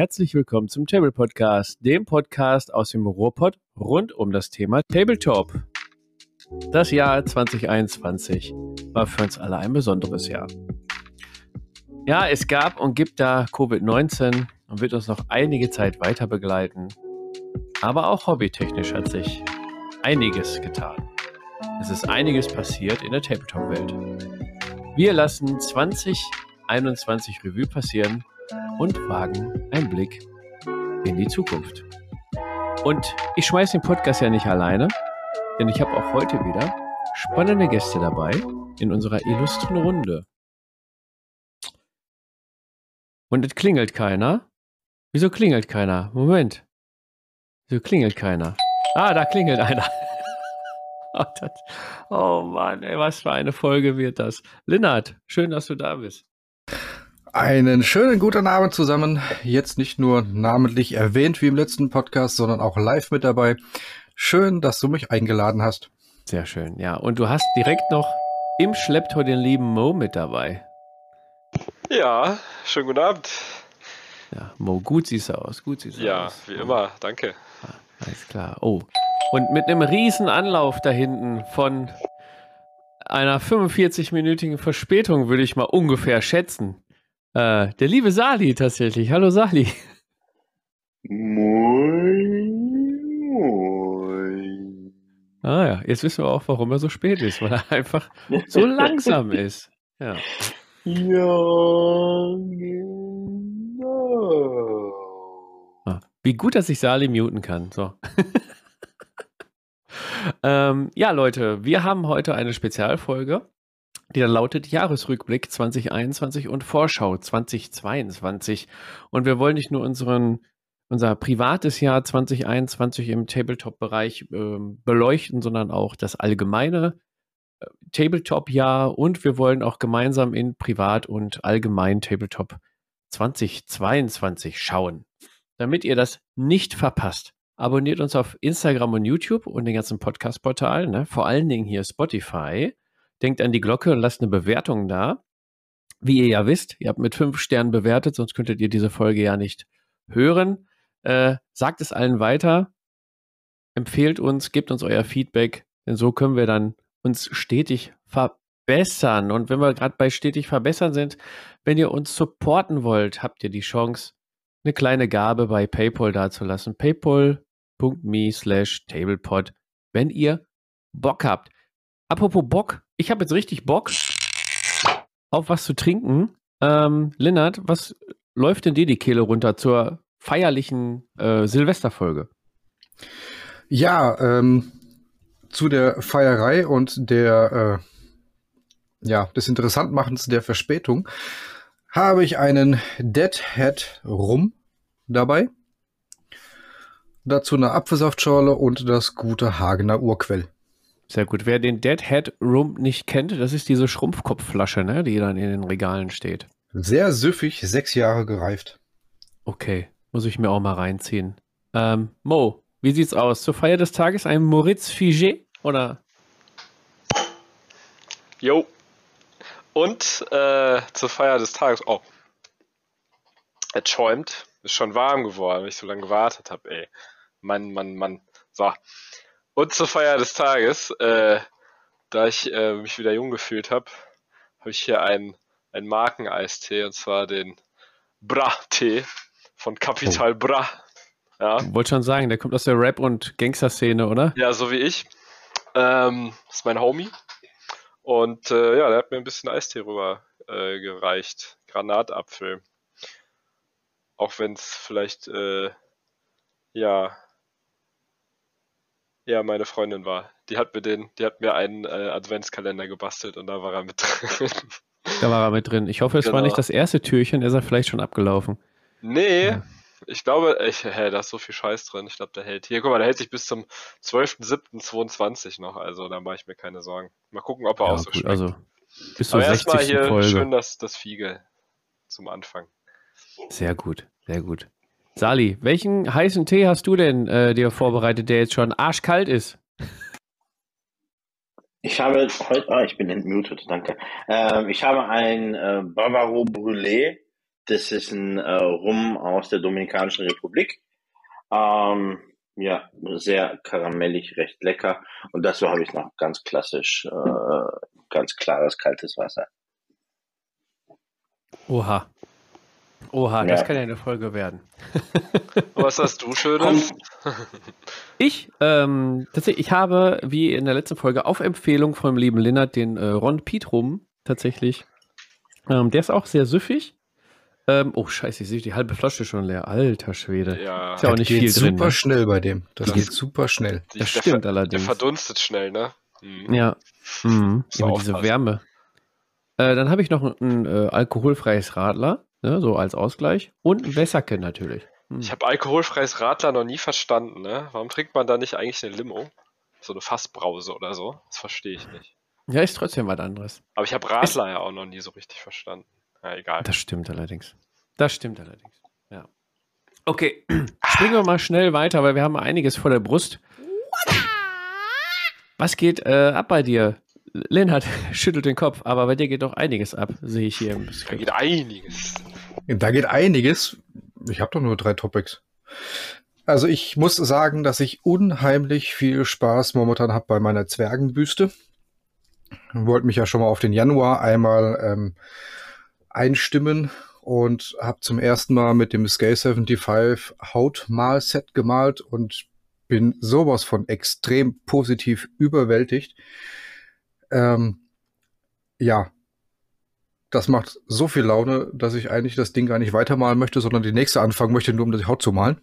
Herzlich willkommen zum Table Podcast, dem Podcast aus dem Ruhrpott rund um das Thema Tabletop. Das Jahr 2021 war für uns alle ein besonderes Jahr. Ja, es gab und gibt da Covid-19 und wird uns noch einige Zeit weiter begleiten. Aber auch hobbytechnisch hat sich einiges getan. Es ist einiges passiert in der Tabletop-Welt. Wir lassen 2021 Revue passieren und wagen einen Blick in die Zukunft. Und ich schmeiße den Podcast ja nicht alleine, denn ich habe auch heute wieder spannende Gäste dabei in unserer illustren Runde. Und es klingelt keiner. Wieso klingelt keiner? Moment. Wieso klingelt keiner? Ah, da klingelt einer. oh, das, oh Mann, ey, was für eine Folge wird das. Linnert, schön, dass du da bist. Einen schönen guten Abend zusammen. Jetzt nicht nur namentlich erwähnt wie im letzten Podcast, sondern auch live mit dabei. Schön, dass du mich eingeladen hast. Sehr schön, ja. Und du hast direkt noch im Schlepptor den lieben Mo mit dabei. Ja, schönen guten Abend. Ja, Mo, gut siehst du aus, gut siehst du ja, aus. Ja, wie immer, danke. Ja, alles klar. Oh, und mit einem riesen Anlauf da hinten von einer 45-minütigen Verspätung würde ich mal ungefähr schätzen. Äh, der liebe Sali tatsächlich. Hallo Sali. Moin, moin. Ah ja, jetzt wissen wir auch, warum er so spät ist, weil er einfach so langsam ist. Ja. Ja, genau. Ah, wie gut, dass ich Sali muten kann. So. ähm, ja, Leute, wir haben heute eine Spezialfolge die dann lautet Jahresrückblick 2021 und Vorschau 2022. Und wir wollen nicht nur unseren, unser privates Jahr 2021 im Tabletop-Bereich äh, beleuchten, sondern auch das allgemeine äh, Tabletop-Jahr und wir wollen auch gemeinsam in Privat und allgemein Tabletop 2022 schauen. Damit ihr das nicht verpasst, abonniert uns auf Instagram und YouTube und den ganzen Podcast-Portalen, ne? vor allen Dingen hier Spotify denkt an die Glocke und lasst eine Bewertung da. Wie ihr ja wisst, ihr habt mit fünf Sternen bewertet, sonst könntet ihr diese Folge ja nicht hören. Äh, sagt es allen weiter, empfehlt uns, gebt uns euer Feedback, denn so können wir dann uns stetig verbessern. Und wenn wir gerade bei stetig verbessern sind, wenn ihr uns supporten wollt, habt ihr die Chance, eine kleine Gabe bei PayPal dazulassen. paypal.me slash tablepod, wenn ihr Bock habt. Apropos Bock, ich habe jetzt richtig Bock auf was zu trinken. Ähm, Lennart, was läuft denn dir die Kehle runter zur feierlichen äh, Silvesterfolge? Ja, ähm, zu der Feierei und der, äh, ja, des Interessantmachens der Verspätung habe ich einen Deadhead Rum dabei. Dazu eine Apfelsaftschorle und das gute Hagener Urquell. Sehr gut. Wer den Deadhead Rum nicht kennt, das ist diese Schrumpfkopfflasche, ne, die dann in den Regalen steht. Sehr süffig, sechs Jahre gereift. Okay, muss ich mir auch mal reinziehen. Ähm, Mo, wie sieht's aus? Zur Feier des Tages ein Moritz Figé oder? Jo. Und äh, zur Feier des Tages, oh. Er schäumt. Ist schon warm geworden, weil ich so lange gewartet habe, ey. Mann, Mann, Mann. So. Und zur Feier des Tages, äh, da ich äh, mich wieder jung gefühlt habe, habe ich hier einen, einen Markeneistee und zwar den Bra-Tee von Capital oh. Bra. Ja. Wollte schon sagen, der kommt aus der Rap- und Gangster-Szene, oder? Ja, so wie ich. Ähm, das ist mein Homie. Und äh, ja, der hat mir ein bisschen Eistee rüber äh, gereicht. Granatapfel. Auch wenn es vielleicht, äh, ja, ja, meine Freundin war. Die hat mir den, die hat mir einen äh, Adventskalender gebastelt und da war er mit drin. Da war er mit drin. Ich hoffe, es genau. war nicht das erste Türchen, ist er vielleicht schon abgelaufen. Nee, ja. ich glaube, ich, hä, da ist so viel Scheiß drin. Ich glaube, der hält. Hier, guck mal, der hält sich bis zum 12.07.22 noch, also da mache ich mir keine Sorgen. Mal gucken, ob er ja, auch so gut, schmeckt. Also, bis zur Aber erstmal hier Folge. schön das, das Fiegel zum Anfang. Sehr gut, sehr gut. Sali, welchen heißen Tee hast du denn äh, dir vorbereitet, der jetzt schon arschkalt ist? Ich habe heute, ah, ich bin entmutet, danke. Ähm, ich habe ein äh, Bavaro Brûlé das ist ein äh, Rum aus der Dominikanischen Republik. Ähm, ja, sehr karamellig, recht lecker. Und dazu habe ich noch ganz klassisch, äh, ganz klares kaltes Wasser. Oha. Oha, das kann ja eine Folge werden. Was hast du Schönes? ich, ähm, tatsächlich, ich habe, wie in der letzten Folge, auf Empfehlung vom lieben Lennart den äh, Ron Pietrum tatsächlich. Ähm, der ist auch sehr süffig. Ähm, oh, scheiße, ich sehe die halbe Flasche schon leer. Alter Schwede. Ja, Ist ja auch nicht geht viel super drin. Ne? schnell bei dem. Das, Das- geht super schnell. die- Das der stimmt ver- allerdings. Der verdunstet schnell, ne? Mhm. Ja. Mhm. Immer diese. Wärme. Äh, dann habe ich noch ein, ein äh, alkoholfreies Radler, ne, so als Ausgleich. Und ein Wässerke natürlich. Hm. Ich habe alkoholfreies Radler noch nie verstanden, ne? Warum trinkt man da nicht eigentlich eine Limo? So eine Fassbrause oder so? Das verstehe ich nicht. Ja, ist trotzdem was anderes. Aber ich habe Radler ja auch noch nie so richtig verstanden. Ja, egal. Das stimmt allerdings. Das stimmt allerdings. Ja. Okay, springen wir mal schnell weiter, weil wir haben einiges vor der Brust. Was geht äh, ab bei dir? Lennart schüttelt den Kopf, aber bei dir geht doch einiges ab, sehe ich hier im Da Skript. geht einiges. Da geht einiges. Ich habe doch nur drei Topics. Also ich muss sagen, dass ich unheimlich viel Spaß momentan habe bei meiner Zwergenbüste. Wollte mich ja schon mal auf den Januar einmal ähm, einstimmen und habe zum ersten Mal mit dem Scale 75 Hautmal-Set gemalt und bin sowas von extrem positiv überwältigt. Ähm, ja, das macht so viel Laune, dass ich eigentlich das Ding gar nicht weitermalen möchte, sondern die nächste anfangen möchte, nur um die Haut zu malen.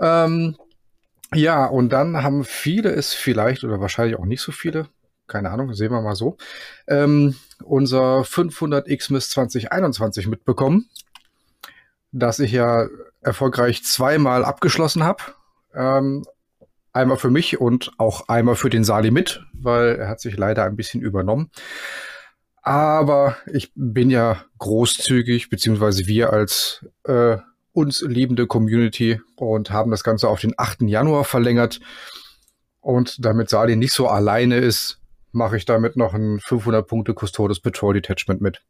Ähm, ja, und dann haben viele es vielleicht oder wahrscheinlich auch nicht so viele, keine Ahnung, sehen wir mal so, ähm, unser 500 Xmas 2021 mitbekommen, dass ich ja erfolgreich zweimal abgeschlossen habe. Ähm, einmal für mich und auch einmal für den Sali mit, weil er hat sich leider ein bisschen übernommen. Aber ich bin ja großzügig, beziehungsweise wir als äh, uns liebende Community und haben das Ganze auf den 8. Januar verlängert. Und damit Sali nicht so alleine ist, mache ich damit noch ein 500 Punkte Custodes Patrol Detachment mit.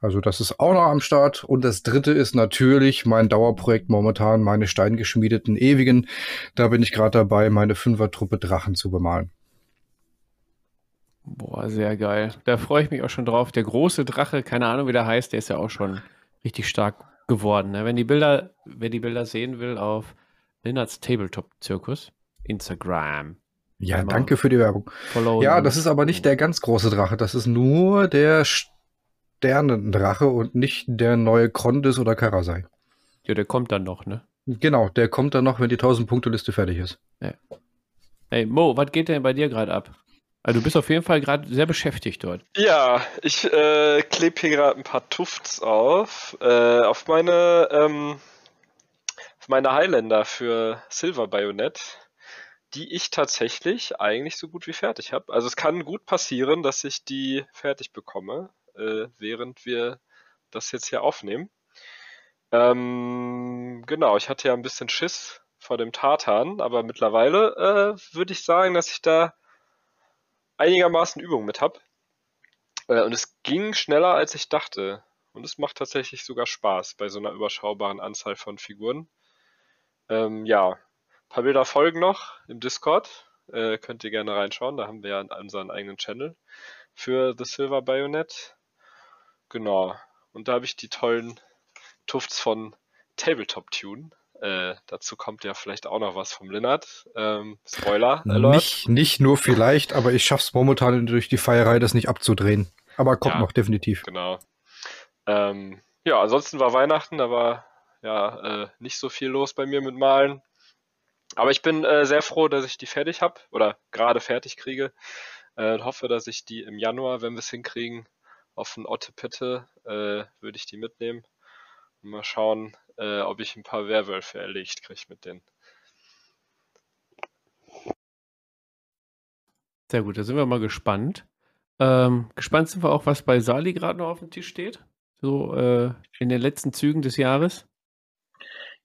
Also das ist auch noch am Start. Und das dritte ist natürlich mein Dauerprojekt momentan, meine steingeschmiedeten Ewigen. Da bin ich gerade dabei, meine Fünfer-Truppe Drachen zu bemalen. Boah, sehr geil. Da freue ich mich auch schon drauf. Der große Drache, keine Ahnung, wie der heißt, der ist ja auch schon richtig stark geworden. Ne? Wenn die Bilder, wer die Bilder sehen will, auf Lennarts Tabletop-Zirkus, Instagram. Ja, Einmal danke für die Werbung. Ja, das ist aber nicht der ganz große Drache. Das ist nur der Sternendrache und nicht der neue Krondis oder Karasai. Ja, der kommt dann noch, ne? Genau, der kommt dann noch, wenn die 1000-Punkte-Liste fertig ist. Ey, Mo, was geht denn bei dir gerade ab? Also du bist auf jeden Fall gerade sehr beschäftigt dort. Ja, ich äh, klebe hier gerade ein paar Tufts auf. Äh, auf meine ähm, auf meine Highlander für Silver Bayonet, die ich tatsächlich eigentlich so gut wie fertig habe. Also es kann gut passieren, dass ich die fertig bekomme, äh, während wir das jetzt hier aufnehmen. Ähm, genau, ich hatte ja ein bisschen Schiss vor dem Tartan, aber mittlerweile äh, würde ich sagen, dass ich da einigermaßen Übung mit habe. Äh, und es ging schneller, als ich dachte. Und es macht tatsächlich sogar Spaß bei so einer überschaubaren Anzahl von Figuren. Ähm, ja, ein paar Bilder folgen noch im Discord. Äh, könnt ihr gerne reinschauen. Da haben wir ja unseren eigenen Channel für The Silver Bayonet. Genau. Und da habe ich die tollen Tufts von Tabletop Tune. Äh, dazu kommt ja vielleicht auch noch was vom Lennart. Ähm, Spoiler Alert. Nicht, nicht nur vielleicht, aber ich schaff's momentan durch die Feierei, das nicht abzudrehen. Aber kommt Ja. noch, definitiv. Genau. Ähm, ja, ansonsten war Weihnachten, da war ja äh, nicht so viel los bei mir mit Malen. Aber ich bin äh, sehr froh, dass ich die fertig habe oder gerade fertig kriege. Äh, und hoffe, dass ich die im Januar, wenn wir es hinkriegen, auf ein Otte Pitte, äh, würde ich die mitnehmen. Und mal schauen, äh, ob ich ein paar Werwölfe erlegt kriege mit denen. Sehr gut, da sind wir mal gespannt. Ähm, gespannt sind wir auch, was bei Sali gerade noch auf dem Tisch steht. So äh, in den letzten Zügen des Jahres.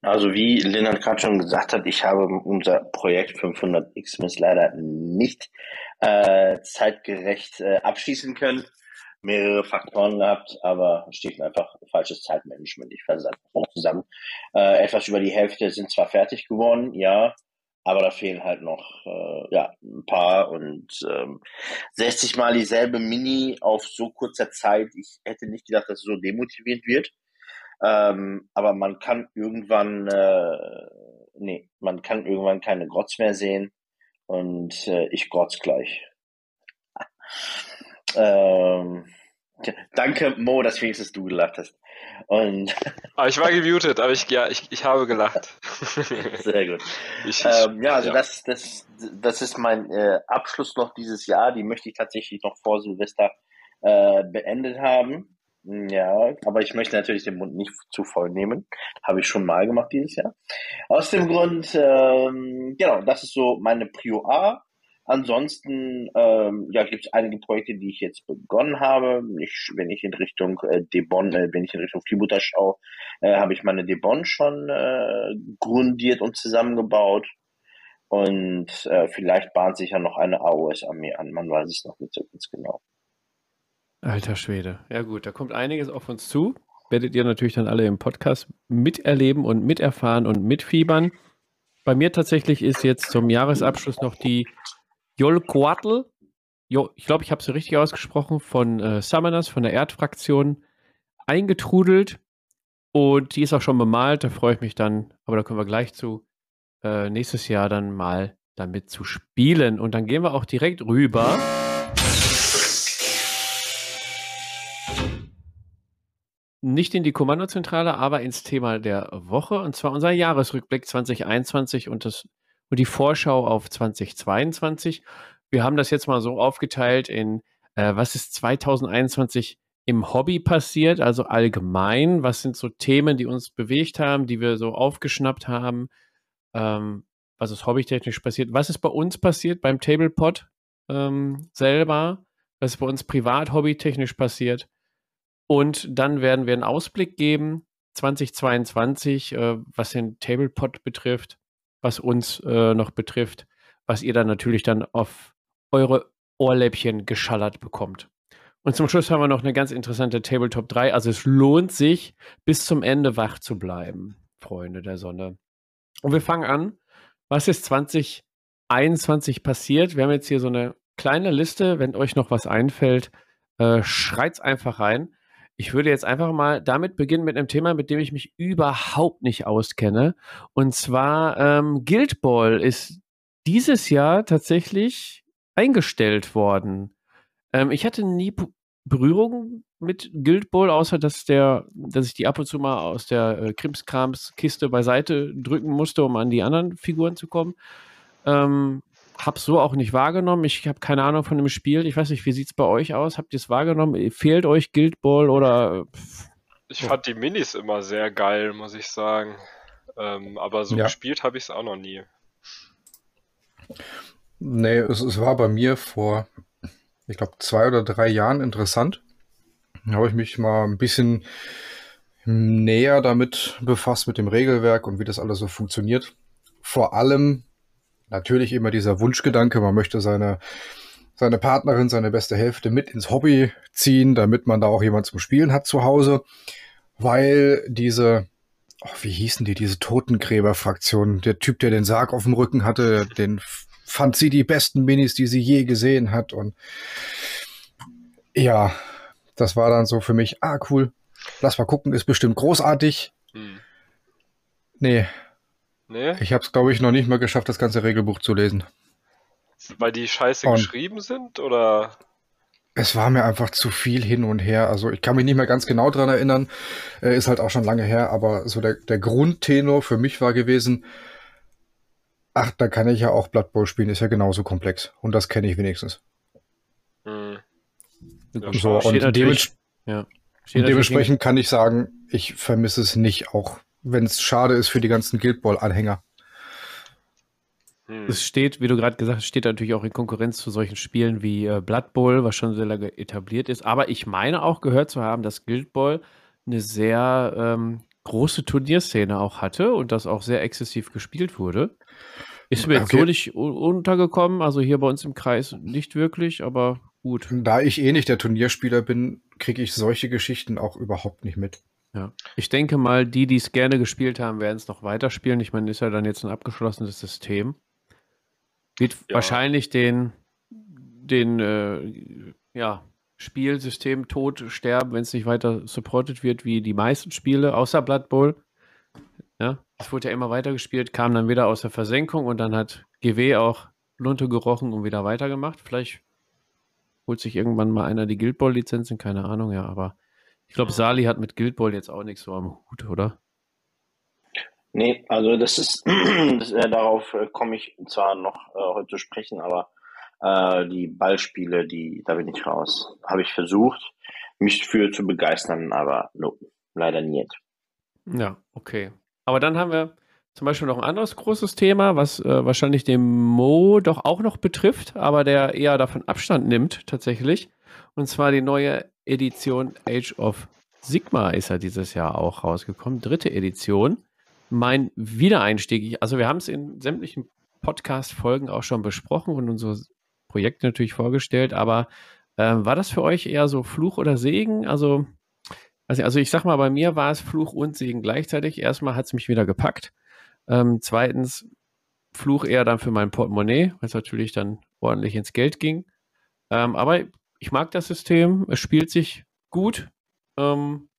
Also wie Lennart gerade schon gesagt hat, ich habe unser Projekt 500 Xmas leider nicht äh, zeitgerecht äh, abschließen können. Mehrere Faktoren gehabt, aber steht einfach falsches Zeitmanagement. Ich fasse noch zusammen. Äh, etwas über die Hälfte sind zwar fertig geworden, ja, aber da fehlen halt noch äh, ja, ein paar und ähm, 60 Mal dieselbe Mini auf so kurzer Zeit. Ich hätte nicht gedacht, dass es so demotivierend wird. Ähm, aber man kann irgendwann, äh, nee, man kann irgendwann keine Grotz mehr sehen und äh, ich grotz gleich. Ähm, danke, Mo, dass wenigstens du gelacht hast. Und aber ich war gemutet, aber ich, ja, ich, ich habe gelacht. Sehr gut. Ich, ähm, ja, also ja. Das, das, das ist mein äh, Abschluss noch dieses Jahr. Die möchte ich tatsächlich noch vor Silvester äh, beendet haben. Ja, aber ich möchte natürlich den Mund nicht zu voll nehmen. Habe ich schon mal gemacht dieses Jahr. Aus dem Grund, ähm, genau, das ist so meine Prio A. Ansonsten ähm, ja, gibt es einige Projekte, die ich jetzt begonnen habe. Ich, wenn ich in Richtung äh, Debon, äh, wenn ich in Richtung Freebooter schaue, äh, habe ich meine Debon schon äh, grundiert und zusammengebaut. Und äh, vielleicht bahnt sich ja noch eine AOS-Armee an. Man weiß es noch nicht so ganz genau. Alter Schwede. Ja gut, da kommt einiges auf uns zu. Werdet ihr natürlich dann alle im Podcast miterleben und miterfahren und mitfiebern. Bei mir tatsächlich ist jetzt zum Jahresabschluss noch die Jolquatl. Jo, ich glaube, ich habe sie richtig ausgesprochen, von äh, Summoners, von der Erdfraktion, eingetrudelt. Und die ist auch schon bemalt. Da freue ich mich dann, aber da kommen wir gleich zu, äh, nächstes Jahr dann mal damit zu spielen. Und dann gehen wir auch direkt rüber nicht in die Kommandozentrale, aber ins Thema der Woche und zwar unser Jahresrückblick 2021 und, das, und die Vorschau auf 2022. Wir haben das jetzt mal so aufgeteilt in, äh, was ist 2021 im Hobby passiert, also allgemein, was sind so Themen, die uns bewegt haben, die wir so aufgeschnappt haben, ähm, was ist hobbytechnisch passiert, was ist bei uns passiert beim Tablepot ähm, selber, was ist bei uns privat hobbytechnisch passiert? Und dann werden wir einen Ausblick geben, 2022, äh, was den Tablepot betrifft, was uns äh, noch betrifft, was ihr dann natürlich dann auf eure Ohrläppchen geschallert bekommt. Und zum Schluss haben wir noch eine ganz interessante Tabletop 3. Also es lohnt sich, bis zum Ende wach zu bleiben, Freunde der Sonne. Und wir fangen an. Was ist 2021 passiert? Wir haben jetzt hier so eine kleine Liste. Wenn euch noch was einfällt, äh, schreit's einfach rein. Ich würde jetzt einfach mal damit beginnen mit einem Thema, mit dem ich mich überhaupt nicht auskenne. Und zwar ähm, Guild Ball ist dieses Jahr tatsächlich eingestellt worden. Ähm, ich hatte nie Berührung mit Guild Ball, außer dass der, dass ich die ab und zu mal aus der äh, Krimskrams-Kiste beiseite drücken musste, um an die anderen Figuren zu kommen. Ähm, habe so auch nicht wahrgenommen. Ich habe keine Ahnung von dem Spiel. Ich weiß nicht, wie sieht es bei euch aus? Habt ihr es wahrgenommen? Fehlt euch Guild Ball oder? Ich fand die Minis immer sehr geil, muss ich sagen. Ähm, aber so ja. gespielt habe ich es auch noch nie. Nee, es, es war bei mir vor, ich glaube, zwei oder drei Jahren interessant. Da habe ich mich mal ein bisschen näher damit befasst, mit dem Regelwerk und wie das alles so funktioniert. Vor allem natürlich immer dieser Wunschgedanke, man möchte seine, seine Partnerin, seine beste Hälfte mit ins Hobby ziehen, damit man da auch jemand zum Spielen hat zu Hause, weil diese, oh, wie hießen die, diese Totengräber-Fraktion, der Typ, der den Sarg auf dem Rücken hatte, den fand sie die besten Minis, die sie je gesehen hat und ja, das war dann so für mich, ah cool, lass mal gucken, ist bestimmt großartig. Hm. Nee, Nee? Ich habe es, glaube ich, noch nicht mal geschafft, das ganze Regelbuch zu lesen. Weil die scheiße Und geschrieben sind, oder? Es war mir einfach zu viel hin und her. Also ich kann mich nicht mehr ganz genau dran erinnern. Äh, ist halt auch schon lange her, aber so der, der Grundtenor für mich war gewesen, ach, da kann ich ja auch Blood Bowl spielen, ist ja genauso komplex. Und das kenne ich wenigstens. Hm. Ja, so, und, dements ja. und dementsprechend kann ich sagen, ich vermisse es nicht, auch wenn es schade ist für die ganzen Guild Ball-Anhänger. Hm. Es steht, wie du gerade gesagt hast, steht natürlich auch in Konkurrenz zu solchen Spielen wie äh, Blood Bowl, was schon sehr lange etabliert ist. Aber ich meine auch gehört zu haben, dass Guild Ball eine sehr ähm, große Turnierszene auch hatte und das auch sehr exzessiv gespielt wurde. Ist mir okay. so nicht untergekommen, also hier bei uns im Kreis nicht wirklich, aber gut. Da ich eh nicht der Turnierspieler bin, kriege ich solche Geschichten auch überhaupt nicht mit. Ja. Ich denke mal, die, die es gerne gespielt haben, werden es noch weiterspielen. Ich meine, ist ja dann jetzt ein abgeschlossenes System. Wird Ja. wahrscheinlich den, den äh, ja, Spielsystem tot sterben, wenn es nicht weiter supported wird, wie die meisten Spiele, außer Blood Bowl. Ja, es wurde ja immer weitergespielt, kam dann wieder aus der Versenkung und dann hat GW auch Lunte gerochen und wieder weitergemacht. Vielleicht holt sich irgendwann mal einer die Guild Ball-Lizenzen, keine Ahnung, ja, aber ich glaube, Sali hat mit Guild Ball jetzt auch nichts so am Hut, oder? Nee, also das ist, das, äh, darauf äh, komme ich zwar noch äh, heute zu sprechen, aber äh, die Ballspiele, die, da bin ich raus. Habe ich versucht, mich für zu begeistern, aber no, leider nicht. Ja, okay. Aber dann haben wir zum Beispiel noch ein anderes großes Thema, was äh, wahrscheinlich den Mo doch auch noch betrifft, aber der eher davon Abstand nimmt tatsächlich. Und zwar die neue Edition Age of Sigma ist ja dieses Jahr auch rausgekommen. Dritte Edition. Mein Wiedereinstieg. Also wir haben es in sämtlichen Podcast-Folgen auch schon besprochen und unsere Projekte natürlich vorgestellt, aber ähm, war das für euch eher so Fluch oder Segen? Also also, also ich sag mal, bei mir war es Fluch und Segen gleichzeitig. Erstmal hat es mich wieder gepackt. Ähm, zweitens Fluch eher dann für mein Portemonnaie, weil es natürlich dann ordentlich ins Geld ging. Ähm, aber ich mag das System. Es spielt sich gut. Ähm,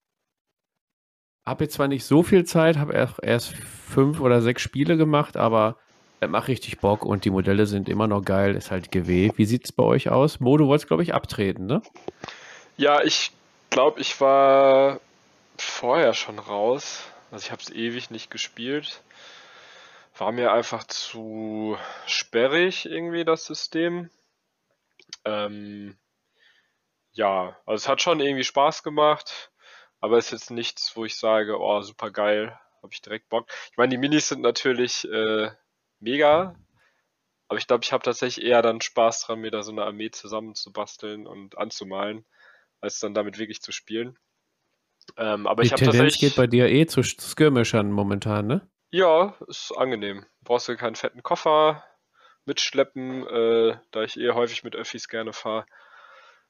habe jetzt zwar nicht so viel Zeit, habe erst, fünf oder sechs Spiele gemacht, aber es macht richtig Bock und die Modelle sind immer noch geil. Ist halt GW. Wie sieht es bei euch aus? Mo, du wolltest, glaube ich, abtreten, ne? Ja, ich glaube, ich war vorher schon raus. Also ich habe es ewig nicht gespielt. War mir einfach zu sperrig irgendwie das System. Ähm, ja, also es hat schon irgendwie Spaß gemacht, aber es ist jetzt nichts, wo ich sage, oh, super geil, habe ich direkt Bock. Ich meine, die Minis sind natürlich äh, mega, aber ich glaube, ich habe tatsächlich eher dann Spaß dran, mir da so eine Armee zusammenzubasteln und anzumalen, als dann damit wirklich zu spielen. Ähm, aber Die ich habe Tendenz tatsächlich. geht bei dir eh zu Skirmishern momentan, ne? Ja, ist angenehm. Brauchst du keinen fetten Koffer mitschleppen, äh, da ich eh häufig mit Öffis gerne fahre.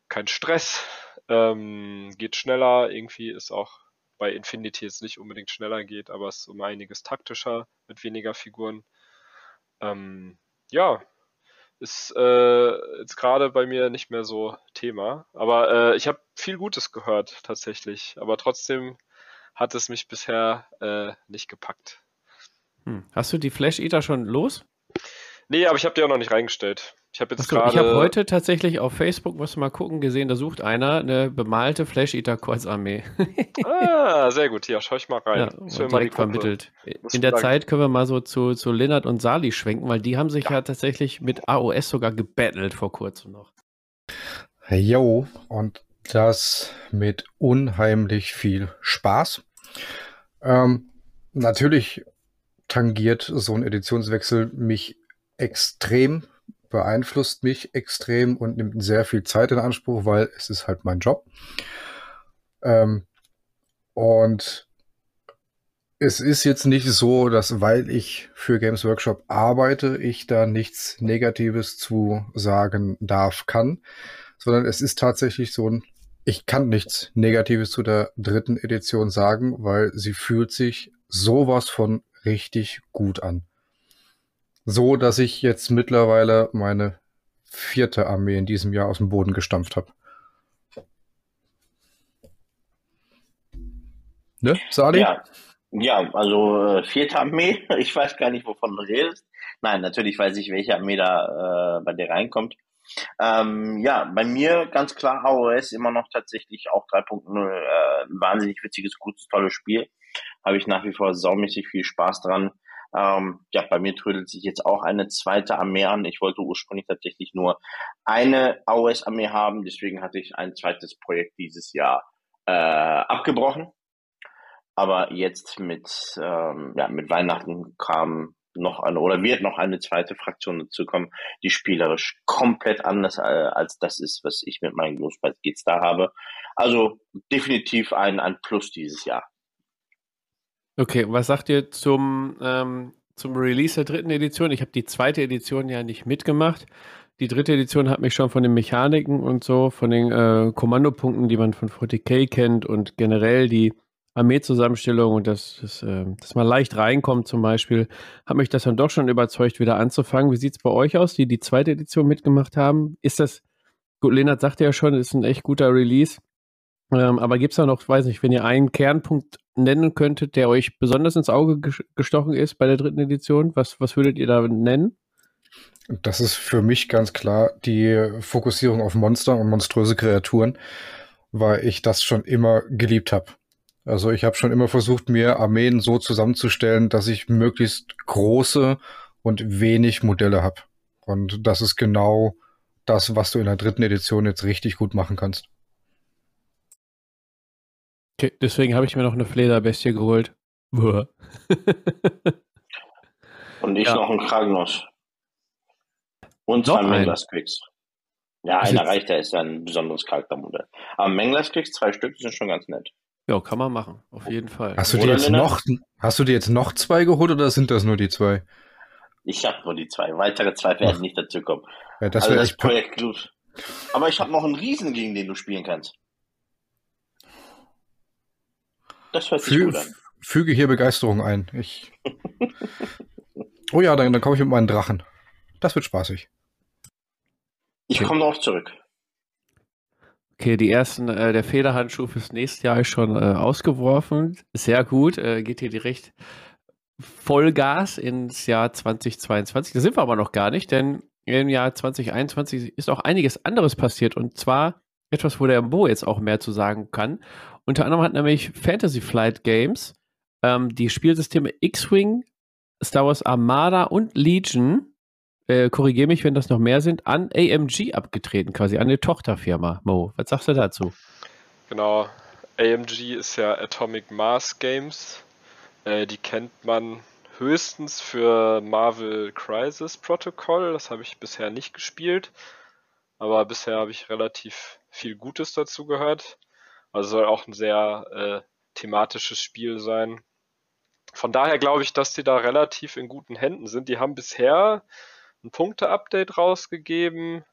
Kein Stress, ähm, geht schneller. Irgendwie ist auch bei Infinity jetzt nicht unbedingt schneller geht, aber es ist um einiges taktischer mit weniger Figuren. Ähm, ja, ist äh, jetzt gerade bei mir nicht mehr so Thema. Aber äh, ich habe viel Gutes gehört tatsächlich. Aber trotzdem hat es mich bisher äh, nicht gepackt. Hm. Hast du die Flash Eater schon los? Nee, aber ich habe die auch noch nicht reingestellt. Ich habe jetzt gerade. ich habe heute tatsächlich auf Facebook, musst du mal gucken, gesehen, da sucht einer eine bemalte Flash Eater Kreuzarmee. Ah, sehr gut. Ja, schau ich mal rein. ja, direkt vermittelt. Muss In der sagen. Zeit können wir mal so zu, zu Lennart und Sali schwenken, weil die haben sich ja, tatsächlich mit AOS sogar gebettelt vor kurzem noch. Jo, und das mit unheimlich viel Spaß. Ähm, natürlich tangiert so ein Editionswechsel mich extrem, beeinflusst mich extrem und nimmt sehr viel Zeit in Anspruch, weil es ist halt mein Job. Ähm, und es ist jetzt nicht so, dass weil ich für Games Workshop arbeite, ich da nichts Negatives zu sagen darf, kann, sondern es ist tatsächlich so ein, ich kann nichts Negatives zu der dritten Edition sagen, weil sie fühlt sich sowas von richtig gut an. So, dass ich jetzt mittlerweile meine vierte Armee in diesem Jahr aus dem Boden gestampft habe. Ne, Sali? Ja, ja also äh, vierte Armee, ich weiß gar nicht, wovon du redest. Nein, natürlich weiß ich, welche Armee da äh, bei dir reinkommt. Ähm, ja, bei mir ganz klar AOS immer noch tatsächlich auch 3.0, äh, wahnsinnig witziges, gutes, tolles Spiel. Habe ich nach wie vor saumäßig viel Spaß dran. Ähm, ja, bei mir trödelt sich jetzt auch eine zweite Armee an. Ich wollte ursprünglich tatsächlich nur eine AOS-Armee haben, deswegen hatte ich ein zweites Projekt dieses Jahr äh, abgebrochen. Aber jetzt mit, ähm, ja, mit Weihnachten kam noch eine oder wird noch eine zweite Fraktion dazu kommen, die spielerisch komplett anders äh, als das ist, was ich mit meinen Großpreis Gates da habe. Also definitiv ein, ein Plus dieses Jahr. Okay, was sagt ihr zum, ähm, zum Release der dritten Edition? Ich habe die zweite Edition ja nicht mitgemacht. die dritte Edition hat mich schon von den Mechaniken und so, von den äh, Kommandopunkten, die man von 40k kennt und generell die Armeezusammenstellung und dass, dass, äh, dass man leicht reinkommt zum Beispiel, hat mich das dann doch schon überzeugt, wieder anzufangen. Wie sieht es bei euch aus, die die zweite Edition mitgemacht haben? Ist das, gut, Lennart sagte ja schon, ist ein echt guter Release. Ähm, aber gibt es da noch, weiß nicht, wenn ihr einen Kernpunkt nennen könntet, der euch besonders ins Auge gestochen ist bei der dritten Edition, was, was würdet ihr da nennen? Das ist für mich ganz klar die Fokussierung auf Monster und monströse Kreaturen, weil ich das schon immer geliebt habe. Also ich habe schon immer versucht, mir Armeen so zusammenzustellen, dass ich möglichst große und wenig Modelle habe. Und das ist genau das, was du in der dritten Edition jetzt richtig gut machen kannst. Okay, deswegen habe ich mir noch eine Flederbestie geholt. und ich ja. noch einen Kragnos. Und zwei Menglas-Quicks. Ja, einer reicht, der ist ja ein besonderes Charaktermodell. Aber Menglas-Quicks, zwei Stück, sind schon ganz nett. Ja, kann man machen, auf jeden Fall. Hast du, dir jetzt noch, hast du dir jetzt noch zwei geholt oder sind das nur die zwei? Ich habe nur die zwei. Weitere zwei werden Ach. nicht dazu kommen. Ja, das also das Projekt. Aber ich habe noch einen Riesen, gegen den du spielen kannst. Das hört sich Fü gut an. Füge hier Begeisterung ein. Ich. oh ja, dann, dann komme ich mit meinen Drachen. Das wird spaßig. Ich komme noch zurück. Okay, die ersten, äh, der Federhandschuh fürs nächste Jahr ist schon äh, ausgeworfen. Sehr gut. Äh, geht hier direkt Vollgas ins Jahr 2022. Da sind wir aber noch gar nicht, denn im Jahr 2021 ist auch einiges anderes passiert und zwar etwas, wo der Bo jetzt auch mehr zu sagen kann. Unter anderem hat nämlich Fantasy Flight Games ähm, die Spielsysteme X-Wing, Star Wars Armada und Legion äh, korrigiere mich, wenn das noch mehr sind, an AMG abgetreten, quasi an die Tochterfirma. Mo, was sagst du dazu? Genau, AMG ist ja Atomic Mass Games. Äh, die kennt man höchstens für Marvel Crisis Protocol. Das habe ich bisher nicht gespielt. Aber bisher habe ich relativ viel Gutes dazu gehört. Also soll auch ein sehr äh, thematisches Spiel sein. Von daher glaube ich, dass die da relativ in guten Händen sind. Die haben bisher ein Punkte-Update rausgegeben,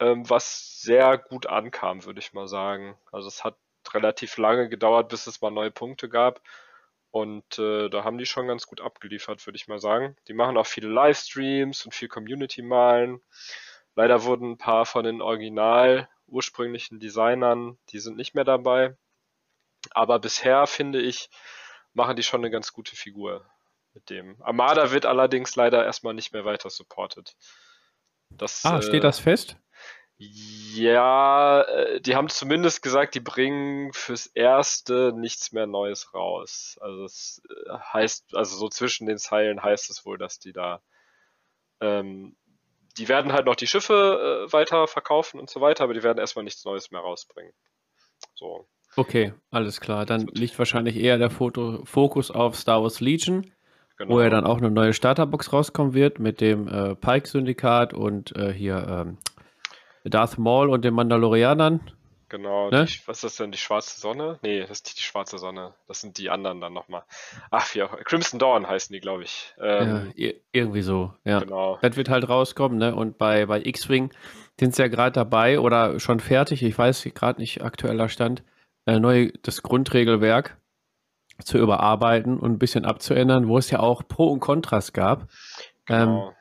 ähm, was sehr gut ankam, würde ich mal sagen. Also es hat relativ lange gedauert, bis es mal neue Punkte gab. Und äh, da haben die schon ganz gut abgeliefert, würde ich mal sagen. Die machen auch viele Livestreams und viel Community-Malen. Leider wurden ein paar von den original ursprünglichen Designern, die sind nicht mehr dabei. Aber bisher finde ich, machen die schon eine ganz gute Figur mit dem. Armada wird allerdings leider erstmal nicht mehr weiter supported. Das, ah, steht äh, das fest? Ja, äh, die haben zumindest gesagt, die bringen fürs Erste nichts mehr Neues raus. Also es äh, heißt, also so zwischen den Zeilen heißt es wohl, dass die da ähm, die werden halt noch die Schiffe äh, weiter verkaufen und so weiter, aber die werden erstmal nichts Neues mehr rausbringen. So. Okay, alles klar. Dann liegt wahrscheinlich eher der Foto Fokus auf Star Wars Legion. Genau. Wo ja dann auch eine neue Starterbox rauskommen wird mit dem äh, Pike-Syndikat und äh, hier ähm, Darth Maul und den Mandalorianern. Genau, ne? die, was ist das denn, die schwarze Sonne? Nee, das ist nicht die schwarze Sonne, das sind die anderen dann nochmal. Ach, ja, Crimson Dawn heißen die, glaube ich. Ähm, ja, irgendwie so, ja. Genau. Das wird halt rauskommen, ne? Und bei, bei X-Wing sind sie ja gerade dabei oder schon fertig, ich weiß gerade nicht aktueller Stand, äh, neu das Grundregelwerk zu überarbeiten und ein bisschen abzuändern, wo es ja auch Pro und Kontras gab. Genau. Ähm,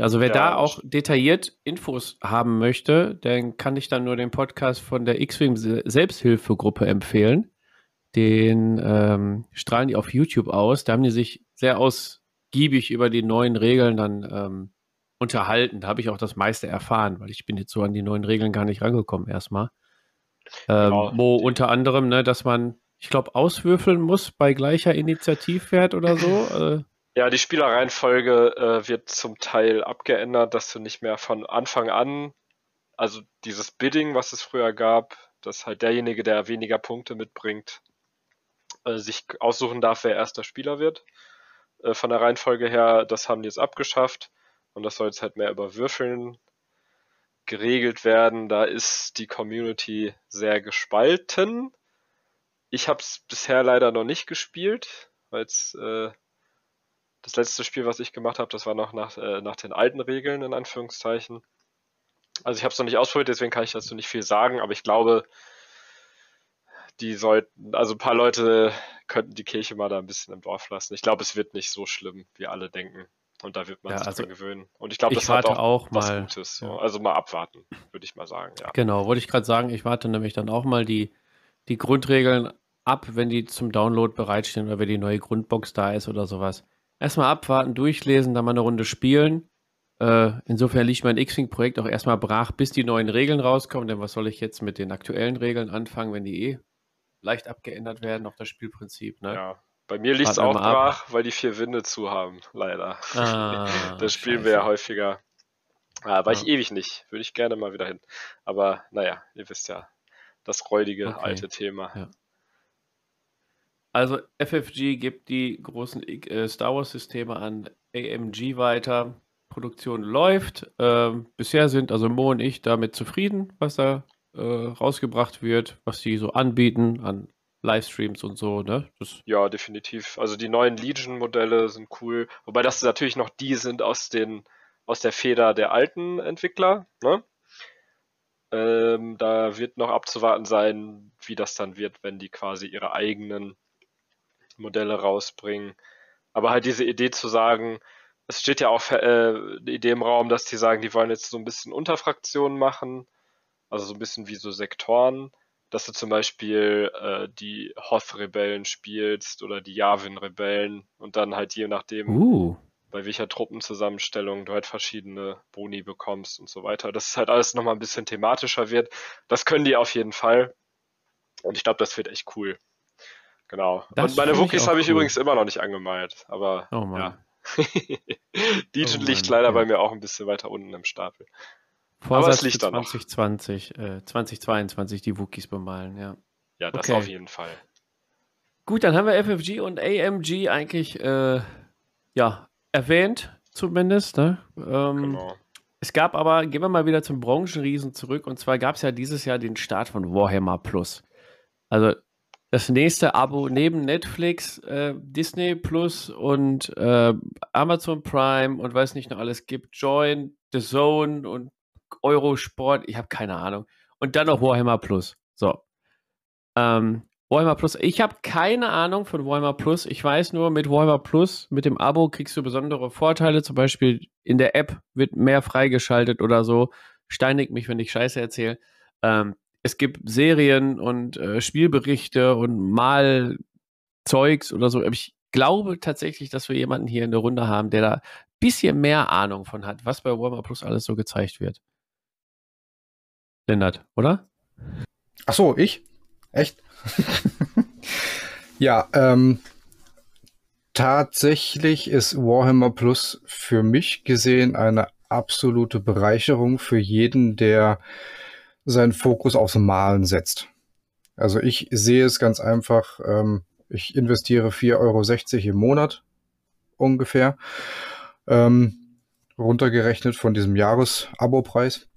also wer ja, da auch detailliert Infos haben möchte, dann kann ich dann nur den Podcast von der X-Wing Selbsthilfegruppe empfehlen. Den ähm, strahlen die auf YouTube aus. Da haben die sich sehr ausgiebig über die neuen Regeln dann ähm, unterhalten. Da habe ich auch das meiste erfahren, weil ich bin jetzt so an die neuen Regeln gar nicht rangekommen erstmal. Ähm, genau. Wo unter anderem, ne, dass man ich glaube, auswürfeln muss bei gleicher Initiativwert oder so. Äh. Ja, die Spielereihenfolge äh, wird zum Teil abgeändert, dass du nicht mehr von Anfang an, also dieses Bidding, was es früher gab, dass halt derjenige, der weniger Punkte mitbringt, äh, sich aussuchen darf, wer erster Spieler wird. Äh, von der Reihenfolge her, das haben die jetzt abgeschafft und das soll jetzt halt mehr über Würfeln geregelt werden. Da ist die Community sehr gespalten. Ich habe es bisher leider noch nicht gespielt, weil es äh, das letzte Spiel, was ich gemacht habe, das war noch nach, äh, nach den alten Regeln, in Anführungszeichen. Also ich habe es noch nicht ausprobiert, deswegen kann ich dazu nicht viel sagen, aber ich glaube, die sollten, also ein paar Leute könnten die Kirche mal da ein bisschen im Dorf lassen. Ich glaube, es wird nicht so schlimm, wie alle denken. Und da wird man Ja, sich also dran gewöhnen. Und ich glaube, ich das hat warte auch, auch was mal. Gutes. Ja. Also mal abwarten, würde ich mal sagen. Ja. Genau, wollte ich gerade sagen, ich warte nämlich dann auch mal die, die Grundregeln ab, wenn die zum Download bereitstehen oder wenn die neue Grundbox da ist oder sowas. Erstmal abwarten, durchlesen, dann mal eine Runde spielen. Äh, insofern liegt mein X-Wing-Projekt auch erstmal brach, bis die neuen Regeln rauskommen, denn was soll ich jetzt mit den aktuellen Regeln anfangen, wenn die eh leicht abgeändert werden auf das Spielprinzip, ne? Ja. Bei mir liegt es auch mal ab. brach, weil die vier Winde zu haben, leider. Ah, das spielen wir ja häufiger. Ah, war ich Ja. ewig nicht. Würde ich gerne mal wieder hin. Aber naja, ihr wisst ja, das räudige Okay. alte Thema. Ja. Also FFG gibt die großen äh, Star Wars-Systeme an AMG weiter. Produktion läuft. Ähm, bisher sind also Mo und ich damit zufrieden, was da äh, rausgebracht wird, was die so anbieten an Livestreams und so. Ne? Das, Ja, definitiv. Also die neuen Legion-Modelle sind cool. Wobei das natürlich noch die sind aus den, aus der Feder der alten Entwickler. Ne? Ähm, da wird noch abzuwarten sein, wie das dann wird, wenn die quasi ihre eigenen Modelle rausbringen. Aber halt diese Idee zu sagen, es steht ja auch äh, die Idee im Raum, dass die sagen, die wollen jetzt so ein bisschen Unterfraktionen machen, also so ein bisschen wie so Sektoren, dass du zum Beispiel äh, die Hoth-Rebellen spielst oder die Yavin-Rebellen und dann halt je nachdem, uh, bei welcher Truppenzusammenstellung du halt verschiedene Boni bekommst und so weiter. Dass es halt alles nochmal ein bisschen thematischer wird. Das können die auf jeden Fall. Und ich glaube, das wird echt cool. Genau. Das und meine Wookies habe ich cool. übrigens immer noch nicht angemalt. Aber oh Mann. ja. Legion Oh liegt leider ja. bei mir auch ein bisschen weiter unten im Stapel. Vorsatz es da noch. 2020, äh, 2022 die Wookies bemalen, ja. Ja, das Okay. auf jeden Fall. Gut, dann haben wir FFG und AMG eigentlich äh, ja, erwähnt, zumindest. Ne? Ähm, Genau. Es gab aber, gehen wir mal wieder zum Branchenriesen zurück, und zwar gab es ja dieses Jahr den Start von Warhammer Plus. Also das nächste Abo neben Netflix, äh, Disney Plus und äh, Amazon Prime und weiß nicht noch alles gibt, Join, The Zone und Eurosport, ich habe keine Ahnung. Und dann noch Warhammer Plus. So. Ähm, Warhammer Plus, ich habe keine Ahnung von Warhammer Plus. Ich weiß nur, mit Warhammer Plus, mit dem Abo kriegst du besondere Vorteile. Zum Beispiel in der App wird mehr freigeschaltet oder so. Steinigt mich, wenn ich Scheiße erzähle. Ähm, es gibt Serien und äh, Spielberichte und Malzeugs oder so. Aber ich glaube tatsächlich, dass wir jemanden hier in der Runde haben, der da ein bisschen mehr Ahnung von hat, was bei Warhammer Plus alles so gezeigt wird. Lennart, oder? Ach so, ich? Echt? ja, ähm, tatsächlich ist Warhammer Plus für mich gesehen eine absolute Bereicherung für jeden, der seinen Fokus aufs Malen setzt. Also ich sehe es ganz einfach, ähm, ich investiere 4,60 Euro im Monat ungefähr, ähm, runtergerechnet von diesem Jahresabo-Preis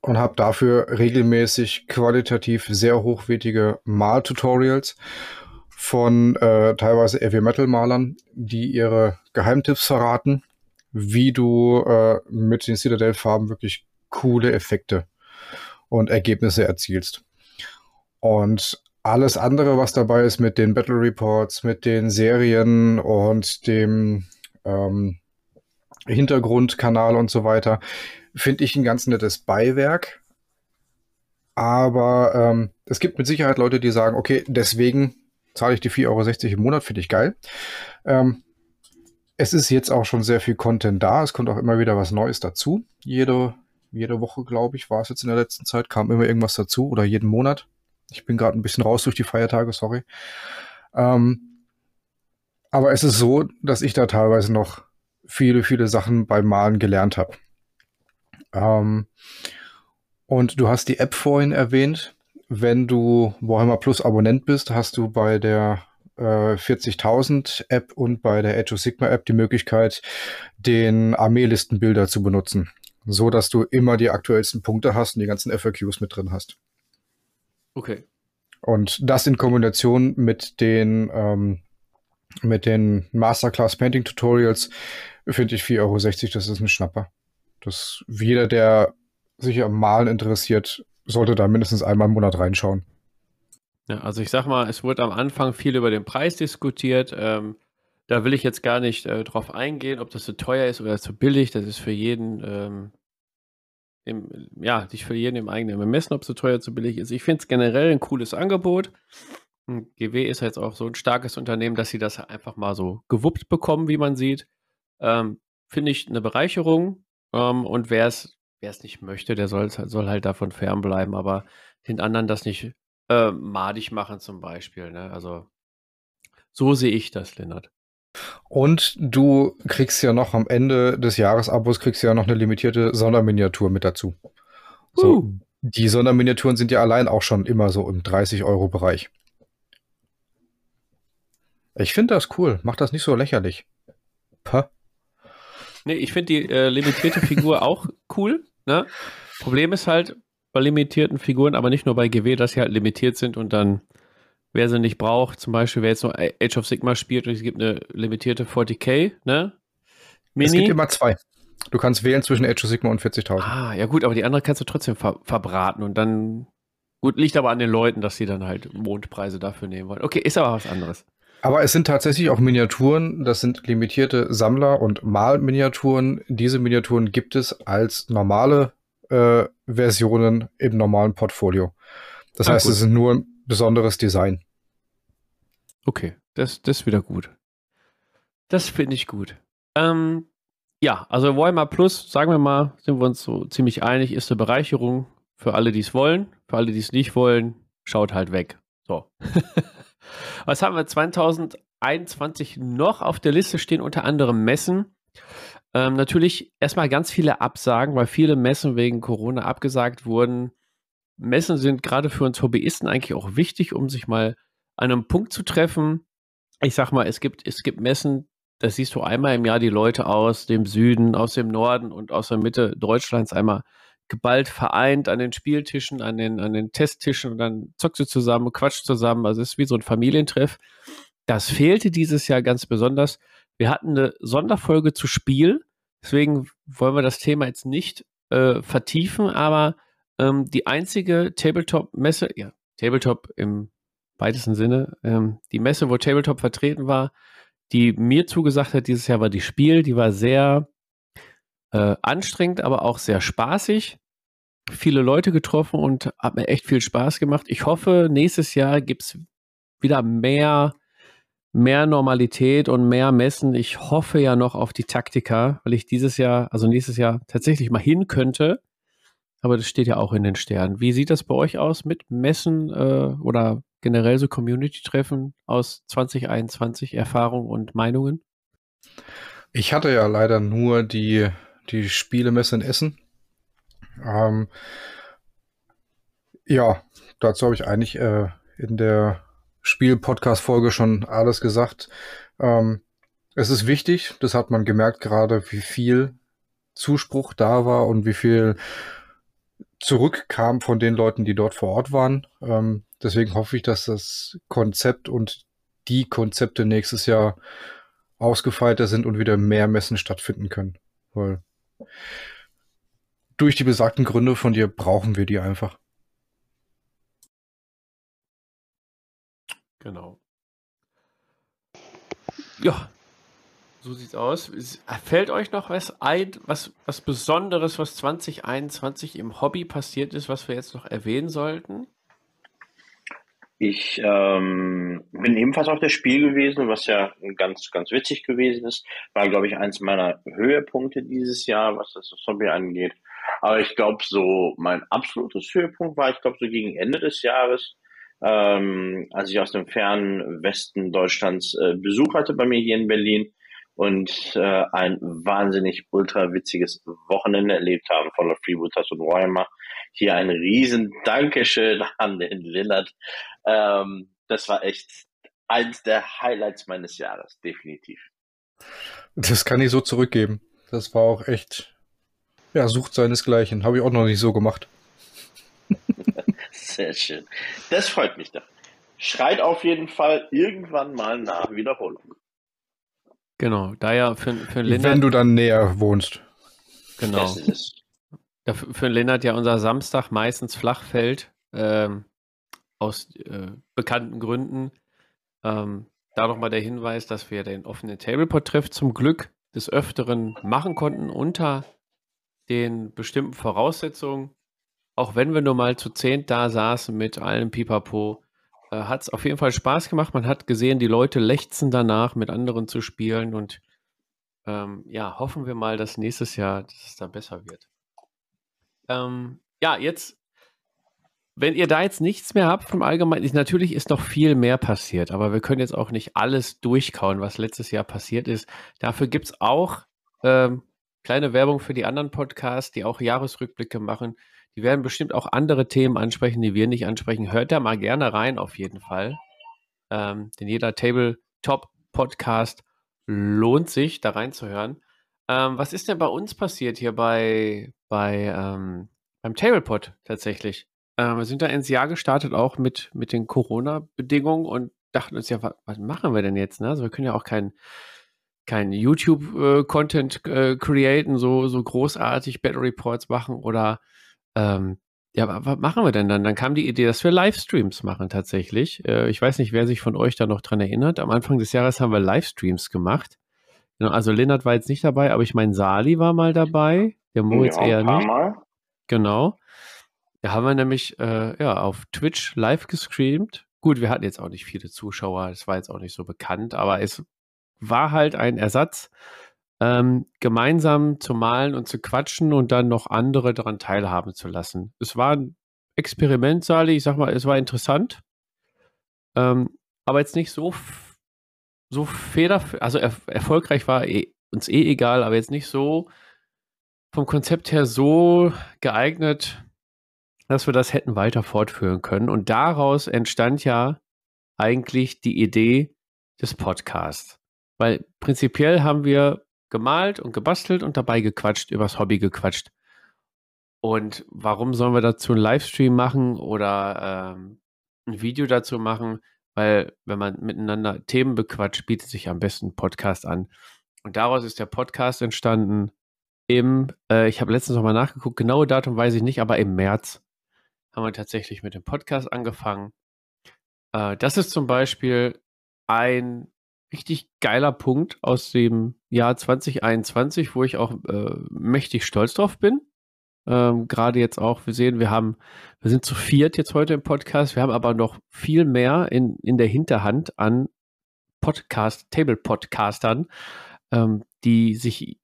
und habe dafür regelmäßig qualitativ sehr hochwertige Maltutorials von äh, teilweise Heavy Metal Malern, die ihre Geheimtipps verraten, wie du äh, mit den Citadel Farben wirklich coole Effekte und Ergebnisse erzielst. Und alles andere, was dabei ist mit den Battle Reports, mit den Serien und dem ähm, Hintergrundkanal und so weiter, finde ich ein ganz nettes Beiwerk. Aber ähm, es gibt mit Sicherheit Leute, die sagen, okay, deswegen zahle ich die 4,60 Euro im Monat, finde ich geil. Ähm, es ist jetzt auch schon sehr viel Content da. Es kommt auch immer wieder was Neues dazu. Jede, jede Woche, glaube ich, war es jetzt in der letzten Zeit, kam immer irgendwas dazu oder jeden Monat. Ich bin gerade ein bisschen raus durch die Feiertage, sorry. Ähm, aber es ist so, dass ich da teilweise noch viele, viele Sachen beim Malen gelernt habe. Ähm, und du hast die App vorhin erwähnt. Wenn du Warhammer Plus Abonnent bist, hast du bei der äh, 40.000 App und bei der Age of Sigma App die Möglichkeit, den Armeelistenbilder zu benutzen, so dass du immer die aktuellsten Punkte hast und die ganzen FAQs mit drin hast. Okay. Und das in Kombination mit den ähm, mit den Masterclass Painting Tutorials finde ich 4,60 Euro, das ist ein Schnapper. Das, jeder, der sich am Malen interessiert, sollte da mindestens einmal im Monat reinschauen. Ja, also ich sag mal, es wurde am Anfang viel über den Preis diskutiert. Ähm, da will ich jetzt gar nicht äh, drauf eingehen, ob das zu teuer ist oder zu billig. Das ist für jeden, ähm, im, ja, nicht für jeden im eigenen Ermessen, ob es zu teuer oder zu billig ist. Ich finde es generell ein cooles Angebot. GW ist jetzt auch so ein starkes Unternehmen, dass sie das einfach mal so gewuppt bekommen, wie man sieht. Ähm, Finde ich eine Bereicherung. Ähm, und wer es nicht möchte, der soll, soll halt davon fernbleiben, aber den anderen das nicht äh, madig machen zum Beispiel. Ne? Also so sehe ich das, Lennart. Und du kriegst ja noch am Ende des Jahresabos kriegst ja noch eine limitierte Sonderminiatur mit dazu. So, uh. die Sonderminiaturen sind ja allein auch schon immer so im 30 Euro Bereich. Ich finde das cool. Mach das nicht so lächerlich. Puh. Nee, ich finde die äh, limitierte Figur auch cool. Ne? Problem ist halt bei limitierten Figuren, aber nicht nur bei GW, dass sie halt limitiert sind und dann, wer sie nicht braucht, zum Beispiel, wer jetzt nur Age of Sigma spielt und es gibt eine limitierte 40k, ne? Mini. Es gibt immer zwei. Du kannst wählen zwischen Age of Sigma und 40.000. Ah, ja gut, aber die andere kannst du trotzdem ver verbraten und dann, gut, liegt aber an den Leuten, dass sie dann halt Mondpreise dafür nehmen wollen. Okay, ist aber was anderes. Aber es sind tatsächlich auch Miniaturen, das sind limitierte Sammler- und Malminiaturen. Diese Miniaturen gibt es als normale äh, Versionen im normalen Portfolio. Das ah, heißt, gut. es ist nur ein besonderes Design. Okay, das, das ist wieder gut. Das finde ich gut. Ähm, ja, also Warhammer Plus, sagen wir mal, sind wir uns so ziemlich einig, ist eine Bereicherung für alle, die es wollen. Für alle, die es nicht wollen, schaut halt weg. So. Was haben wir 2021 noch auf der Liste stehen? Unter anderem Messen. Ähm, natürlich erstmal ganz viele Absagen, weil viele Messen wegen Corona abgesagt wurden. Messen sind gerade für uns Hobbyisten eigentlich auch wichtig, um sich mal an einem Punkt zu treffen. Ich sag mal, es gibt, es gibt Messen, da siehst du einmal im Jahr die Leute aus dem Süden, aus dem Norden und aus der Mitte Deutschlands einmal geballt vereint an den Spieltischen, an den, an den Testtischen und dann zockst du zusammen, quatscht zusammen. Also es ist wie so ein Familientreff. Das fehlte dieses Jahr ganz besonders. Wir hatten eine Sonderfolge zu Spiel, deswegen wollen wir das Thema jetzt nicht äh, vertiefen, aber ähm, die einzige Tabletop-Messe, ja, Tabletop im weitesten Sinne, ähm, die Messe, wo Tabletop vertreten war, die mir zugesagt hat dieses Jahr, war die Spiel. Die war sehr äh, anstrengend, aber auch sehr spaßig. Viele Leute getroffen und hat mir echt viel Spaß gemacht. Ich hoffe, nächstes Jahr gibt es wieder mehr, mehr Normalität und mehr Messen. Ich hoffe ja noch auf die Taktika, weil ich dieses Jahr, also nächstes Jahr tatsächlich mal hin könnte. Aber das steht ja auch in den Sternen. Wie sieht das bei euch aus mit Messen äh, oder generell so Community-Treffen aus 2021, Erfahrungen und Meinungen? Ich hatte ja leider nur die die Spielemesse in Essen. Ähm, ja, dazu habe ich eigentlich äh, in der Spiel-Podcast-Folge schon alles gesagt. Ähm, es ist wichtig, das hat man gemerkt gerade, wie viel Zuspruch da war und wie viel zurückkam von den Leuten, die dort vor Ort waren. Ähm, deswegen hoffe ich, dass das Konzept und die Konzepte nächstes Jahr ausgefeilter sind und wieder mehr Messen stattfinden können. Weil durch die besagten Gründe von dir brauchen wir die einfach. Genau. Ja, so sieht's aus. Fällt euch noch was ein, was, was Besonderes, was 2021 im Hobby passiert ist, was wir jetzt noch erwähnen sollten? Ich ähm, bin ebenfalls auf der Spiel gewesen, was ja ganz, ganz witzig gewesen ist. War, glaube ich, eins meiner Höhepunkte dieses Jahr, was das Hobby angeht. Aber ich glaube, so mein absolutes Höhepunkt war, ich glaube, so gegen Ende des Jahres, ähm, als ich aus dem fernen Westen Deutschlands äh, Besuch hatte bei mir hier in Berlin und äh, ein wahnsinnig ultra witziges Wochenende erlebt haben voller Freebooters und Warhammer. Hier ein riesen Dankeschön an den Lillard. Ähm, das war echt eins der Highlights meines Jahres, definitiv. Das kann ich so zurückgeben. Das war auch echt, ja, sucht seinesgleichen. Habe ich auch noch nicht so gemacht. Sehr schön. Das freut mich doch. Schreit auf jeden Fall irgendwann mal nach Wiederholung. Genau, da ja für, für Lennart. Wenn du dann näher wohnst. Genau. für, für Lennart ja unser Samstag meistens flach fällt, ähm, aus äh, bekannten Gründen. Ähm, da nochmal der Hinweis, dass wir den offenen Tableport-Treff zum Glück des Öfteren machen konnten unter den bestimmten Voraussetzungen. Auch wenn wir nur mal zu zehnt da saßen mit allem Pipapo, äh, hat es auf jeden Fall Spaß gemacht. Man hat gesehen, die Leute lechzen danach, mit anderen zu spielen und ähm, ja, hoffen wir mal, dass nächstes Jahr, dass es da besser wird. Ähm, ja, jetzt wenn ihr da jetzt nichts mehr habt vom Allgemeinen, ist, natürlich ist noch viel mehr passiert, aber wir können jetzt auch nicht alles durchkauen, was letztes Jahr passiert ist. Dafür gibt es auch ähm, kleine Werbung für die anderen Podcasts, die auch Jahresrückblicke machen. Die werden bestimmt auch andere Themen ansprechen, die wir nicht ansprechen. Hört da mal gerne rein, auf jeden Fall. Ähm, denn jeder Tabletop-Podcast lohnt sich, da reinzuhören. Ähm, was ist denn bei uns passiert hier bei, bei ähm, beim Tablepod tatsächlich? Äh, wir sind da ins Jahr gestartet, auch mit, mit den Corona-Bedingungen und dachten uns ja, was, was, machen wir denn jetzt? Ne? Also wir können ja auch kein, kein YouTube-Content äh, äh, createn, so, so großartig Battle Reports machen oder ähm, ja, was machen wir denn dann? Dann kam die Idee, dass wir Livestreams machen tatsächlich. Äh, ich weiß nicht, wer sich von euch da noch dran erinnert. Am Anfang des Jahres haben wir Livestreams gemacht. Genau, also Lennart war jetzt nicht dabei, aber ich meine, Sali war mal dabei. Der Moritz ja, eher nicht. Mal. Genau. Da haben wir nämlich äh, ja, auf Twitch live gestreamt. Gut, wir hatten jetzt auch nicht viele Zuschauer, es war jetzt auch nicht so bekannt, aber es war halt ein Ersatz, ähm, gemeinsam zu malen und zu quatschen und dann noch andere daran teilhaben zu lassen. Es war ein Experiment, Sali, ich sag mal, es war interessant, ähm, aber jetzt nicht so, so federführend, also er erfolgreich war eh, uns eh egal, aber jetzt nicht so vom Konzept her so geeignet, dass wir das hätten weiter fortführen können. Und daraus entstand ja eigentlich die Idee des Podcasts. Weil prinzipiell haben wir gemalt und gebastelt und dabei gequatscht, übers Hobby gequatscht. Und warum sollen wir dazu einen Livestream machen oder ähm, ein Video dazu machen? Weil wenn man miteinander Themen bequatscht, bietet sich am besten ein Podcast an. Und daraus ist der Podcast entstanden im, äh, ich habe letztens nochmal nachgeguckt, genaue Datum weiß ich nicht, aber im März haben wir tatsächlich mit dem Podcast angefangen. Äh, das ist zum Beispiel ein richtig geiler Punkt aus dem Jahr 2021, wo ich auch äh, mächtig stolz drauf bin. Ähm, Gerade jetzt auch, wir sehen, wir haben, wir sind zu viert jetzt heute im Podcast, wir haben aber noch viel mehr in, in der Hinterhand an Podcast, Table-Podcastern, ähm, die sich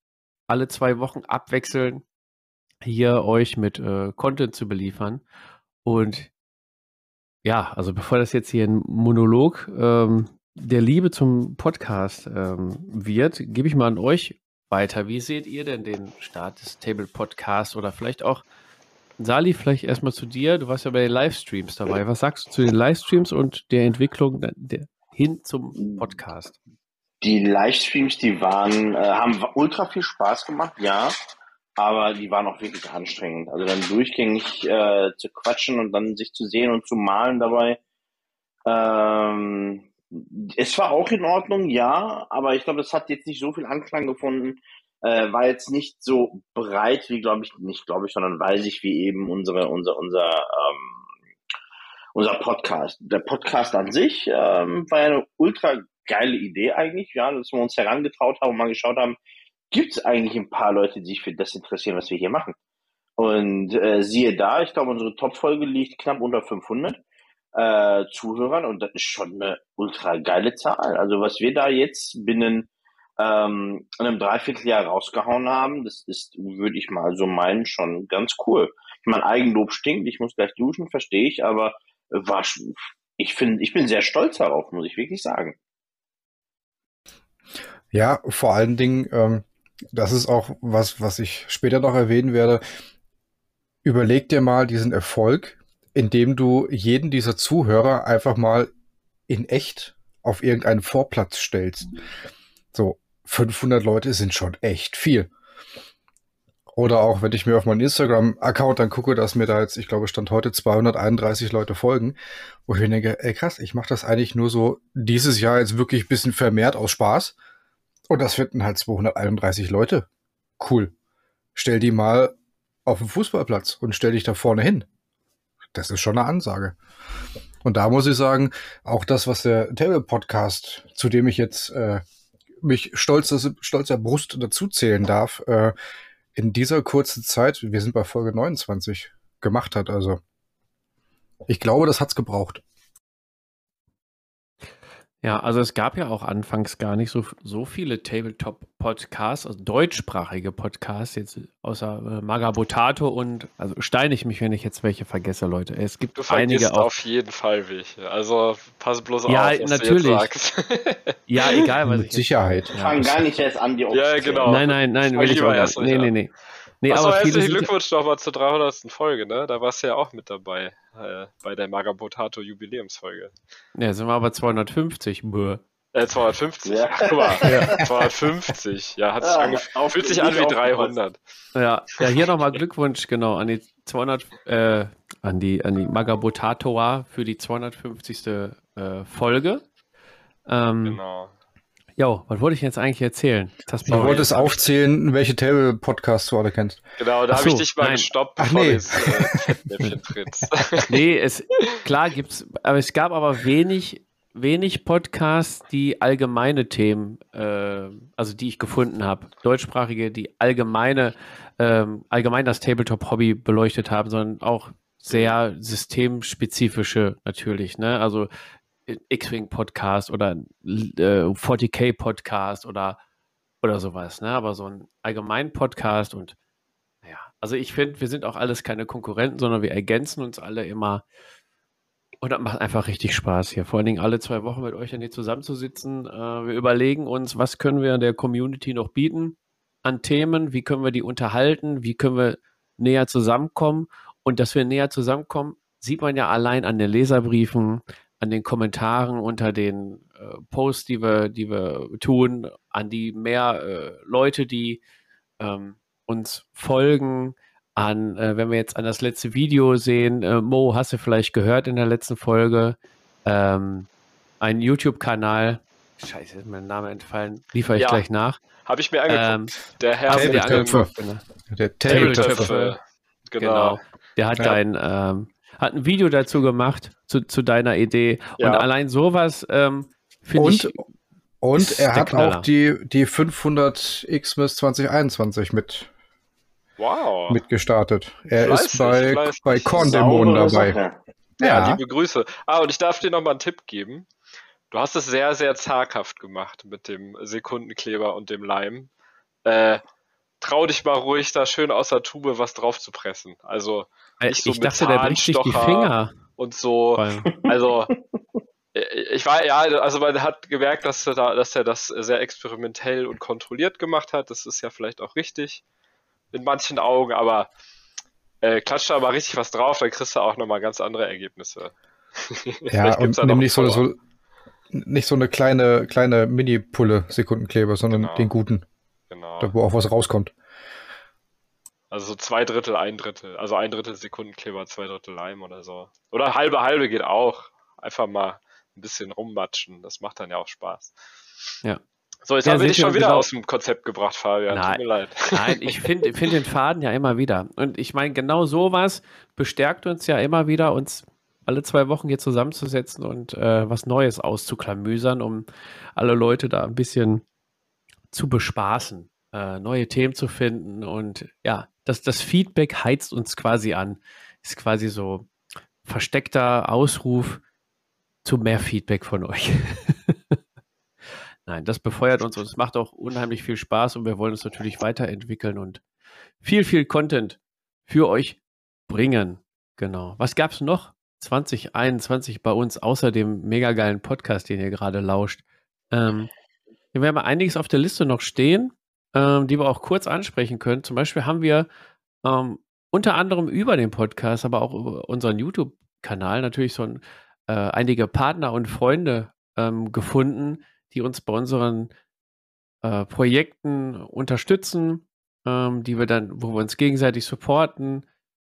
alle zwei Wochen abwechseln, hier euch mit äh, Content zu beliefern. Und ja, also bevor das jetzt hier ein Monolog ähm, der Liebe zum Podcast ähm, wird, gebe ich mal an euch weiter. Wie seht ihr denn den Start des Table Podcasts oder vielleicht auch Sali, vielleicht erstmal zu dir. Du warst ja bei den Livestreams dabei. Was sagst du zu den Livestreams und der Entwicklung der, hin zum Podcast? Die Livestreams, die waren, äh, haben ultra viel Spaß gemacht, ja aber die waren auch wirklich anstrengend. Also dann durchgängig äh, zu quatschen und dann sich zu sehen und zu malen dabei. Ähm, es war auch in Ordnung, ja, aber ich glaube, es hat jetzt nicht so viel Anklang gefunden. Äh, war jetzt nicht so breit wie, glaube ich, nicht glaube ich, sondern weiß ich, wie eben unsere, unser, unser, ähm, unser Podcast. Der Podcast an sich ähm, war eine ultra geile Idee eigentlich, ja, dass wir uns herangetraut haben und mal geschaut haben, gibt es eigentlich ein paar Leute, die sich für das interessieren, was wir hier machen. Und äh, siehe da, ich glaube, unsere Top-Folge liegt knapp unter 500 äh, Zuhörern und das ist schon eine ultra geile Zahl. Also was wir da jetzt binnen ähm, einem Dreivierteljahr rausgehauen haben, das ist, würde ich mal so meinen, schon ganz cool. Mein Eigenlob stinkt, ich muss gleich duschen, verstehe ich, aber war, ich finde, ich bin sehr stolz darauf, muss ich wirklich sagen. Ja, vor allen Dingen, ähm, das ist auch was, was ich später noch erwähnen werde. Überleg dir mal diesen Erfolg, indem du jeden dieser Zuhörer einfach mal in echt auf irgendeinen Vorplatz stellst. So, 500 Leute sind schon echt viel. Oder auch, wenn ich mir auf meinen Instagram-Account dann gucke, dass mir da jetzt, ich glaube, stand heute 231 Leute folgen, wo ich mir denke, ey krass, ich mache das eigentlich nur so dieses Jahr jetzt wirklich ein bisschen vermehrt aus Spaß. Und das finden halt 231 Leute. Cool. Stell die mal auf den Fußballplatz und stell dich da vorne hin. Das ist schon eine Ansage. Und da muss ich sagen, auch das, was der Table Podcast, zu dem ich jetzt äh, mich stolzer, stolzer Brust dazuzählen darf, äh, in dieser kurzen Zeit, wir sind bei Folge 29, gemacht hat. Also ich glaube, das hat's gebraucht. Ja, also es gab ja auch anfangs gar nicht so, so viele Tabletop-Podcasts, also deutschsprachige Podcasts, jetzt außer äh, Magabotato und, also steine ich mich, wenn ich jetzt welche vergesse, Leute. Es gibt Du einige auch. auf jeden Fall welche. Also pass bloß Ja, auf, was natürlich. du jetzt sagst. Ja, egal, was Mit ich Sicherheit. Ja, Fang gar nicht erst an, die Ja, aufzuzählen. genau. Nein, nein, nein, will ich auch nicht. Nee, nee, nee. Nee, Achso, herzlichen Glückwunsch nochmal zur 300. Folge, ne? Da warst du ja auch mit dabei, äh, bei der Magabotato Jubiläumsfolge. ja, sind wir aber 250. Bäh. Äh, 250. Ja. Guck mal, 250. Ja, hat sich Ja, angef auf- fühlt sich an wie aufgepasst. 300. Ja, ja, hier nochmal Glückwunsch, genau, an die 200, äh, an die, an die Magabotatoa für die 250. Äh, Folge. Ähm, Genau. Jo, was wollte ich jetzt eigentlich erzählen? Hast Du wolltest aufzählen, welche Table-Podcasts du alle kennst. Genau, da habe ich dich mal nein. gestoppt, Ach, bevor nee. äh. Nee, es, klar gibt's, aber es gab aber wenig, wenig Podcasts, die allgemeine Themen, äh, also die ich gefunden habe, deutschsprachige, die allgemeine, ähm, allgemein das Tabletop-Hobby beleuchtet haben, sondern auch sehr systemspezifische natürlich, ne? Also äh, X-Wing-Podcast oder äh, 40k-Podcast oder, oder sowas, ne? Aber so ein allgemeinen Podcast und ja, also ich finde, wir sind auch alles keine Konkurrenten, sondern wir ergänzen uns alle immer. Und das macht einfach richtig Spaß hier. Vor allen Dingen alle zwei Wochen mit euch dann hier zusammenzusitzen. Äh, wir überlegen uns, was können wir der Community noch bieten an Themen, wie können wir die unterhalten, wie können wir näher zusammenkommen. Und dass wir näher zusammenkommen, sieht man ja allein an den Leserbriefen, an den Kommentaren unter den äh, Posts, die wir, die wir tun, an die mehr äh, Leute, die ähm, uns folgen, an, äh, wenn wir jetzt an das letzte Video sehen, äh, Mo, hast du vielleicht gehört in der letzten Folge, ähm, ein YouTube-Kanal, scheiße, ist der Name entfallen, liefere ich Ja. gleich nach. Habe ich mir angeguckt. Ähm, der Herr Tabletöpfe. Der Tabletöpfe. Genau. Genau. Der hat Ja. dein, ähm, hat ein Video dazu gemacht, zu, zu deiner Idee. Ja. Und allein sowas ähm, finde ich. Und, er hat Knaller. auch die, die 500 Xmas 2021 mit, Wow. mit gestartet. Er Fleißig, ist bei, fleißig. bei Korndämonen dabei. Sache. Ja, Ja, liebe Grüße. Ah, und ich darf dir nochmal einen Tipp geben. Du hast es sehr, sehr zaghaft gemacht mit dem Sekundenkleber und dem Leim. Äh, trau dich mal ruhig, da schön aus der Tube was drauf zu pressen. Also äh, nicht so ich mit dachte, der bricht sich die. Finger. Und so. Weil, Also äh, ich war ja, also man hat gemerkt, dass er, da, dass er das sehr experimentell und kontrolliert gemacht hat. Das ist ja vielleicht auch richtig in manchen Augen, aber äh, klatscht da mal richtig was drauf, dann kriegst du auch nochmal ganz andere Ergebnisse. ja und nimm nicht so, so, nicht so eine kleine, kleine Mini-Pulle Sekundenkleber, sondern Genau. den guten, Genau. da wo auch was rauskommt. Also so zwei Drittel, ein Drittel. Also ein Drittel Sekundenkleber, zwei Drittel Leim oder so. Oder halbe halbe geht auch. Einfach mal ein bisschen rummatschen. Das macht dann ja auch Spaß. Ja. So, jetzt Ja, dich ihr, schon wieder genau. aus dem Konzept gebracht, Fabian. Nein. Tut mir leid. Nein, ich finde find den Faden ja immer wieder. Und ich meine, genau sowas bestärkt uns ja immer wieder, uns alle zwei Wochen hier zusammenzusetzen und äh, was Neues auszuklamüsern, um alle Leute da ein bisschen zu bespaßen, äh, neue Themen zu finden. Und ja, das, das Feedback heizt uns quasi an. Ist quasi so versteckter Ausruf zu mehr Feedback von euch. Nein, das befeuert uns und es macht auch unheimlich viel Spaß und wir wollen uns natürlich weiterentwickeln und viel, viel Content für euch bringen. Genau. Was gab's noch 2021 bei uns außer dem mega geilen Podcast, den ihr gerade lauscht? Ähm, wir haben einiges auf der Liste noch stehen, ähm, die wir auch kurz ansprechen können. Zum Beispiel haben wir ähm, unter anderem über den Podcast, aber auch über unseren YouTube-Kanal natürlich so äh, einige Partner und Freunde ähm, gefunden, die uns bei unseren äh, Projekten unterstützen, ähm, die wir dann, wo wir uns gegenseitig supporten,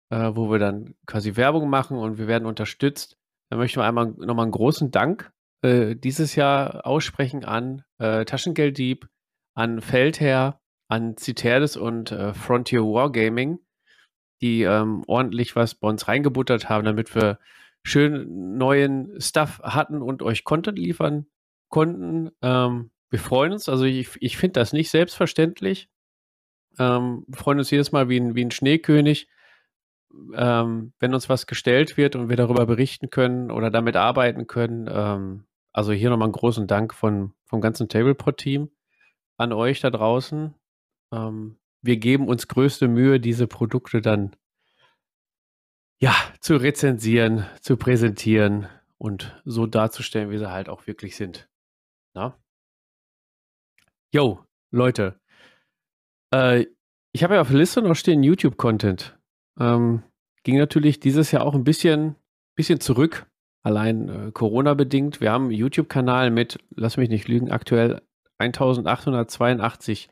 äh, wo wir dann quasi Werbung machen und wir werden unterstützt. Da möchten wir einmal nochmal einen großen Dank äh, dieses Jahr aussprechen an äh, Taschengelddieb, an Feldherr, an Citerdes und äh, Frontier Wargaming, die ähm, ordentlich was bei uns reingebuttert haben, damit wir schön neuen Stuff hatten und euch Content liefern konnten. Ähm, wir freuen uns. Also ich, ich finde das nicht selbstverständlich. Ähm, wir freuen uns jedes Mal wie ein, wie ein Schneekönig, ähm, wenn uns was gestellt wird und wir darüber berichten können oder damit arbeiten können. Ähm, also hier nochmal einen großen Dank von, vom ganzen Tablepod-Team an euch da draußen. Ähm, wir geben uns größte Mühe, diese Produkte dann ja, zu rezensieren, zu präsentieren und so darzustellen, wie sie halt auch wirklich sind. Na? Yo, Leute. Äh, ich habe ja auf der Liste noch stehen YouTube-Content. Ähm, ging natürlich dieses Jahr auch ein bisschen, bisschen zurück, allein äh, Corona-bedingt. Wir haben einen YouTube-Kanal mit, lass mich nicht lügen, aktuell 1882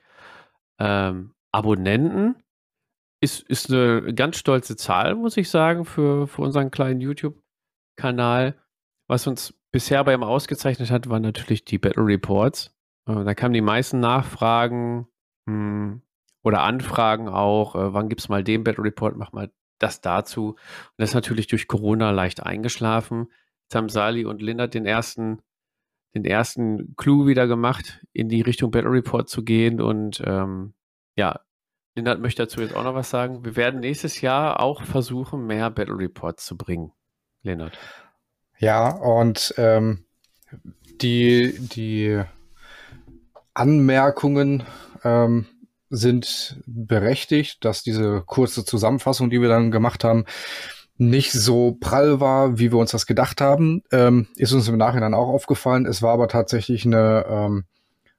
ähm, Abonnenten. Ist, ist eine ganz stolze Zahl, muss ich sagen, für, für unseren kleinen YouTube-Kanal. Was uns bisher bei ihm ausgezeichnet hat, waren natürlich die Battle Reports. Äh, da kamen die meisten Nachfragen hm, oder Anfragen auch. Äh, wann gibt es mal den Battle Report? Mach mal das dazu. Und das ist natürlich durch Corona leicht eingeschlafen. Jetzt haben Sali und Lindert den ersten, den ersten Clou wieder gemacht, in die Richtung Battle Report zu gehen. Und ähm, ja, Lindert möchte dazu jetzt auch noch was sagen. Wir werden nächstes Jahr auch versuchen, mehr Battle Reports zu bringen. Lindert. Ja, und ähm, die, die Anmerkungen ähm, sind berechtigt, dass diese kurze Zusammenfassung, die wir dann gemacht haben, nicht so prall war, wie wir uns das gedacht haben. Ähm, ist uns im Nachhinein auch aufgefallen. Es war aber tatsächlich eine, ähm,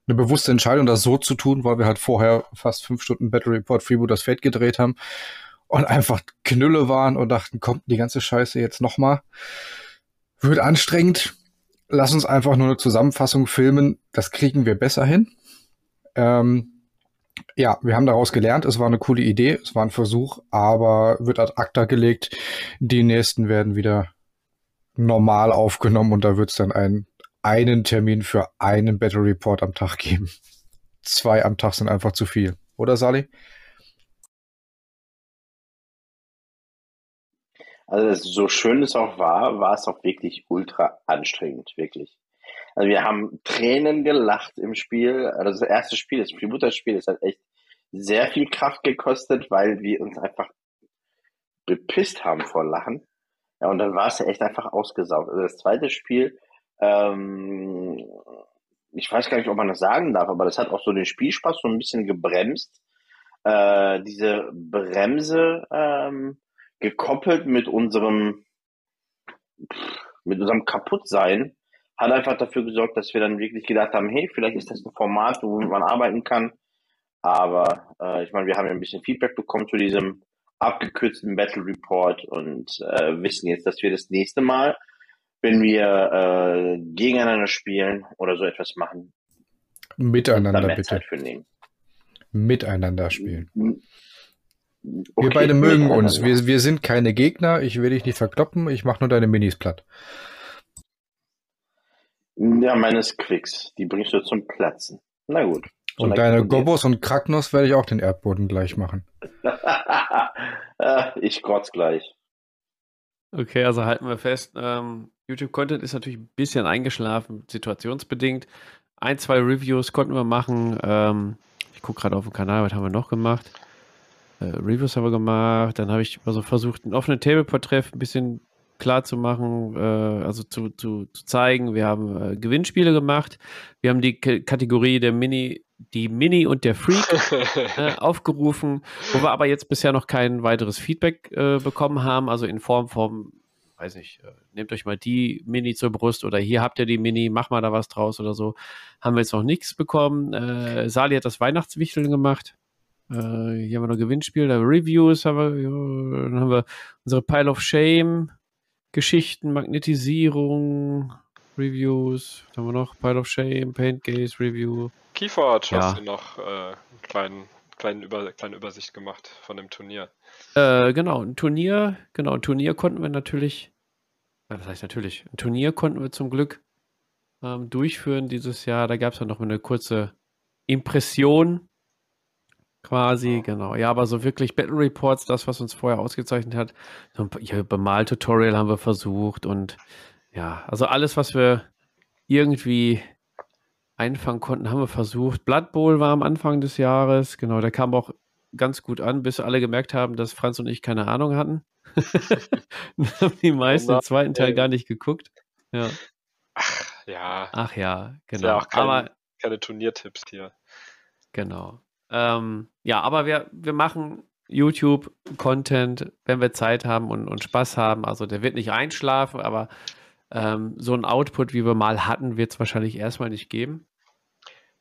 eine bewusste Entscheidung, das so zu tun, weil wir halt vorher fast fünf Stunden Battle Report Freeboot das Feld gedreht haben und einfach Knülle waren und dachten, kommt die ganze Scheiße jetzt nochmal. Wird anstrengend. Lass uns einfach nur eine Zusammenfassung filmen. Das kriegen wir besser hin. Ähm, ja, wir haben daraus gelernt. Es war eine coole Idee. Es war ein Versuch, aber wird ad acta gelegt. Die nächsten werden wieder normal aufgenommen und da wird es dann einen, einen Termin für einen Battle Report am Tag geben. Zwei am Tag sind einfach zu viel. Oder, Sali? Also so schön es auch war, war es auch wirklich ultra anstrengend, wirklich. Also wir haben Tränen gelacht im Spiel. Also das erste Spiel, das Freebooter-Spiel, das hat echt sehr viel Kraft gekostet, weil wir uns einfach bepisst haben vor Lachen. Ja, und dann war es ja echt einfach ausgesaugt. Also das zweite Spiel, ähm, ich weiß gar nicht, ob man das sagen darf, aber das hat auch so den Spielspaß so ein bisschen gebremst. Äh, diese Bremse ähm, gekoppelt mit unserem mit unserem Kaputtsein hat einfach dafür gesorgt, dass wir dann wirklich gedacht haben, hey, vielleicht ist das ein Format, womit man arbeiten kann. Aber äh, ich meine, wir haben ja ein bisschen Feedback bekommen zu diesem abgekürzten Battle Report und äh, wissen jetzt, dass wir das nächste Mal, wenn wir äh, gegeneinander spielen oder so etwas machen, miteinander bitte. Zeit für nehmen. Miteinander spielen. Okay, wir beide mögen uns. Wir, wir sind keine Gegner. Ich will dich nicht verkloppen. Ich mache nur deine Minis platt. Ja, meines Quicks. Die bringst du zum Platzen. Na gut. So Und deine. Gobos und Kraknos werde ich auch den Erdboden gleich machen. Ah, ich grotz gleich. Okay, also halten wir fest, ähm, YouTube-Content ist natürlich ein bisschen eingeschlafen, situationsbedingt. Ein, zwei Reviews konnten wir machen. Ähm, ich gucke gerade auf dem Kanal, was haben wir noch gemacht? Äh, Reviews haben wir gemacht. Dann habe ich also versucht, einen offenen Tableport-Treff ein bisschen klar zu machen, äh, also zu, zu, zu zeigen. Wir haben äh, Gewinnspiele gemacht. Wir haben die K Kategorie der Mini, die Mini und der Freak äh, aufgerufen, wo wir aber jetzt bisher noch kein weiteres Feedback äh, bekommen haben, also in Form von, weiß nicht, äh, nehmt euch mal die Mini zur Brust oder hier habt ihr die Mini, mach mal da was draus oder so. Haben wir jetzt noch nichts bekommen. Äh, Sali hat das Weihnachtswichteln gemacht. Hier haben wir noch Gewinnspiel, da Reviews haben wir, ja, dann haben wir unsere Pile of Shame, Geschichten, Magnetisierung, Reviews, was haben wir noch Pile of Shame, Paint Gaze, Review. Keyforge Ja. hast du noch äh, einen kleinen, kleinen Über, kleine Übersicht gemacht von dem Turnier. Äh, genau, ein Turnier, genau, ein Turnier konnten wir natürlich, äh, was heißt natürlich, ein Turnier konnten wir zum Glück ähm, durchführen dieses Jahr. Da gab es dann noch eine kurze Impression quasi, genau. Ja, aber so wirklich Battle Reports, das, was uns vorher ausgezeichnet hat, so ein Bemal-Tutorial haben wir versucht und ja, also alles, was wir irgendwie einfangen konnten, haben wir versucht. Blood Bowl war am Anfang des Jahres, genau, der kam auch ganz gut an, bis alle gemerkt haben, dass Franz und ich keine Ahnung hatten. haben die meisten den zweiten Teil gar nicht geguckt. Ja. Ach ja. Ach ja, Ist genau. ja auch kein, aber keine Turniertipps hier. Genau. Ähm, ja, aber wir, wir machen YouTube-Content, wenn wir Zeit haben und, und Spaß haben. Also der wird nicht einschlafen, aber ähm, so ein Output, wie wir mal hatten, wird es wahrscheinlich erstmal nicht geben.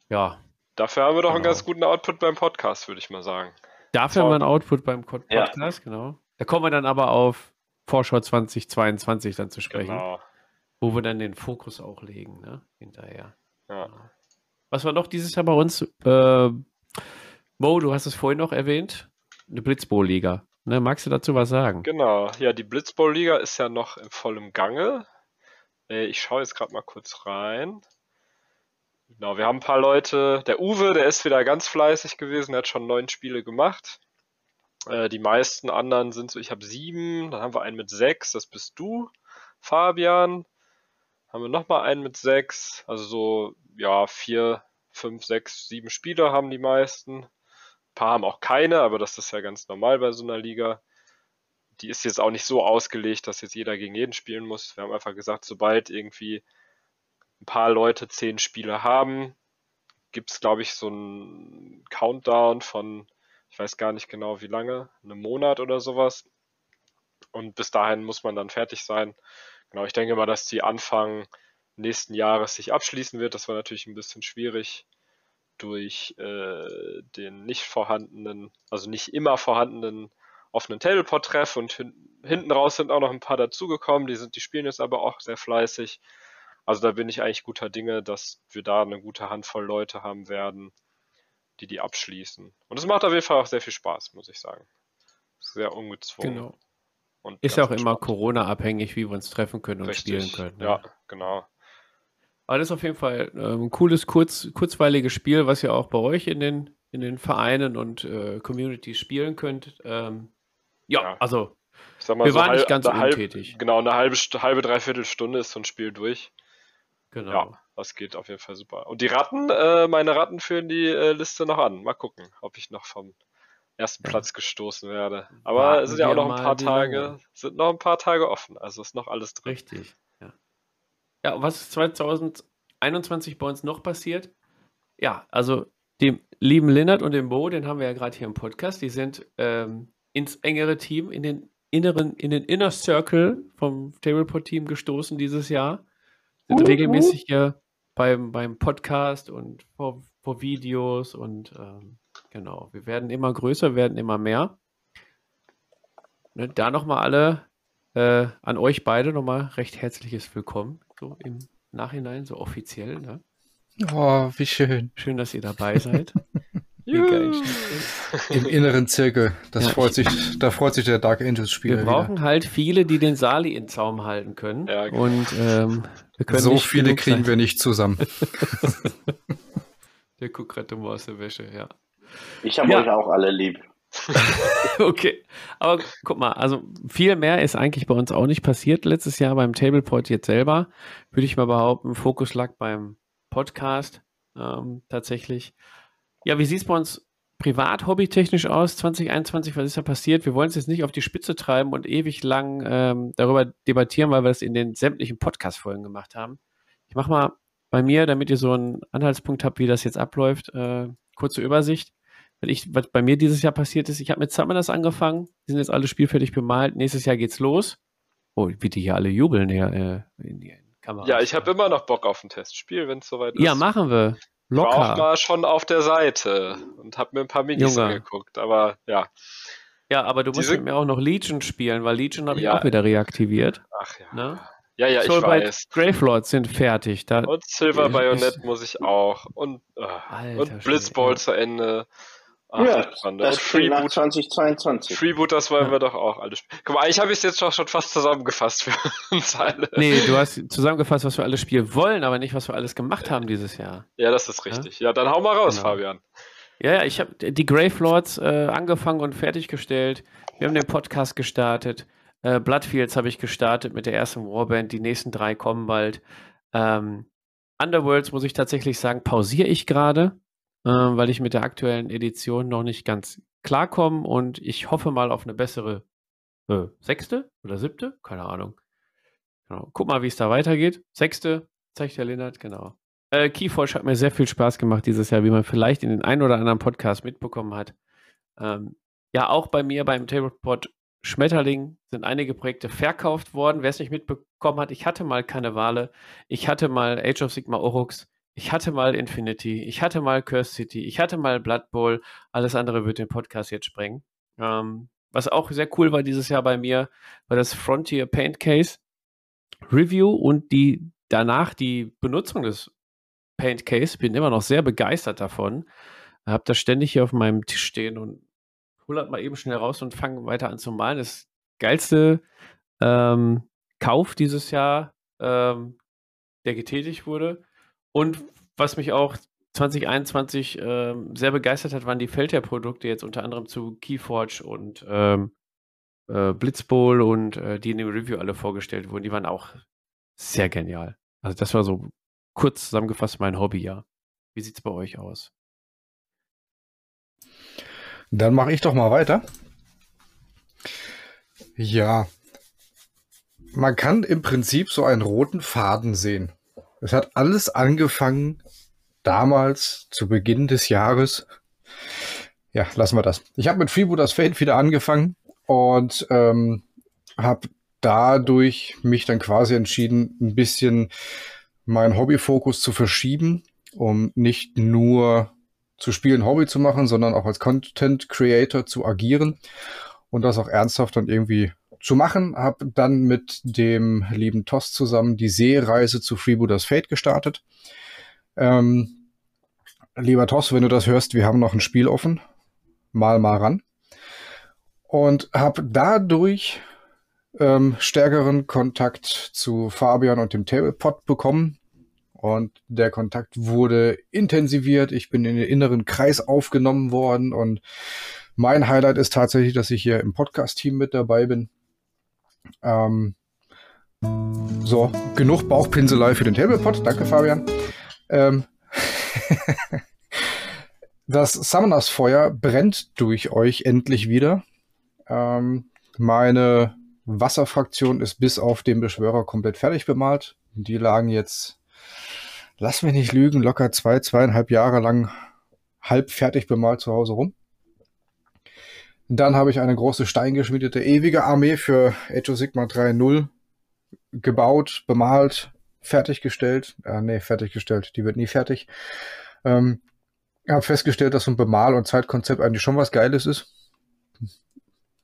Ja, Dafür haben wir doch einen Genau. ganz guten Output beim Podcast, würde ich mal sagen. dafür haben wir ein Output beim Pod- Ja. Podcast, genau. Da kommen wir dann aber auf Vorschau 2022 dann zu sprechen, Genau. wo wir dann den Fokus auch legen, ne? Hinterher. Ja. Was war noch dieses Jahr bei uns? Äh, Mo, du hast es vorhin noch erwähnt. Eine Blitzbowl-Liga. Ne, magst du dazu was sagen? Genau, ja, die Blitzbowl-Liga ist ja noch in vollem Gange. Äh, Ich schaue jetzt gerade mal kurz rein. Genau, wir haben ein paar Leute. Der Uwe, der ist wieder ganz fleißig gewesen, der hat schon neun Spiele gemacht. Äh, Die meisten anderen sind so, ich habe sieben, dann haben wir einen mit sechs, das bist du, Fabian. Haben wir nochmal einen mit sechs, also so, ja, vier, fünf, sechs, sieben Spieler haben die meisten. Ein paar haben auch keine, aber das ist ja ganz normal bei so einer Liga die ist jetzt auch nicht so ausgelegt, dass jetzt jeder gegen jeden spielen muss. Wir haben einfach gesagt, sobald irgendwie ein paar Leute zehn Spiele haben, gibt es, glaube ich, so einen Countdown von, ich weiß gar nicht genau wie lange, einem Monat oder sowas. Und bis dahin muss man dann fertig sein. Genau, ich denke mal, dass die Anfang nächsten Jahres sich abschließen wird. Das war natürlich ein bisschen schwierig durch äh, den nicht vorhandenen, also nicht immer vorhandenen offenen Tableport-Treff und hin, hinten raus sind auch noch ein paar dazugekommen. Die sind, die spielen jetzt aber auch sehr fleißig. Also da bin ich eigentlich guter Dinge, dass wir da eine gute Handvoll Leute haben werden, die die abschließen. Und es macht auf jeden Fall auch sehr viel Spaß, muss ich sagen. Sehr ungezwungen. Genau. Und Ist ja auch ganz immer entspannt. Corona-abhängig, wie wir uns treffen können und Richtig. spielen können. Ne? Ja, genau. Aber das ist auf jeden Fall ähm, ein cooles, kurz, kurzweiliges Spiel, was ihr auch bei euch in den, in den Vereinen und äh, Communities spielen könnt. Ähm, ja, Ja. also mal, wir so waren nicht halb- ganz eine halb- untätig. Genau, eine halbe, halbe, dreiviertel Stunde ist so ein Spiel durch. Genau. Ja, das geht auf jeden Fall super. Und die Ratten, äh, meine Ratten führen die äh, Liste noch an. Mal gucken, ob ich noch vom ersten. Platz gestoßen werde. Aber Warten es sind ja auch noch ein paar Tage, lange. sind noch ein paar Tage offen. Also ist noch alles drin. Richtig. Ja. was ist 2021 bei uns noch passiert? Ja, also dem lieben Lennart und dem Bo, den haben wir ja gerade hier im Podcast, die sind ähm, ins engere Team, in den inneren, in den Inner Circle vom Tableport-Team gestoßen dieses Jahr. Sind regelmäßig hier beim, beim Podcast und vor, vor Videos und ähm, genau, wir werden immer größer, werden immer mehr. Ne, da nochmal alle äh, an euch beide nochmal recht herzliches Willkommen, so im Nachhinein, so offiziell. Ne? Oh, wie schön. Schön, dass ihr dabei seid. Im inneren Zirkel. Das Ja, freut sich, da freut sich der Dark Angels Spieler Wir wieder. brauchen halt viele, die den Sali in Zaum halten können. Ja, genau. Und ähm, wir können So nicht viele kriegen sein. wir nicht zusammen. Der guckt gerade dumm aus der Wäsche, ja. Ich habe Ja. euch auch alle lieb. Okay, aber guck mal, also viel mehr ist eigentlich bei uns auch nicht passiert letztes Jahr beim Tableport jetzt selber. Würde ich mal behaupten, Fokus lag beim Podcast ähm, tatsächlich. Ja, wie sieht es bei uns privat, hobbytechnisch aus 2021? Was ist da passiert? Wir wollen es jetzt nicht auf die Spitze treiben und ewig lang ähm, darüber debattieren, weil wir das in den sämtlichen Podcast-Folgen gemacht haben. Ich mache mal bei mir, damit ihr so einen Anhaltspunkt habt, wie das jetzt abläuft, äh, kurze Übersicht. Weil ich, was bei mir dieses Jahr passiert ist, ich habe mit Summoners angefangen, die sind jetzt alle spielfertig bemalt, nächstes Jahr geht's los. Oh, wie die hier alle jubeln hier äh, in die Kamera. Ja, ich habe immer noch Bock auf ein Testspiel, wenn es soweit ist. Ja, machen wir. Ich war auch Locker. mal schon auf der Seite und habe mir ein paar Minis Junge. angeguckt. Aber ja, Ja, aber du musst Diese- mit mir auch noch Legion spielen, weil Legion habe ich Ja. auch wieder reaktiviert. ach ja. Ne? Ja, ja, ich Soulblight weiß. Gravelords sind fertig. Da, Und Silver Bayonet muss ich auch. Und, äh, Alter und Blitzball ja. zu Ende. Ach, ja, das Freeboot, 2022. Freeboot, das wollen Ja. wir doch auch alle spielen. Guck mal, ich habe es jetzt schon, schon fast zusammengefasst für uns alle. Nee, du hast zusammengefasst, was wir alles spielen wollen, aber nicht, was wir alles gemacht haben dieses Jahr. Ja, das ist richtig. Ja, dann hau mal raus, Genau. Fabian. Ja, ja, ich habe die Grave Lords äh, angefangen und fertiggestellt. Wir haben den Podcast gestartet. Äh, Bloodfields habe ich gestartet mit der ersten Warband. Die nächsten drei kommen bald. Ähm, Underworlds, muss ich tatsächlich sagen, pausiere ich gerade, äh, weil ich mit der aktuellen Edition noch nicht ganz klarkomme und ich hoffe mal auf eine bessere äh, sechste oder siebte, keine Ahnung. Genau. Guck mal, wie es da weitergeht. Sechste, zeigt der Lennart, genau. Äh, Keyforge hat mir sehr viel Spaß gemacht dieses Jahr, wie man vielleicht in den ein oder anderen Podcast mitbekommen hat. Ähm, ja, auch bei mir beim Tablepod Schmetterling sind einige Projekte verkauft worden. Wer es nicht mitbekommen hat, ich hatte mal Karnevale, ich hatte mal Age of Sigma Orux, ich hatte mal Infinity, ich hatte mal Curse City, ich hatte mal Blood Bowl. Alles andere wird den Podcast jetzt sprengen. Ähm, was auch sehr cool war dieses Jahr bei mir, war das Frontier Paint Case Review und die danach die Benutzung des Paint Case. Bin immer noch sehr begeistert davon. Hab das ständig hier auf meinem Tisch stehen und hol das mal eben schnell raus und fange weiter an zu malen. Das geilste ähm, Kauf dieses Jahr, ähm, der getätigt wurde. Und was mich auch 2021 ähm, sehr begeistert hat, waren die Feldherr-Produkte jetzt unter anderem zu Keyforge und ähm, äh, Blitzbowl und äh, die in dem Review alle vorgestellt wurden. Die waren auch sehr genial. Also das war so kurz zusammengefasst mein Hobby, ja. Wie sieht's bei euch aus? Dann mache ich doch mal weiter. Ja, man kann im Prinzip so einen roten Faden sehen. Es hat alles angefangen damals zu Beginn des Jahres. Ja, lassen wir das. Ich habe mit Freebooters Fate wieder angefangen und ähm, habe dadurch mich dann quasi entschieden, ein bisschen meinen Hobbyfokus zu verschieben, um nicht nur zu spielen Hobby zu machen, sondern auch als Content Creator zu agieren und das auch ernsthaft dann irgendwie zu machen. Habe dann mit dem lieben Toss zusammen die Seereise zu Freebooters Fate gestartet. Ähm, lieber Toss, wenn du das hörst, wir haben noch ein Spiel offen. Mal mal ran. Und habe dadurch ähm, stärkeren Kontakt zu Fabian und dem Tablepot bekommen. Und der Kontakt wurde intensiviert. Ich bin in den inneren Kreis aufgenommen worden. Und mein Highlight ist tatsächlich, dass ich hier im Podcast-Team mit dabei bin. Ähm, so, genug Bauchpinselei für den Tablepot. Danke, Fabian. Ähm, das Summoners Feuer brennt durch euch endlich wieder. Ähm, meine Wasserfraktion ist bis auf den Beschwörer komplett fertig bemalt. Die lagen jetzt, lass mich nicht lügen, locker zwei, zweieinhalb Jahre lang halb fertig bemalt zu Hause rum. Dann habe ich eine große steingeschmiedete ewige Armee für Age of Sigma 3.0 gebaut, bemalt, fertiggestellt. Äh, nee, fertiggestellt. Die wird nie fertig. Ähm, habe festgestellt, dass so ein Bemal- und Zeitkonzept eigentlich schon was Geiles ist.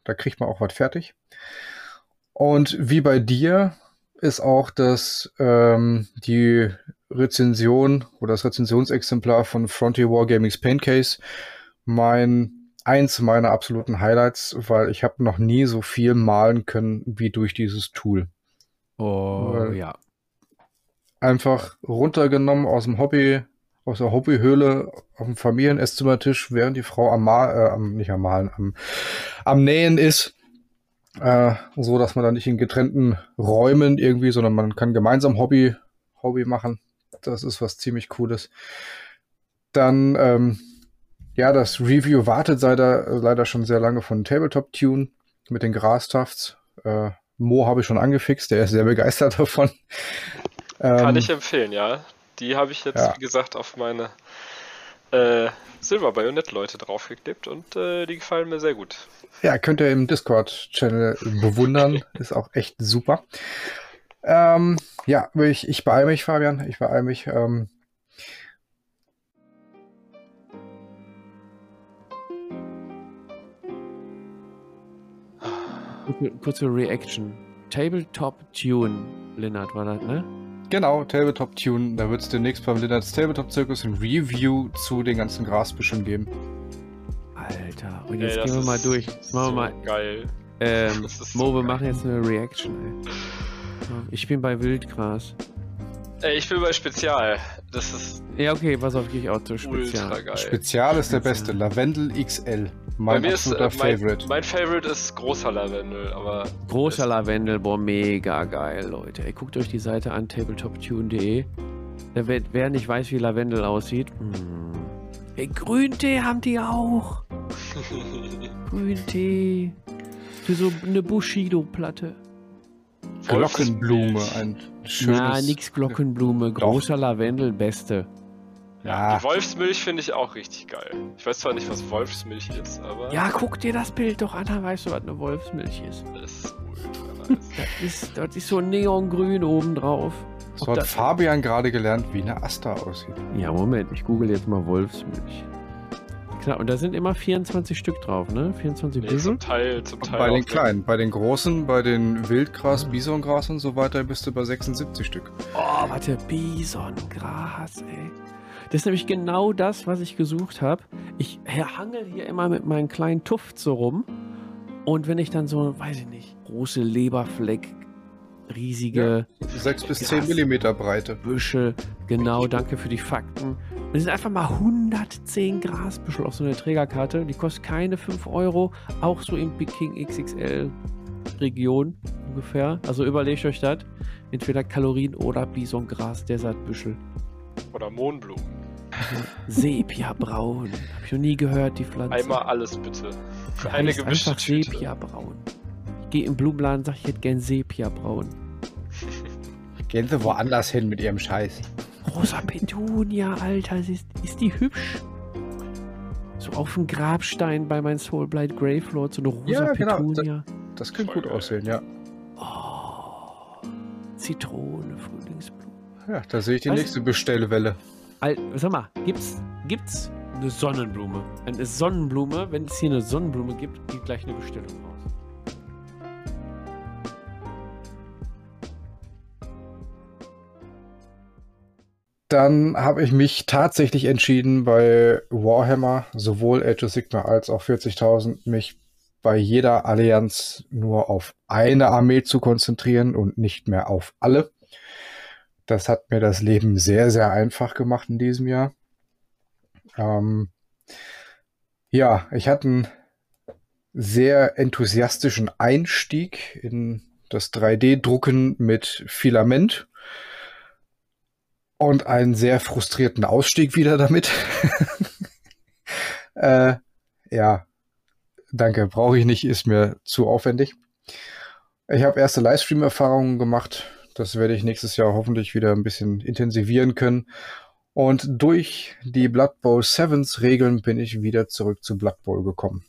Da kriegt man auch was fertig. Und wie bei dir ist auch das ähm, die Rezension oder das Rezensionsexemplar von Frontier Wargamings Paint Case mein eins meiner absoluten Highlights, weil ich habe noch nie so viel malen können wie durch dieses Tool. Oh, Weil- ja. Einfach runtergenommen aus dem Hobby, aus der Hobbyhöhle auf dem Familienesszimmertisch, während die Frau am Mal, äh, am, nicht am Malen, am, am Nähen ist. Äh, so dass man dann nicht in getrennten Räumen irgendwie, sondern man kann gemeinsam Hobby, Hobby machen. Das ist was ziemlich Cooles. Dann, ähm, ja, das Review wartet leider, leider schon sehr lange von Tabletop Tune mit den Grastufts. Äh, Mo habe ich schon angefixt, der ist sehr begeistert davon. Kann Ähm, ich empfehlen, ja. Die habe ich jetzt, ja. wie gesagt, auf meine äh, Silver Bayonet-Leute draufgeklebt und äh, die gefallen mir sehr gut. Ja, könnt ihr im Discord-Channel bewundern. Ist auch echt super. Ähm, ja, ich, ich beeile mich, Fabian. Ich beeile mich. Ähm, Kurze, kurze Reaction. Tabletop Tune, Lennart, war das, ne? genau, Tabletop Tune. Da wird es demnächst beim Linnards Tabletop Zirkus ein Review zu den ganzen Grasbüscheln geben. Alter. Und Ey, jetzt das gehen wir mal durch. Machen wir so mal. Geil. Ähm, so Mo, wir machen jetzt eine Reaction, ey. Ich bin bei Wildgras. Ey, ich bin bei Spezial. Das ist Ja, okay, pass auf, gehe ich auch zu Spezial. ultra geil. Spezial ist der beste. Lavendel XL. Bei Mein mir ist äh, mein, Favorite. mein Favorite ist großer Lavendel, aber Großer Lavendel, boah, mega geil, Leute. Ey, guckt euch die Seite an, tabletoptune.de. Wer, wer nicht weiß, wie Lavendel aussieht. Hm. Ey, Grüntee haben die auch. Grüntee. Für so eine Bushido-Platte. Glockenblume. Ein schönes. Na, nix Glockenblume. Großer Lavendel, beste. Ja, die Wolfsmilch finde ich auch richtig geil. Ich weiß zwar nicht, was Wolfsmilch ist, aber Ja, guck dir das Bild doch an, dann weißt du, was eine Wolfsmilch ist. das ist ultra nice. Das ist, das ist so neongrün obendrauf. so Ob hat das- Fabian gerade gelernt, wie eine Asta aussieht. Ja, Moment, ich google jetzt mal Wolfsmilch. Klar, und da sind immer 24 Stück drauf, ne? 24 nee, Büschel. zum Teil, zum Teil. Bei den kleinen, bei den großen, bei den Wildgras, Bisongras und so weiter bist du bei 76 Stück. Oh, warte, Bisongras, ey. Das ist nämlich genau das, was ich gesucht habe. Ich hangel hier immer mit meinen kleinen Tuft so rum. Und wenn ich dann so, weiß ich nicht, große Leberfleck, riesige 6 bis Krass. 10 Millimeter Breite. Büsche, genau, danke für die Fakten. Und es sind einfach mal 110 Grasbüschel auf so einer Trägerkarte. Die kostet keine 5 Euro, auch so im Peking XXL Region ungefähr. Also überlegt euch das. Entweder Kalorien oder Bisongras, Desertbüschel. Oder Mohnblumen. Sepia-braun. Hab ich noch nie gehört, die Pflanze. Einmal alles bitte. Die Eine gemischte einfach Tüte. Sepia-braun. Ich gehe im Blumenladen und sage, ich hätte gern Sepia-braun. Gehen sie woanders hin mit ihrem Scheiß. Rosa Petunia, Alter, ist, ist die hübsch. So auf dem Grabstein bei meinem Soulblight Gravelord, so eine rosa Ja, genau, Petunia. Das könnte Voll gut aussehen, ja. Oh, Zitrone, Frühlingsblume. Ja, da sehe ich die Was? nächste Bestellwelle. Al sag mal, gibt's, gibt's eine Sonnenblume? Eine Sonnenblume, wenn es hier eine Sonnenblume gibt, geht gleich eine Bestellung raus. Dann habe ich mich tatsächlich entschieden, bei Warhammer, sowohl Age of Sigma als auch 40.000, mich bei jeder Allianz nur auf eine Armee zu konzentrieren und nicht mehr auf alle. Das hat mir das Leben sehr, sehr einfach gemacht in diesem Jahr. Ähm, ja, ich hatte einen sehr enthusiastischen Einstieg in das 3D-Drucken mit Filament und einen sehr frustrierten Ausstieg wieder damit. äh, ja, danke, brauche ich nicht, ist mir zu aufwendig. Ich habe erste Livestream-Erfahrungen gemacht. Das werde ich nächstes Jahr hoffentlich wieder ein bisschen intensivieren können. Und durch die Blood Bowl Sevens Regeln bin ich wieder zurück zu Blood Bowl gekommen.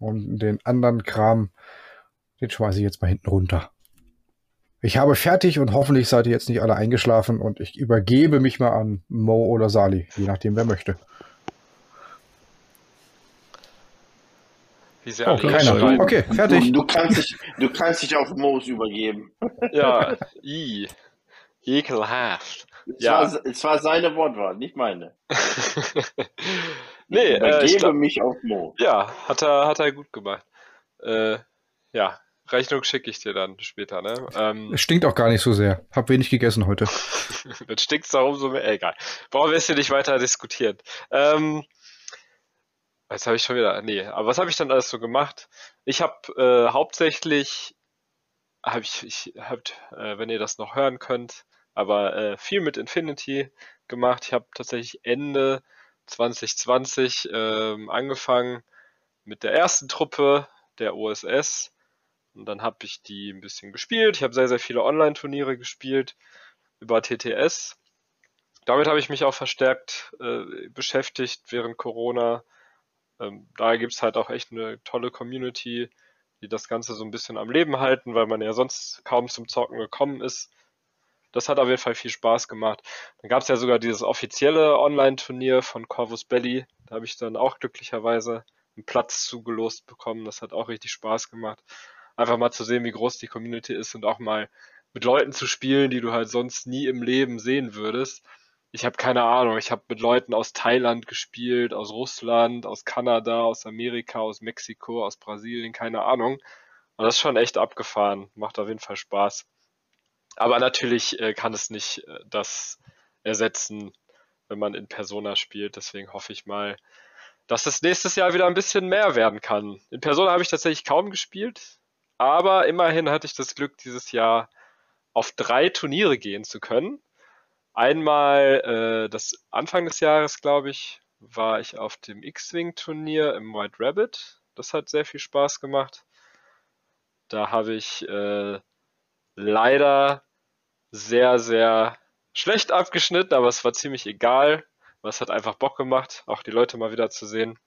Und den anderen Kram, den schmeiße ich jetzt mal hinten runter. Ich habe fertig und hoffentlich seid ihr jetzt nicht alle eingeschlafen und ich übergebe mich mal an Mo oder Sali, je nachdem wer möchte. Wie sie Oh, alle keiner. Okay, fertig. Du, du, kannst dich, du kannst dich auf Moos übergeben. Ja, i. Ekelhaft. Es, Ja. war, es war seine Wortwahl, nicht meine. nee, ich äh, übergebe ich glaub, mich auf Mo. ja, hat er, hat er gut gemacht. Äh, ja, Rechnung schicke ich dir dann später, ne? Ähm, Es stinkt auch gar nicht so sehr. Hab wenig gegessen heute. dann stinkt's da umso mehr. Egal. Brauchen wir jetzt hier nicht weiter diskutieren. Ähm, jetzt habe ich schon wieder. Nee, aber was habe ich dann alles so gemacht? Ich habe äh, hauptsächlich, habe ich, ich habt, äh, wenn ihr das noch hören könnt, aber äh, viel mit Infinity gemacht. Ich habe tatsächlich Ende 2020 ähm, angefangen mit der ersten Truppe der OSS. Und dann habe ich die ein bisschen gespielt. Ich habe sehr, sehr viele Online-Turniere gespielt über TTS. Damit habe ich mich auch verstärkt äh, beschäftigt während Corona. Ähm, da gibt's halt auch echt eine tolle Community, die das Ganze so ein bisschen am Leben halten, weil man ja sonst kaum zum Zocken gekommen ist. Das hat auf jeden Fall viel Spaß gemacht. Dann gab's ja sogar dieses offizielle Online-Turnier von Corvus Belly. Da habe ich dann auch glücklicherweise einen Platz zugelost bekommen. Das hat auch richtig Spaß gemacht. Einfach mal zu sehen, wie groß die Community ist und auch mal mit Leuten zu spielen, die du halt sonst nie im Leben sehen würdest. Ich habe keine Ahnung, ich habe mit Leuten aus Thailand gespielt, aus Russland, aus Kanada, aus Amerika, aus Mexiko, aus Brasilien, keine Ahnung. Und das ist schon echt abgefahren. Macht auf jeden Fall Spaß. Aber natürlich äh, kann es nicht äh, das ersetzen, wenn man in Persona spielt. Deswegen hoffe ich mal, dass es nächstes Jahr wieder ein bisschen mehr werden kann. In Persona habe ich tatsächlich kaum gespielt, aber immerhin hatte ich das Glück, dieses Jahr auf drei Turniere gehen zu können. Einmal äh, das Anfang des Jahres, glaube ich, war ich auf dem X-Wing-Turnier im White Rabbit. Das hat sehr viel Spaß gemacht. Da habe ich äh, leider sehr, sehr schlecht abgeschnitten, aber es war ziemlich egal. Es hat einfach Bock gemacht, auch die Leute mal wieder zu sehen.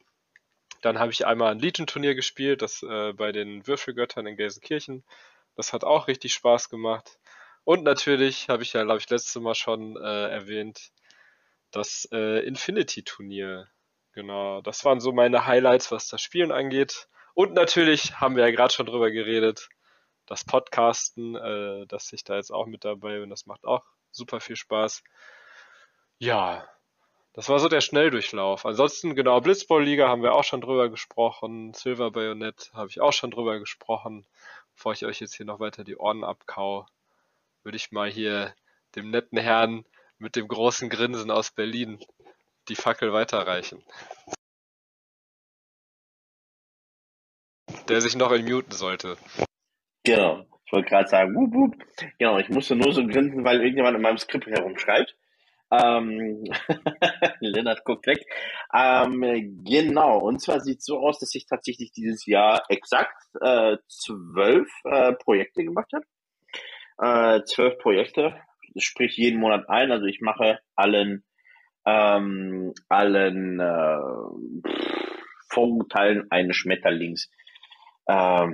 Dann habe ich einmal ein Legion-Turnier gespielt, das äh, bei den Würfelgöttern in Gelsenkirchen. Das hat auch richtig Spaß gemacht. Und natürlich habe ich ja, glaube ich, letztes Mal schon äh, erwähnt, das äh, Infinity-Turnier. Genau, das waren so meine Highlights, was das Spielen angeht. Und natürlich haben wir ja gerade schon drüber geredet, das Podcasten, äh, dass ich da jetzt auch mit dabei bin, das macht auch super viel Spaß. Ja, das war so der Schnelldurchlauf. Ansonsten, genau, Blitzball-Liga haben wir auch schon drüber gesprochen. Silver Bayonet habe ich auch schon drüber gesprochen. Bevor ich euch jetzt hier noch weiter die Ohren abkau, würde ich mal hier dem netten Herrn mit dem großen Grinsen aus Berlin die Fackel weiterreichen. Der sich noch muten sollte. Genau. Ich wollte gerade sagen, wup, wup. Genau, ich musste nur so grinsen, weil irgendjemand in meinem Skript herumschreibt. Ähm, Lennart guckt weg. Ähm, genau, und zwar sieht es so aus, dass ich tatsächlich dieses Jahr exakt äh, zwölf äh, Projekte gemacht habe. Äh, zwölf Projekte, sprich jeden Monat ein. Also ich mache allen ähm, allen äh, Vorurteilen eines Schmetterlings äh,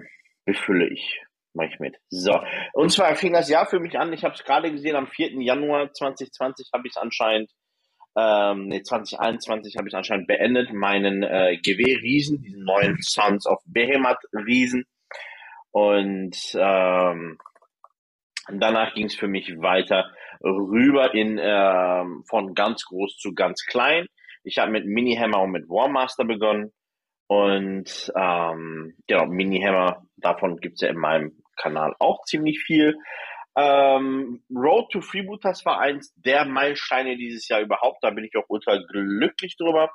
befülle ich mache ich mit. So. Und zwar fing das Jahr für mich an, ich habe es gerade gesehen, am 4. Januar 2020 habe ich es anscheinend, ähm, nee, 2021 habe ich anscheinend beendet, meinen äh, GW-Riesen, diesen neuen Sons of Behemoth-Riesen. Und ähm, danach ging es für mich weiter rüber in ähm, von ganz groß zu ganz klein. Ich habe mit Mini-Hammer und mit Warmaster begonnen. Und ähm, genau, Mini-Hammer, davon gibt's ja in meinem Kanal auch ziemlich viel. Ähm, Road to Freebooters war eins der Meilensteine dieses Jahr überhaupt. Da bin ich auch ultra glücklich drüber.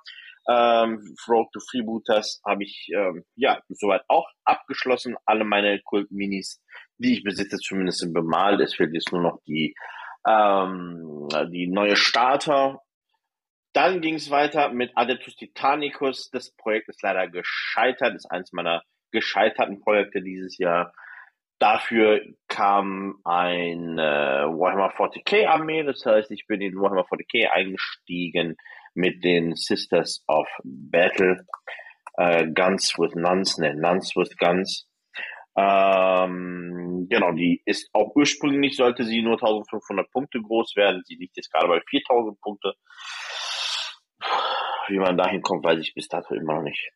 Ähm, Road to Freebooters habe ich ähm, ja soweit auch abgeschlossen. Alle meine Kult-Minis, die ich besitze, zumindest sind bemalt. Es fehlt jetzt nur noch die ähm, die neue Starter. Dann ging es weiter mit Adeptus Titanicus. Das Projekt ist leider gescheitert. Ist eins meiner gescheiterten Projekte dieses Jahr. Dafür kam ein äh, Warhammer 40k Armee, das heißt, ich bin in Warhammer 40k eingestiegen mit den Sisters of Battle, äh, Guns with Nuns, ne, Nuns with Guns. Ähm, genau, die ist auch ursprünglich, sollte sie nur 1500 Punkte groß werden, sie liegt jetzt gerade bei 4000 Punkte. Wie man dahin kommt, weiß ich bis dato immer noch nicht.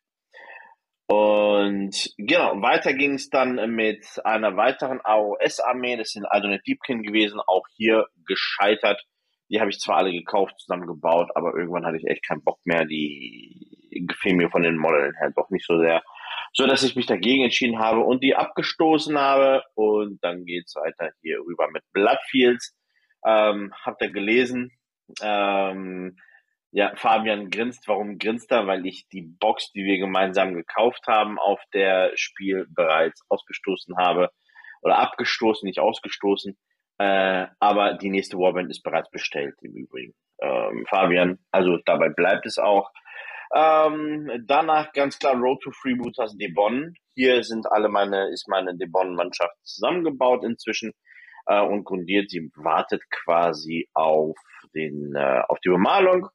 Und genau, weiter ging es dann mit einer weiteren AOS-Armee, das sind Aldone Deepkin gewesen, auch hier gescheitert. Die habe ich zwar alle gekauft, zusammengebaut, aber irgendwann hatte ich echt keinen Bock mehr. Die gefielen mir von den Modellen her doch nicht so sehr. So dass ich mich dagegen entschieden habe und die abgestoßen habe. Und dann geht's weiter hier rüber mit Bloodfields. Ähm, habt ihr gelesen? Ähm, ja, Fabian grinst. Warum grinst er? Weil ich die Box, die wir gemeinsam gekauft haben, auf der Spiel bereits ausgestoßen habe. Oder abgestoßen, nicht ausgestoßen. Äh, aber die nächste Warband ist bereits bestellt im Übrigen. Ähm, Fabian, also dabei bleibt es auch. Ähm, danach ganz klar Road to Freebooters Debon. Hier sind alle meine, ist meine Debon-Mannschaft zusammengebaut inzwischen äh, und grundiert. Sie wartet quasi auf den, äh, auf die Bemalung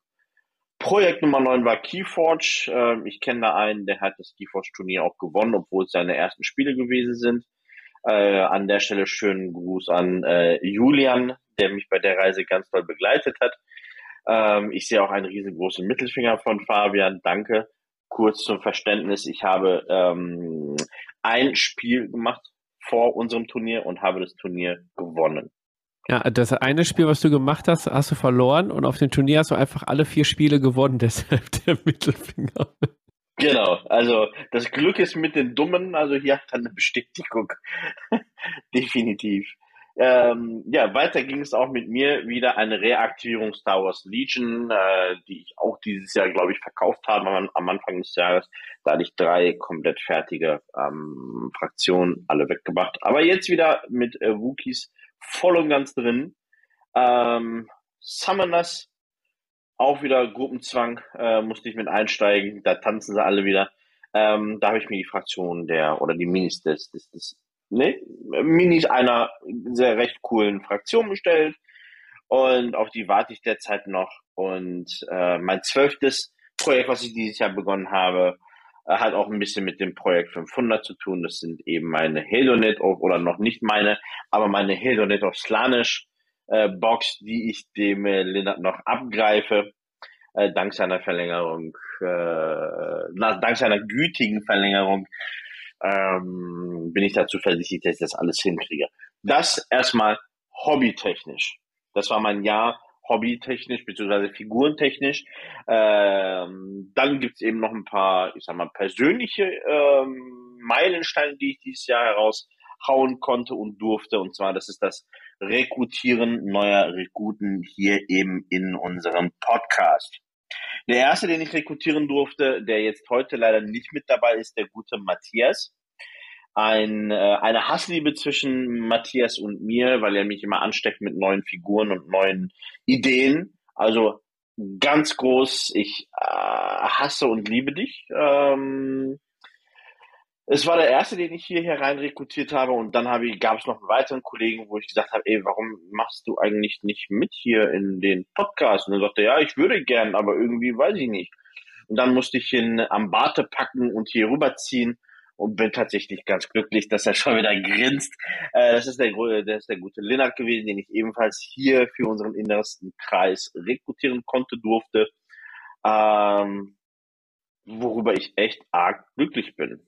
Projekt Nummer 9 war Keyforge. Ähm, ich kenne da einen, der hat das Keyforge-Turnier auch gewonnen, obwohl es seine ersten Spiele gewesen sind. Äh, an der Stelle schönen Gruß an äh, Julian, der mich bei der Reise ganz toll begleitet hat. Ähm, ich sehe auch einen riesengroßen Mittelfinger von Fabian. Danke. Kurz zum Verständnis. Ich habe ähm, ein Spiel gemacht vor unserem Turnier und habe das Turnier gewonnen. Ja, das eine Spiel, was du gemacht hast, hast du verloren und auf dem Turnier hast du einfach alle vier Spiele gewonnen, deshalb der Mittelfinger. Genau, also das Glück ist mit den Dummen, also hier hat er eine Bestätigung. Definitiv. Ähm, ja, weiter ging es auch mit mir wieder eine Reaktivierung Star Wars Legion, äh, die ich auch dieses Jahr, glaube ich, verkauft habe am, am, Anfang des Jahres. Da hatte ich drei komplett fertige ähm, Fraktionen alle weggemacht. Aber jetzt wieder mit äh, Wookies voll und ganz drin. Ähm, Summoners, auch wieder Gruppenzwang, äh, musste ich mit einsteigen. Da tanzen sie alle wieder. Ähm, da habe ich mir die Fraktion der, oder die Minis des, des, des ne, Minis einer sehr recht coolen Fraktion bestellt. Und auf die warte ich derzeit noch. Und äh, mein zwölftes Projekt, was ich dieses Jahr begonnen habe, äh, hat auch ein bisschen mit dem Projekt 500 zu tun. Das sind eben meine Heldonet oder noch nicht meine, aber meine Heldonet of Slanish äh, Box, die ich dem äh, Lennart noch abgreife, äh, dank seiner Verlängerung, äh, na, dank seiner gütigen Verlängerung, ähm, bin ich dazu versichert, dass ich das alles hinkriege. Das erstmal hobbytechnisch. Das war mein Jahr hobbytechnisch beziehungsweise figurentechnisch. Ähm, dann gibt's eben noch ein paar, ich sag mal, persönliche ähm, Meilensteine, die ich dieses Jahr heraushauen konnte und durfte. Und zwar, das ist das Rekrutieren neuer Rekruten hier eben in unserem Podcast. Der erste, den ich rekrutieren durfte, der jetzt heute leider nicht mit dabei ist, der gute Matthias ein, äh, eine Hassliebe zwischen Matthias und mir, weil er mich immer ansteckt mit neuen Figuren und neuen Ideen. Also ganz groß, ich äh, hasse und liebe dich. Ähm, es war der erste, den ich hier herein rekrutiert habe und dann habe ich, gab es noch einen weiteren Kollegen, wo ich gesagt habe, ey, warum machst du eigentlich nicht mit hier in den Podcast? Und er sagte, ja, ich würde gern, aber irgendwie weiß ich nicht. Und dann musste ich ihn am Barte packen und hier rüberziehen und bin tatsächlich ganz glücklich, dass er schon wieder grinst. Äh, das, ist der, das ist der gute Linnert gewesen, den ich ebenfalls hier für unseren innersten Kreis rekrutieren konnte, durfte. Ähm, worüber ich echt arg glücklich bin.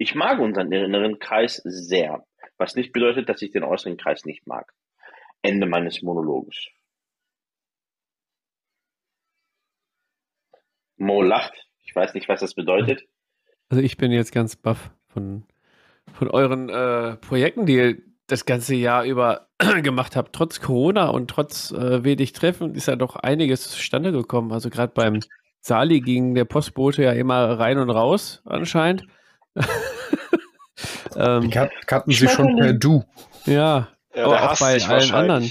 Ich mag unseren inneren Kreis sehr, was nicht bedeutet, dass ich den äußeren Kreis nicht mag. Ende meines Monologes. Mo lacht. Ich weiß nicht, was das bedeutet. Also ich bin jetzt ganz baff von, von euren äh, Projekten, die ihr das ganze Jahr über gemacht habt. Trotz Corona und trotz äh, wenig Treffen ist ja doch einiges zustande gekommen. Also gerade beim Sali ging der Postbote ja immer rein und raus anscheinend. ähm, die kannten sie schon per Du. Ja, ja aber auch bei allen anderen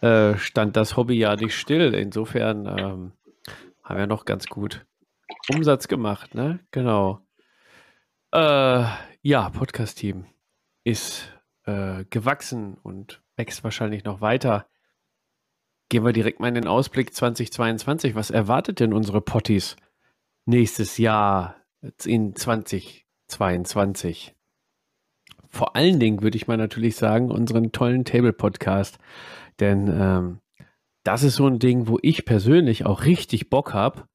äh, stand das Hobby ja nicht still. Insofern ähm, haben wir noch ganz gut Umsatz gemacht, ne? Genau. Äh, ja, Podcast-Team ist äh, gewachsen und wächst wahrscheinlich noch weiter. Gehen wir direkt mal in den Ausblick 2022. Was erwartet denn unsere Potties nächstes Jahr in 2022? Vor allen Dingen würde ich mal natürlich sagen, unseren tollen Table-Podcast. Denn ähm, das ist so ein Ding, wo ich persönlich auch richtig Bock habe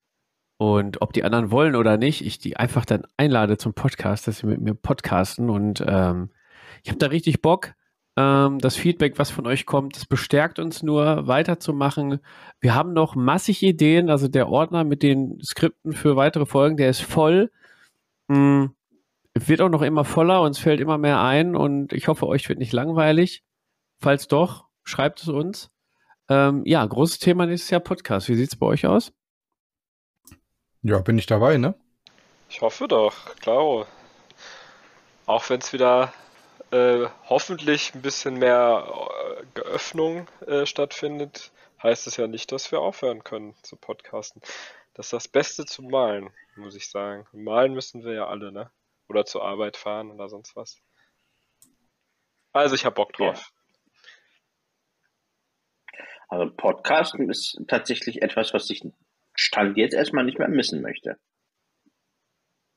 und ob die anderen wollen oder nicht, ich die einfach dann einlade zum Podcast, dass sie mit mir podcasten. Und ähm, ich habe da richtig Bock. Ähm, das Feedback, was von euch kommt, das bestärkt uns nur, weiterzumachen. Wir haben noch massig Ideen. Also der Ordner mit den Skripten für weitere Folgen, der ist voll. Mhm. Wird auch noch immer voller, uns fällt immer mehr ein und ich hoffe, euch wird nicht langweilig. Falls doch, schreibt es uns. Ähm, ja, großes Thema nächstes Jahr Podcast. Wie sieht es bei euch aus? Ja, bin ich dabei, ne? Ich hoffe doch, klar. Auch wenn es wieder äh, hoffentlich ein bisschen mehr äh, Geöffnung äh, stattfindet, heißt es ja nicht, dass wir aufhören können zu podcasten. Das ist das Beste zu malen, muss ich sagen. Malen müssen wir ja alle, ne? Oder zur Arbeit fahren oder sonst was. Also ich habe Bock drauf. Ja. Also Podcasten ist tatsächlich etwas, was ich Stand jetzt erstmal nicht mehr missen möchte.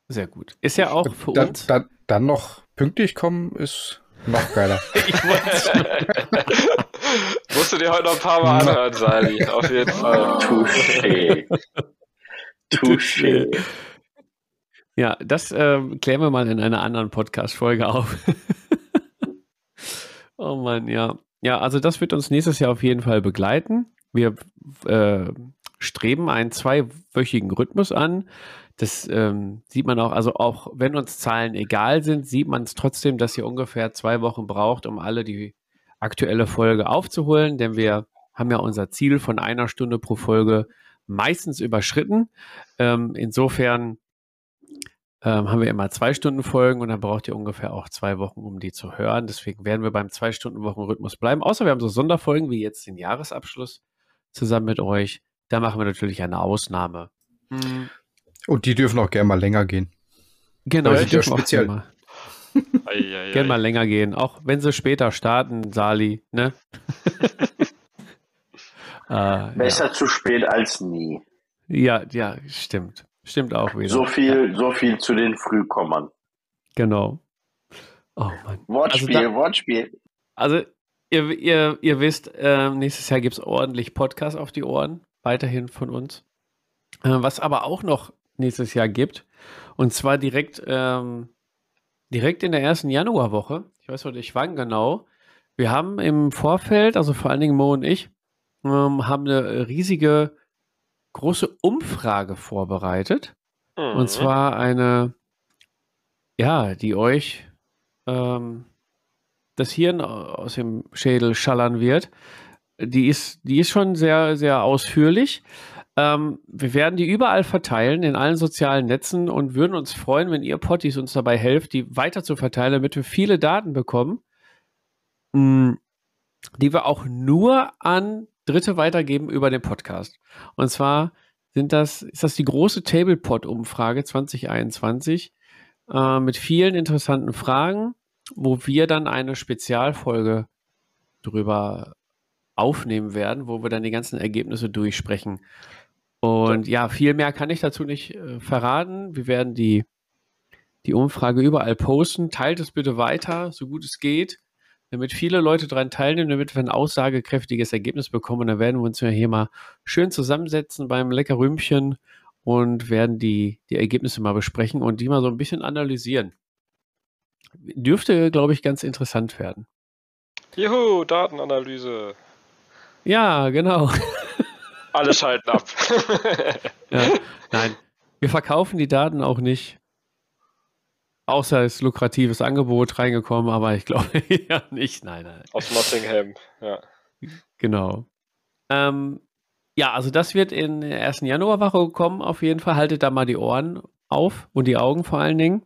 Sehr gut. Ist ja auch für dann, uns. Dann, dann noch pünktlich kommen ist noch geiler. ich Musst du dir heute noch ein paar Mal anhören, Sali. Auf jeden Fall. Touché. Touché. Ja, das äh, klären wir mal in einer anderen Podcast-Folge auf. oh Mann, ja. ja, also das wird uns nächstes Jahr auf jeden Fall begleiten. Wir äh, streben einen zweiwöchigen Rhythmus an. Das ähm, sieht man auch, also auch wenn uns Zahlen egal sind, sieht man es trotzdem, dass ihr ungefähr zwei Wochen braucht, um alle die aktuelle Folge aufzuholen, denn wir haben ja unser Ziel von einer Stunde pro Folge meistens überschritten. Ähm, insofern ähm, haben wir immer zwei Stunden Folgen und dann braucht ihr ungefähr auch zwei Wochen, um die zu hören. Deswegen werden wir beim zwei Stunden Wochen Rhythmus bleiben. Außer wir haben so Sonderfolgen wie jetzt den Jahresabschluss zusammen mit euch. Da machen wir natürlich eine Ausnahme. Hm. Und die dürfen auch gerne mal länger gehen. Genau, die dürfen speziell. auch gerne mal, gern mal länger gehen. Auch wenn sie später starten, Sali, ne? äh, Besser ja. zu spät als nie. Ja, ja, stimmt. Stimmt auch wieder. So viel, ja. so viel zu den Frühkommern. Genau. Oh Mann. Wortspiel, also da, Wortspiel. Also, ihr, ihr, ihr wisst, äh, nächstes Jahr gibt es ordentlich Podcasts auf die Ohren. Weiterhin von uns. Äh, was aber auch noch nächstes Jahr gibt. Und zwar direkt, ähm, direkt in der ersten Januarwoche. Ich weiß heute nicht wann genau. Wir haben im Vorfeld, also vor allen Dingen Mo und ich, ähm, haben eine riesige große Umfrage vorbereitet. Mhm. Und zwar eine, ja, die euch ähm, das Hirn aus dem Schädel schallern wird. Die ist, die ist schon sehr, sehr ausführlich. Ähm, wir werden die überall verteilen, in allen sozialen Netzen und würden uns freuen, wenn ihr Potties uns dabei helft, die weiter zu verteilen, damit wir viele Daten bekommen, mh, die wir auch nur an Dritte weitergeben über den Podcast. Und zwar sind das, ist das die große Tablepot-Umfrage 2021 äh, mit vielen interessanten Fragen, wo wir dann eine Spezialfolge drüber aufnehmen werden, wo wir dann die ganzen Ergebnisse durchsprechen. Und ja, viel mehr kann ich dazu nicht äh, verraten. Wir werden die, die Umfrage überall posten. Teilt es bitte weiter, so gut es geht damit viele Leute daran teilnehmen, damit wir ein aussagekräftiges Ergebnis bekommen. Und dann werden wir uns ja hier mal schön zusammensetzen beim Leckerrümpchen und werden die, die Ergebnisse mal besprechen und die mal so ein bisschen analysieren. Dürfte, glaube ich, ganz interessant werden. Juhu, Datenanalyse. Ja, genau. Alle schalten ab. ja, nein, wir verkaufen die Daten auch nicht. Außer es lukratives Angebot reingekommen, aber ich glaube ja nicht. Nein, nein. Aus Nottingham, ja. Genau. Ähm, ja, also das wird in der ersten Januarwoche kommen. Auf jeden Fall haltet da mal die Ohren auf und die Augen vor allen Dingen.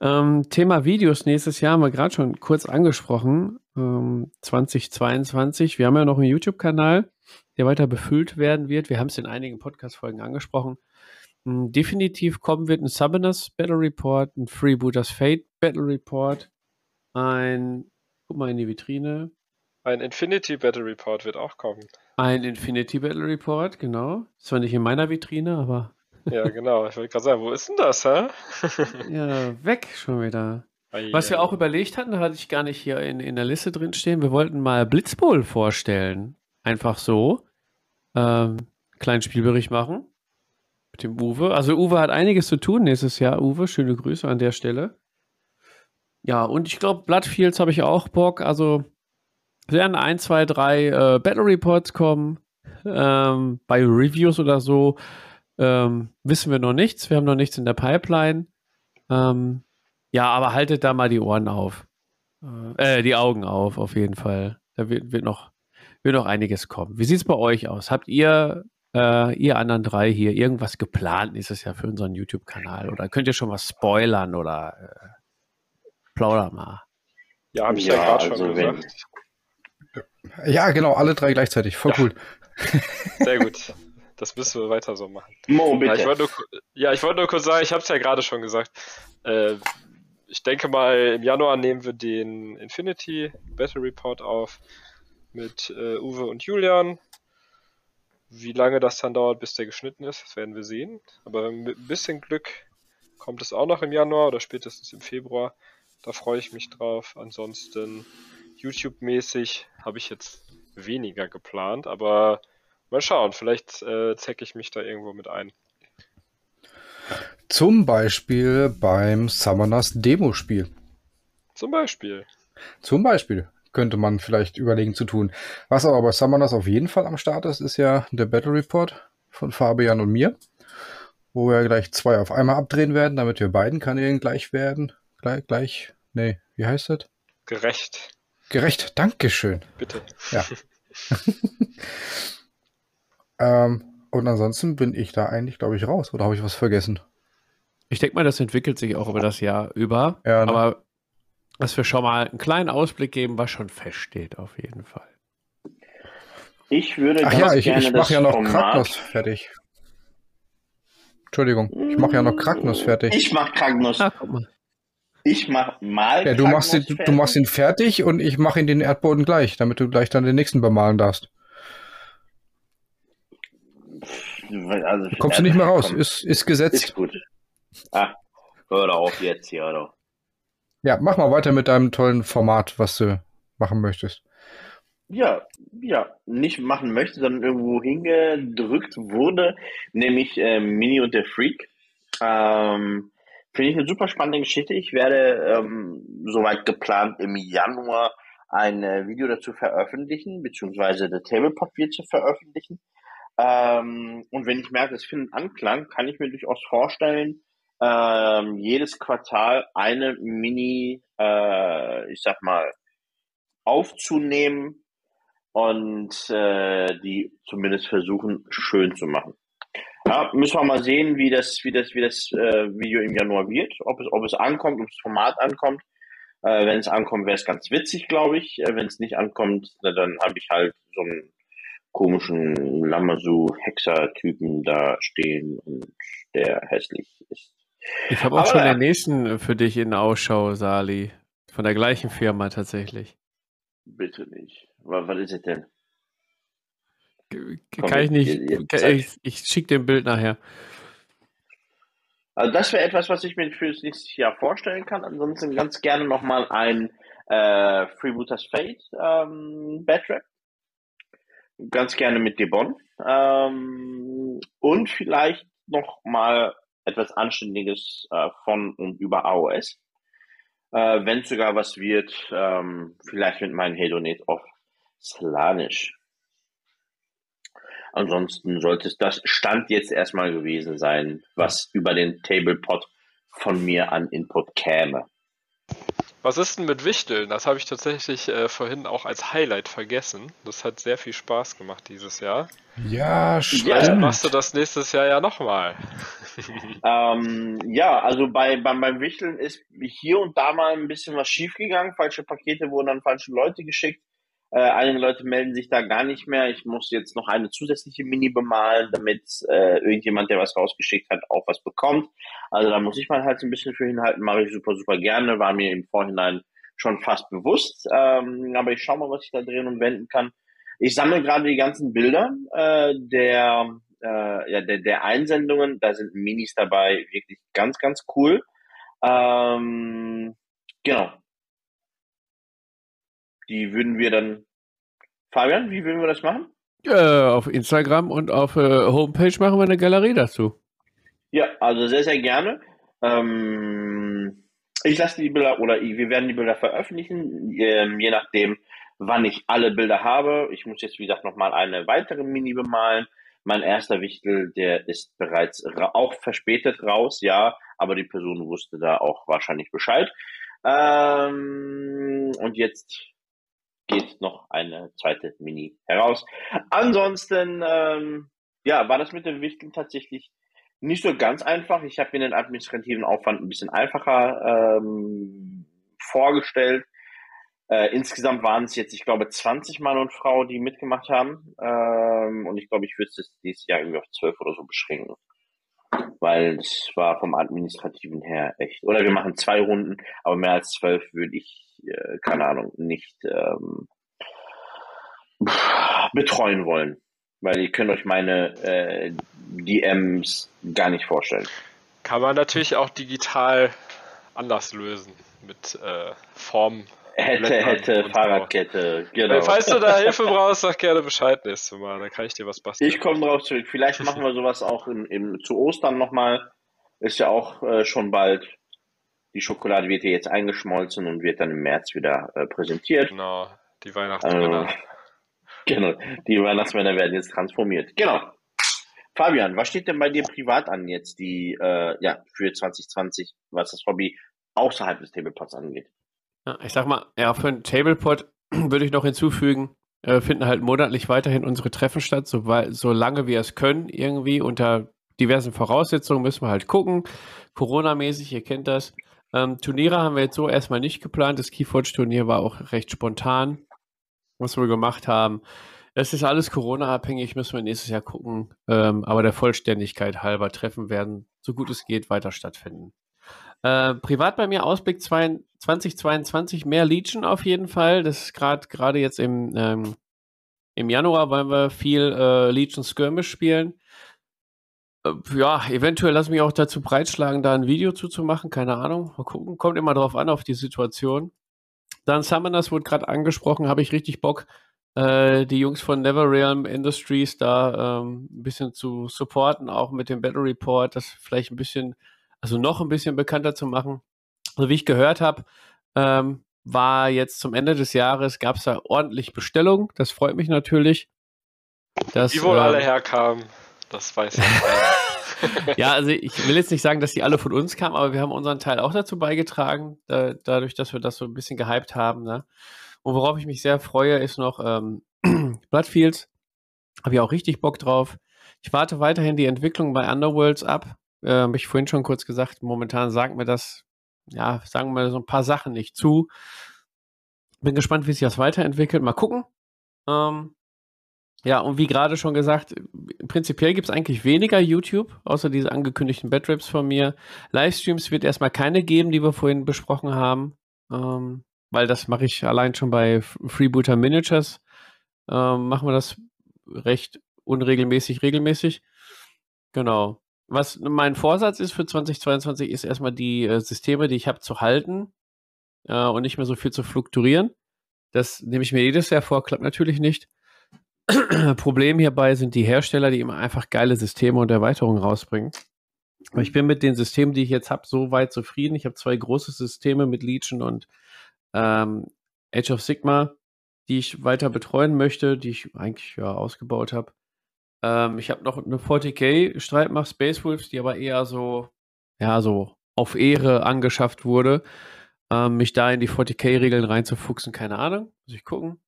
Ähm, Thema Videos nächstes Jahr haben wir gerade schon kurz angesprochen. Ähm, 2022. Wir haben ja noch einen YouTube-Kanal, der weiter befüllt werden wird. Wir haben es in einigen Podcast-Folgen angesprochen. Hm, definitiv kommen wird ein Summoners Battle Report, ein Freebooters Fate Battle Report, ein, guck mal in die Vitrine. Ein Infinity Battle Report wird auch kommen. Ein Infinity Battle Report, genau. Zwar nicht in meiner Vitrine, aber. ja, genau. Ich wollte gerade sagen, wo ist denn das, hä? ja, weg schon wieder. Was wir auch überlegt hatten, da hatte ich gar nicht hier in, in der Liste drin stehen, wir wollten mal Blitzbowl vorstellen. Einfach so. Ähm, kleinen Spielbericht machen dem Uwe. Also Uwe hat einiges zu tun nächstes Jahr. Uwe, schöne Grüße an der Stelle. Ja, und ich glaube, Bloodfields habe ich auch Bock. Also werden ein, zwei, drei äh, Battle Reports kommen. Ähm, bei Reviews oder so ähm, wissen wir noch nichts. Wir haben noch nichts in der Pipeline. Ähm, ja, aber haltet da mal die Ohren auf. Äh, äh, die Augen auf, auf jeden Fall. Da wird, wird, noch, wird noch einiges kommen. Wie sieht es bei euch aus? Habt ihr äh, ihr anderen drei hier, irgendwas geplant ist es ja für unseren YouTube-Kanal? Oder könnt ihr schon was spoilern oder äh, plauder mal? Ja, habe ich ja, ja gerade also schon gesagt. Ja, genau, alle drei gleichzeitig. Voll ja. cool. Sehr gut. Das müssen wir weiter so machen. Mo, bitte. Ja, ich wollte nur, ja, ich wollte nur kurz sagen, ich habe es ja gerade schon gesagt. Äh, ich denke mal, im Januar nehmen wir den Infinity Battle Report auf mit äh, Uwe und Julian. Wie lange das dann dauert, bis der geschnitten ist, das werden wir sehen. Aber mit ein bisschen Glück kommt es auch noch im Januar oder spätestens im Februar. Da freue ich mich drauf. Ansonsten YouTube-mäßig habe ich jetzt weniger geplant, aber mal schauen, vielleicht äh, zecke ich mich da irgendwo mit ein. Zum Beispiel beim Summoners Demo-Spiel. Zum Beispiel. Zum Beispiel. Könnte man vielleicht überlegen zu tun. Was aber bei Summoners auf jeden Fall am Start ist, ist ja der Battle Report von Fabian und mir, wo wir gleich zwei auf einmal abdrehen werden, damit wir beiden Kanälen gleich werden. Gleich, gleich, nee, wie heißt das? Gerecht. Gerecht, Dankeschön. Bitte. Ja. ähm, und ansonsten bin ich da eigentlich, glaube ich, raus. Oder habe ich was vergessen? Ich denke mal, das entwickelt sich auch über das Jahr über. Ja, ne? Aber dass wir schon mal einen kleinen Ausblick geben, was schon feststeht, auf jeden Fall. Ich würde Ach ja, ich, gerne ich mache ja das noch Format- Kragnos fertig. Entschuldigung, ich mache ja noch Kragnos fertig. Ich mach Kragnos. Ah. Ich mach mal. Ja, du machst, ihn, Kragnos du machst ihn fertig und ich mache ihn den Erdboden gleich, damit du gleich dann den nächsten bemalen darfst. fertig. Also, Kommst du nicht mehr raus, ist, ist gesetzt. Ist gut. Ah, hör doch auf jetzt hier, oder? Ja, mach mal weiter mit deinem tollen Format, was du machen möchtest. Ja, ja, nicht machen möchte, sondern irgendwo hingedrückt wurde, nämlich äh, Mini und der Freak. Ähm, Finde ich eine super spannende Geschichte. Ich werde ähm, soweit geplant im Januar ein äh, Video dazu veröffentlichen, beziehungsweise der Tablepop wird zu veröffentlichen. Ähm, und wenn ich merke, es findet Anklang, kann ich mir durchaus vorstellen, ähm, jedes Quartal eine Mini, äh, ich sag mal, aufzunehmen und äh, die zumindest versuchen schön zu machen. Ja, müssen wir mal sehen, wie das, wie das, wie das äh, Video im Januar wird, ob es, ob es ankommt, ob das Format ankommt. Äh, wenn es ankommt, wäre es ganz witzig, glaube ich. Äh, wenn es nicht ankommt, na, dann habe ich halt so einen komischen Lamasu-Hexer-Typen da stehen und der hässlich ist. Ich habe auch Aber schon den nächsten für dich in Ausschau, Sali. Von der gleichen Firma tatsächlich. Bitte nicht. Was, was ist es denn? G- Komm, Kann ich nicht. ihr- ihr kann-. Ich, ich schicke dir ein Bild nachher. Also das wäre etwas, was ich mir für das nächste Jahr vorstellen kann. Ansonsten ganz gerne nochmal ein äh, Freebooters Fate ähm, Batrap. Ganz gerne mit Debon. Ähm, und vielleicht nochmal etwas Anständiges äh, von und über AOS. Äh, Wenn sogar was wird, ähm, vielleicht mit meinem Hedonet auf Slanisch. Ansonsten sollte es das Stand jetzt erstmal gewesen sein, was über den Tablepot von mir an Input käme. Was ist denn mit Wichteln? Das habe ich tatsächlich äh, vorhin auch als Highlight vergessen. Das hat sehr viel Spaß gemacht dieses Jahr. Ja, Vielleicht stimmt. machst du das nächstes Jahr ja nochmal. Ähm, ja, also bei, beim, beim Wichteln ist hier und da mal ein bisschen was schiefgegangen. Falsche Pakete wurden an falsche Leute geschickt. Äh, einige Leute melden sich da gar nicht mehr. Ich muss jetzt noch eine zusätzliche Mini bemalen, damit äh, irgendjemand, der was rausgeschickt hat, auch was bekommt. Also da muss ich mal halt ein bisschen für hinhalten. Mache ich super, super gerne. War mir im Vorhinein schon fast bewusst. Ähm, aber ich schaue mal, was ich da drehen und wenden kann. Ich sammle gerade die ganzen Bilder äh, der, äh, ja, der, der Einsendungen. Da sind Minis dabei, wirklich ganz, ganz cool. Ähm, genau. Die würden wir dann. Fabian, wie würden wir das machen? Äh, auf Instagram und auf äh, Homepage machen wir eine Galerie dazu. Ja, also sehr, sehr gerne. Ähm, ich lasse die Bilder oder ich- wir werden die Bilder veröffentlichen, ähm, je nachdem, wann ich alle Bilder habe. Ich muss jetzt, wie gesagt, nochmal eine weitere Mini bemalen. Mein erster Wichtel, der ist bereits auch verspätet raus, ja, aber die Person wusste da auch wahrscheinlich Bescheid. Ähm, und jetzt geht noch eine zweite Mini heraus. Ansonsten, ähm, ja, war das mit dem Wichteln tatsächlich nicht so ganz einfach. Ich habe mir den administrativen Aufwand ein bisschen einfacher ähm, vorgestellt. Äh, insgesamt waren es jetzt, ich glaube, 20 Mann und Frau, die mitgemacht haben. Ähm, und ich glaube, ich würde es dieses Jahr irgendwie auf 12 oder so beschränken. Weil es war vom administrativen her echt. Oder wir machen zwei Runden, aber mehr als zwölf würde ich, äh, keine Ahnung, nicht ähm, betreuen wollen. Weil ihr könnt euch meine äh, DMs gar nicht vorstellen. Kann man natürlich auch digital anders lösen. Mit äh, Form. Hätte, hätte, und so. Fahrradkette, genau. Falls du da Hilfe brauchst, sag gerne Bescheid nächstes Mal. Dann kann ich dir was basteln. Ich komme drauf zurück. Vielleicht machen wir sowas auch im, im, zu Ostern nochmal. Ist ja auch äh, schon bald. Die Schokolade wird ja jetzt eingeschmolzen und wird dann im März wieder äh, präsentiert. Genau. Die Weihnachtsmänner. Äh, genau, die Weihnachtsmänner werden jetzt transformiert. Genau. Fabian, was steht denn bei dir privat an jetzt, die, äh, ja, für 2020, was das Hobby außerhalb des Tablepods angeht? Ja, ich sag mal, ja, für ein Tablepod würde ich noch hinzufügen, äh, finden halt monatlich weiterhin unsere Treffen statt, so, solange wir es können, irgendwie unter diversen Voraussetzungen müssen wir halt gucken. Corona-mäßig, ihr kennt das. Ähm, Turniere haben wir jetzt so erstmal nicht geplant. Das Keyforge-Turnier war auch recht spontan, was wir gemacht haben. Es ist alles Corona-abhängig, müssen wir nächstes Jahr gucken. Ähm, aber der Vollständigkeit halber Treffen werden, so gut es geht, weiter stattfinden. Äh, privat bei mir Ausblick 2022 mehr Legion auf jeden Fall. Das ist gerade gerade jetzt im, ähm, im Januar wollen wir viel äh, Legion Skirmish spielen. Äh, ja, eventuell lass mich auch dazu breitschlagen, da ein Video zuzumachen. Keine Ahnung. Mal gucken. Kommt immer drauf an, auf die Situation. Dann Summoners wurde gerade angesprochen, habe ich richtig Bock, äh, die Jungs von NeverRealm Industries da ähm, ein bisschen zu supporten, auch mit dem Battle Report, das vielleicht ein bisschen also noch ein bisschen bekannter zu machen. Also wie ich gehört habe, ähm, war jetzt zum Ende des Jahres, gab es da ordentlich Bestellungen. Das freut mich natürlich. Dass, die wohl ähm, alle herkamen, das weiß ich. ja, also ich will jetzt nicht sagen, dass die alle von uns kamen, aber wir haben unseren Teil auch dazu beigetragen, da, dadurch, dass wir das so ein bisschen gehypt haben. Ne? Und worauf ich mich sehr freue, ist noch ähm, Bloodfields. Habe ich auch richtig Bock drauf. Ich warte weiterhin die Entwicklung bei Underworlds ab. Äh, Habe ich vorhin schon kurz gesagt, momentan sagt mir das, ja, sagen wir so ein paar Sachen nicht zu. Bin gespannt, wie sich das weiterentwickelt. Mal gucken. Ähm, ja, und wie gerade schon gesagt, prinzipiell gibt es eigentlich weniger YouTube, außer diese angekündigten Badraps von mir. Livestreams wird erstmal keine geben, die wir vorhin besprochen haben, ähm, weil das mache ich allein schon bei Freebooter Miniatures. Ähm, machen wir das recht unregelmäßig, regelmäßig. Genau. Was mein Vorsatz ist für 2022, ist erstmal die äh, Systeme, die ich habe, zu halten äh, und nicht mehr so viel zu fluktuieren. Das nehme ich mir jedes Jahr vor, klappt natürlich nicht. Problem hierbei sind die Hersteller, die immer einfach geile Systeme und Erweiterungen rausbringen. Aber ich bin mit den Systemen, die ich jetzt habe, so weit zufrieden. Ich habe zwei große Systeme mit Legion und ähm, Age of Sigma, die ich weiter betreuen möchte, die ich eigentlich ja ausgebaut habe. Ähm, ich habe noch eine 40k Streitmacht Space Wolves, die aber eher so, ja, so auf Ehre angeschafft wurde. Ähm, mich da in die 40k-Regeln reinzufuchsen, keine Ahnung. Muss ich gucken.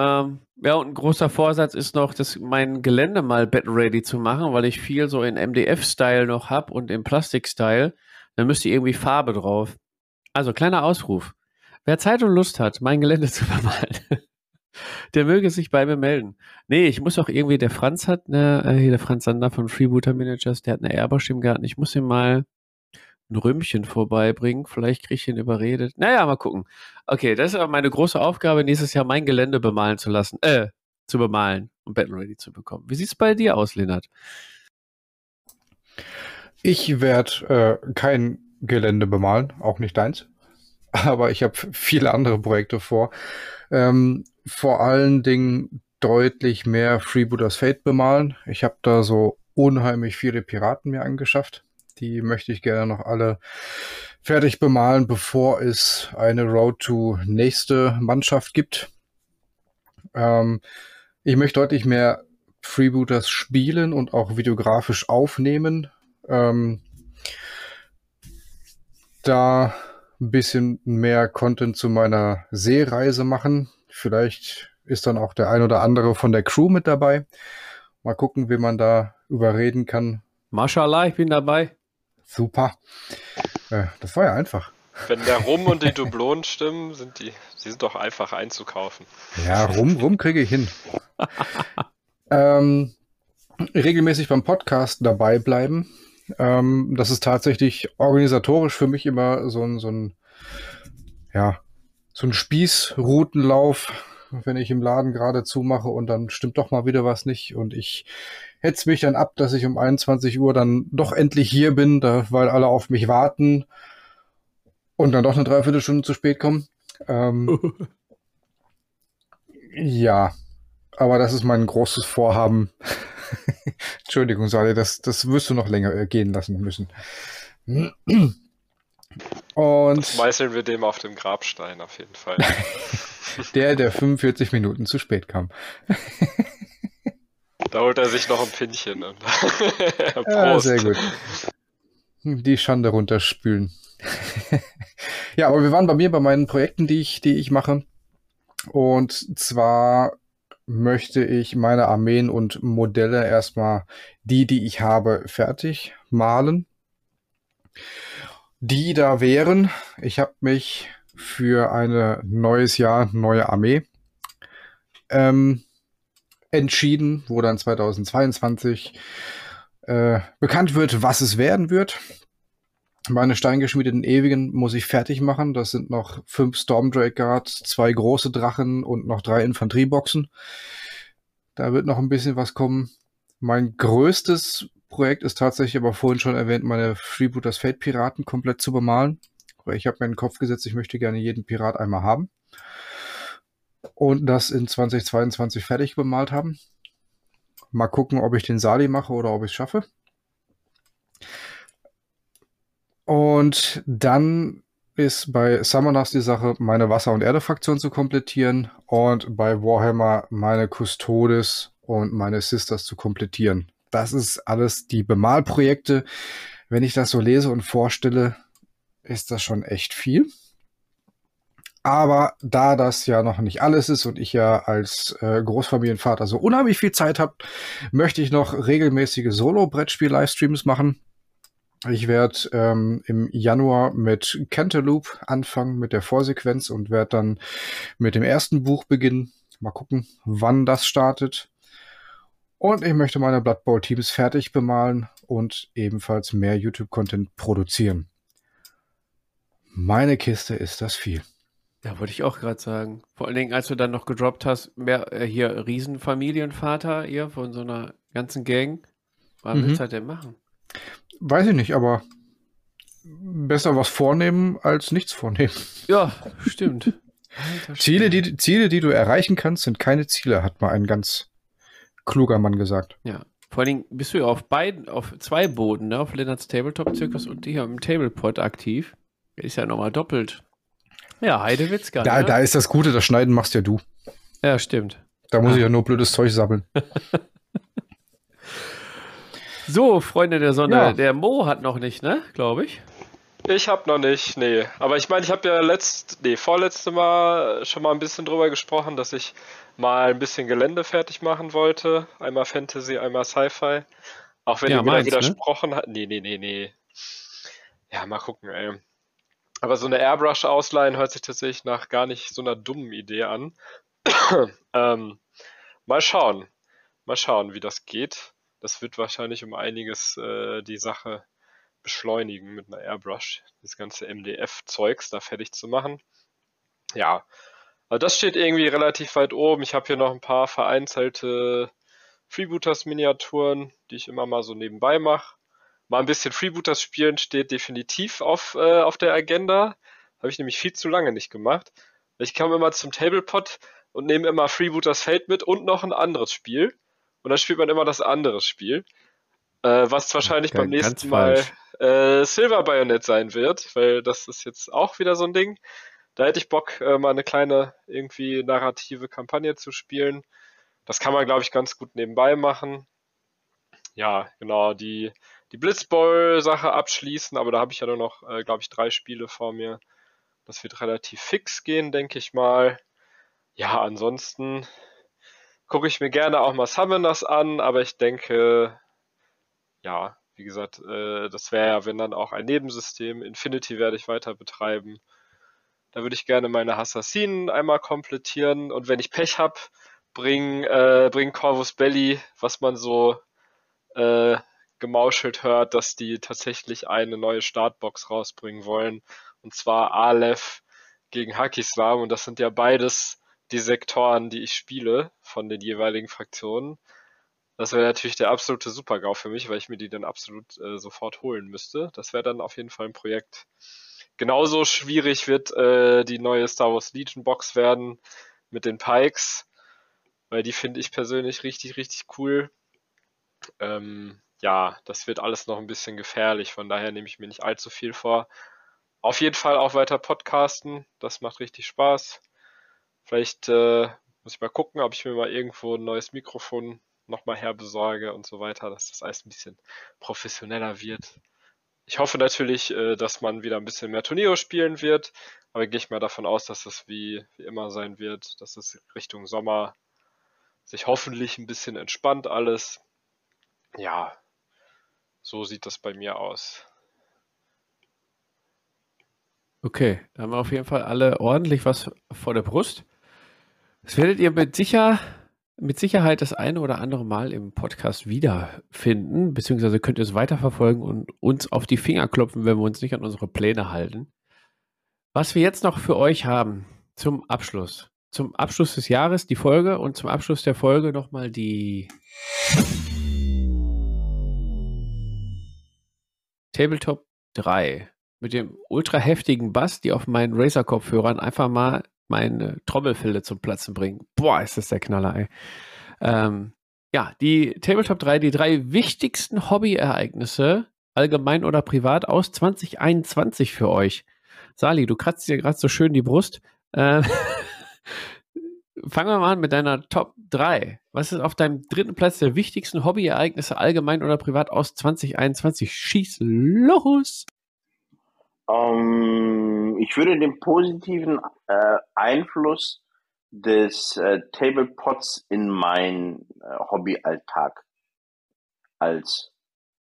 Ähm, ja, und ein großer Vorsatz ist noch, das, mein Gelände mal bed-ready zu machen, weil ich viel so in MDF-Style noch habe und im Plastik-Style. Dann müsste irgendwie Farbe drauf. Also, kleiner Ausruf. Wer Zeit und Lust hat, mein Gelände zu vermalen, der möge sich bei mir melden. Nee, ich muss auch irgendwie, der Franz hat eine, äh, hier der Franz Sander von Freebooter Managers, der hat eine Airbrush im Garten. Ich muss ihm mal ein Rümmchen vorbeibringen. Vielleicht kriege ich ihn überredet. Naja, mal gucken. Okay, das ist aber meine große Aufgabe, nächstes Jahr mein Gelände bemalen zu lassen. Äh, zu bemalen und Battle Ready zu bekommen. Wie sieht es bei dir aus, Lennart? Ich werde äh, kein Gelände bemalen, auch nicht deins. Aber ich habe viele andere Projekte vor. Ähm, vor allen Dingen deutlich mehr Freebooters Fate bemalen. Ich habe da so unheimlich viele Piraten mir angeschafft. Die möchte ich gerne noch alle fertig bemalen, bevor es eine Road to nächste Mannschaft gibt. Ähm, ich möchte deutlich mehr Freebooters spielen und auch videografisch aufnehmen. Ähm, da ein bisschen mehr Content zu meiner Seereise machen. Vielleicht ist dann auch der ein oder andere von der Crew mit dabei. Mal gucken, wie man da überreden kann. Mashallah, ich bin dabei. Super. Äh, das war ja einfach. Wenn der Rum und die Dublonen stimmen, sind die, die sind doch einfach einzukaufen. Ja, Rum, Rum kriege ich hin. ähm, regelmäßig beim Podcast dabei bleiben. Ähm, das ist tatsächlich organisatorisch für mich immer so ein, so ein, ja, so ein Spießroutenlauf, wenn ich im Laden gerade zumache und dann stimmt doch mal wieder was nicht und ich hetze mich dann ab, dass ich um 21 Uhr dann doch endlich hier bin, da, weil alle auf mich warten und dann doch eine Dreiviertelstunde zu spät kommen. Ähm, ja, aber das ist mein großes Vorhaben. Entschuldigung, Sali, das, das wirst du noch länger äh, gehen lassen müssen. Und das meißeln wir dem auf dem Grabstein auf jeden Fall. Der, der 45 Minuten zu spät kam. Da holt er sich noch ein Pinchen. Und ja, sehr gut. Die Schande runterspülen. ja, aber wir waren bei mir bei meinen Projekten, die ich, die ich mache. Und zwar möchte ich meine Armeen und Modelle erstmal die, die ich habe, fertig malen. Die da wären, ich habe mich für ein neues Jahr, neue Armee ähm, entschieden, wo dann 2022 äh, bekannt wird, was es werden wird. Meine steingeschmiedeten Ewigen muss ich fertig machen. Das sind noch fünf Stormdrake Guards, zwei große Drachen und noch drei Infanterieboxen. Da wird noch ein bisschen was kommen. Mein größtes Projekt ist tatsächlich aber vorhin schon erwähnt, meine Freebooters Fate Piraten komplett zu bemalen. Ich habe mir in den Kopf gesetzt, ich möchte gerne jeden Pirat einmal haben. Und das in 2022 fertig bemalt haben. Mal gucken, ob ich den Sali mache oder ob ich es schaffe. Und dann ist bei Summoners die Sache, meine Wasser- und Erde-Fraktion zu komplettieren und bei Warhammer meine Custodes und meine Sisters zu komplettieren. Das ist alles die Bemalprojekte. Wenn ich das so lese und vorstelle, ist das schon echt viel. Aber da das ja noch nicht alles ist und ich ja als äh, Großfamilienvater so unheimlich viel Zeit habe, möchte ich noch regelmäßige Solo-Brettspiel-Livestreams machen. Ich werde ähm, im Januar mit Cantaloupe anfangen, mit der Vorsequenz und werde dann mit dem ersten Buch beginnen. Mal gucken, wann das startet. Und ich möchte meine Blood Bowl Teams fertig bemalen und ebenfalls mehr YouTube-Content produzieren. Meine Kiste ist das viel. Ja, wollte ich auch gerade sagen. Vor allen Dingen, als du dann noch gedroppt hast, mehr äh, hier Riesenfamilienvater, ihr von so einer ganzen Gang. Was mhm. willst du halt denn machen? Weiß ich nicht, aber besser was vornehmen als nichts vornehmen. Ja, stimmt. Alter, Ziele, die, Ziele, die du erreichen kannst, sind keine Ziele, hat mal ein ganz kluger Mann gesagt. Ja. Vor allen Dingen bist du ja auf beiden, auf zwei Boden, ne? auf Lennarts Tabletop-Zirkus und hier im Tablepot aktiv. Ist ja nochmal doppelt. Ja, Heidewitzka. Da, ne? da ist das Gute, das Schneiden machst ja du. Ja, stimmt. Da muss ja. ich ja nur blödes Zeug sammeln. So, Freunde der Sonne, ja. der Mo hat noch nicht, ne? Glaube ich. Ich habe noch nicht, nee. Aber ich meine, ich habe ja letzt, nee, vorletzte Mal schon mal ein bisschen drüber gesprochen, dass ich mal ein bisschen Gelände fertig machen wollte. Einmal Fantasy, einmal Sci-Fi. Auch wenn ja, ihr wieder meinst, ne? widersprochen ne? habt. Nee, nee, nee, nee. Ja, mal gucken, ey. Aber so eine Airbrush ausleihen hört sich tatsächlich nach gar nicht so einer dummen Idee an. ähm, mal schauen. Mal schauen, wie das geht. Das wird wahrscheinlich um einiges äh, die Sache beschleunigen mit einer Airbrush. Das ganze MDF-Zeugs da fertig zu machen. Ja, also das steht irgendwie relativ weit oben. Ich habe hier noch ein paar vereinzelte Freebooters-Miniaturen, die ich immer mal so nebenbei mache. Mal ein bisschen Freebooters spielen steht definitiv auf, äh, auf der Agenda. Habe ich nämlich viel zu lange nicht gemacht. Ich komme immer zum Tablepot und nehme immer Freebooters Fate mit und noch ein anderes Spiel. Und dann spielt man immer das andere Spiel. Äh, was wahrscheinlich Geil, beim nächsten Mal äh, Silver Bayonet sein wird, weil das ist jetzt auch wieder so ein Ding. Da hätte ich Bock, äh, mal eine kleine irgendwie narrative Kampagne zu spielen. Das kann man, glaube ich, ganz gut nebenbei machen. Ja, genau, die, die Blitzball-Sache abschließen, aber da habe ich ja nur noch, äh, glaube ich, drei Spiele vor mir. Das wird relativ fix gehen, denke ich mal. Ja, ansonsten gucke ich mir gerne auch mal Summoners an, aber ich denke, ja, wie gesagt, äh, das wäre ja, wenn dann auch ein Nebensystem. Infinity werde ich weiter betreiben. Da würde ich gerne meine Assassinen einmal komplettieren und wenn ich Pech habe, bring, äh, bring Corvus Belly, was man so äh, gemauschelt hört, dass die tatsächlich eine neue Startbox rausbringen wollen. Und zwar Aleph gegen Hakislam. Und das sind ja beides die Sektoren, die ich spiele von den jeweiligen Fraktionen. Das wäre natürlich der absolute Supergau für mich, weil ich mir die dann absolut äh, sofort holen müsste. Das wäre dann auf jeden Fall ein Projekt. Genauso schwierig wird äh, die neue Star Wars Legion Box werden mit den Pikes, weil die finde ich persönlich richtig, richtig cool. Ähm, ja, das wird alles noch ein bisschen gefährlich, von daher nehme ich mir nicht allzu viel vor. Auf jeden Fall auch weiter podcasten, das macht richtig Spaß. Vielleicht äh, muss ich mal gucken, ob ich mir mal irgendwo ein neues Mikrofon nochmal herbesorge und so weiter, dass das alles ein bisschen professioneller wird. Ich hoffe natürlich, äh, dass man wieder ein bisschen mehr Turniere spielen wird, aber gehe ich mal davon aus, dass das wie, wie immer sein wird, dass es Richtung Sommer sich hoffentlich ein bisschen entspannt alles. Ja, so sieht das bei mir aus. Okay, da haben wir auf jeden Fall alle ordentlich was vor der Brust. Das werdet ihr mit, sicher, mit Sicherheit das eine oder andere Mal im Podcast wiederfinden, beziehungsweise könnt ihr es weiterverfolgen und uns auf die Finger klopfen, wenn wir uns nicht an unsere Pläne halten. Was wir jetzt noch für euch haben zum Abschluss. Zum Abschluss des Jahres die Folge und zum Abschluss der Folge nochmal die Tabletop 3 mit dem ultra heftigen Bass, die auf meinen Razer-Kopfhörern einfach mal meine Trommelfälle zum Platzen bringen. Boah, ist das der Knaller, ey. Ähm, ja, die Tabletop 3, die drei wichtigsten Hobbyereignisse, allgemein oder privat, aus 2021 für euch. Sali, du kratzt dir gerade so schön die Brust. Äh, fangen wir mal an mit deiner Top 3. Was ist auf deinem dritten Platz der wichtigsten Hobbyereignisse, allgemein oder privat, aus 2021? Schieß los! Ähm, ich würde den positiven äh, Einfluss des äh, Tablepots in meinen äh, Hobbyalltag als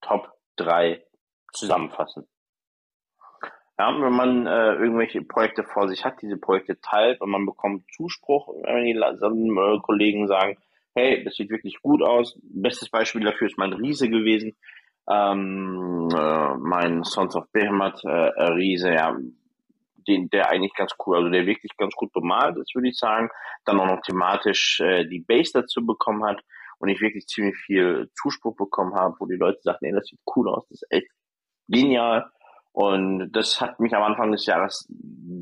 Top 3 zusammenfassen. Ja, wenn man äh, irgendwelche Projekte vor sich hat, diese Projekte teilt und man bekommt Zuspruch, wenn die äh, Kollegen sagen, hey, das sieht wirklich gut aus. Bestes Beispiel dafür ist mein Riese gewesen ähm, äh, mein Sons of Behemoth äh, Riese, ja, den, der eigentlich ganz cool, also der wirklich ganz gut bemalt ist, würde ich sagen, dann auch noch thematisch äh, die Base dazu bekommen hat und ich wirklich ziemlich viel Zuspruch bekommen habe, wo die Leute sagten, ey, das sieht cool aus, das ist echt genial. Und das hat mich am Anfang des Jahres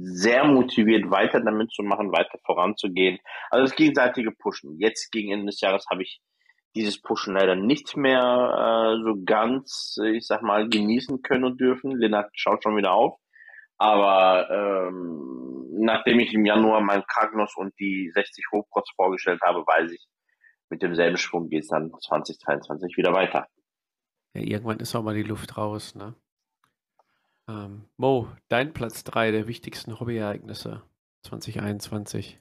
sehr motiviert, weiter damit zu machen, weiter voranzugehen. Also das gegenseitige Pushen. Jetzt gegen Ende des Jahres habe ich dieses Pushen leider nicht mehr äh, so ganz, ich sag mal, genießen können und dürfen. Lennart schaut schon wieder auf. Aber ähm, nachdem ich im Januar mein Kagnos und die 60 Hochpots vorgestellt habe, weiß ich, mit demselben Schwung geht es dann 2023 wieder weiter. Ja, irgendwann ist auch mal die Luft raus, ne? Ähm, Mo, dein Platz 3 der wichtigsten Hobbyereignisse 2021.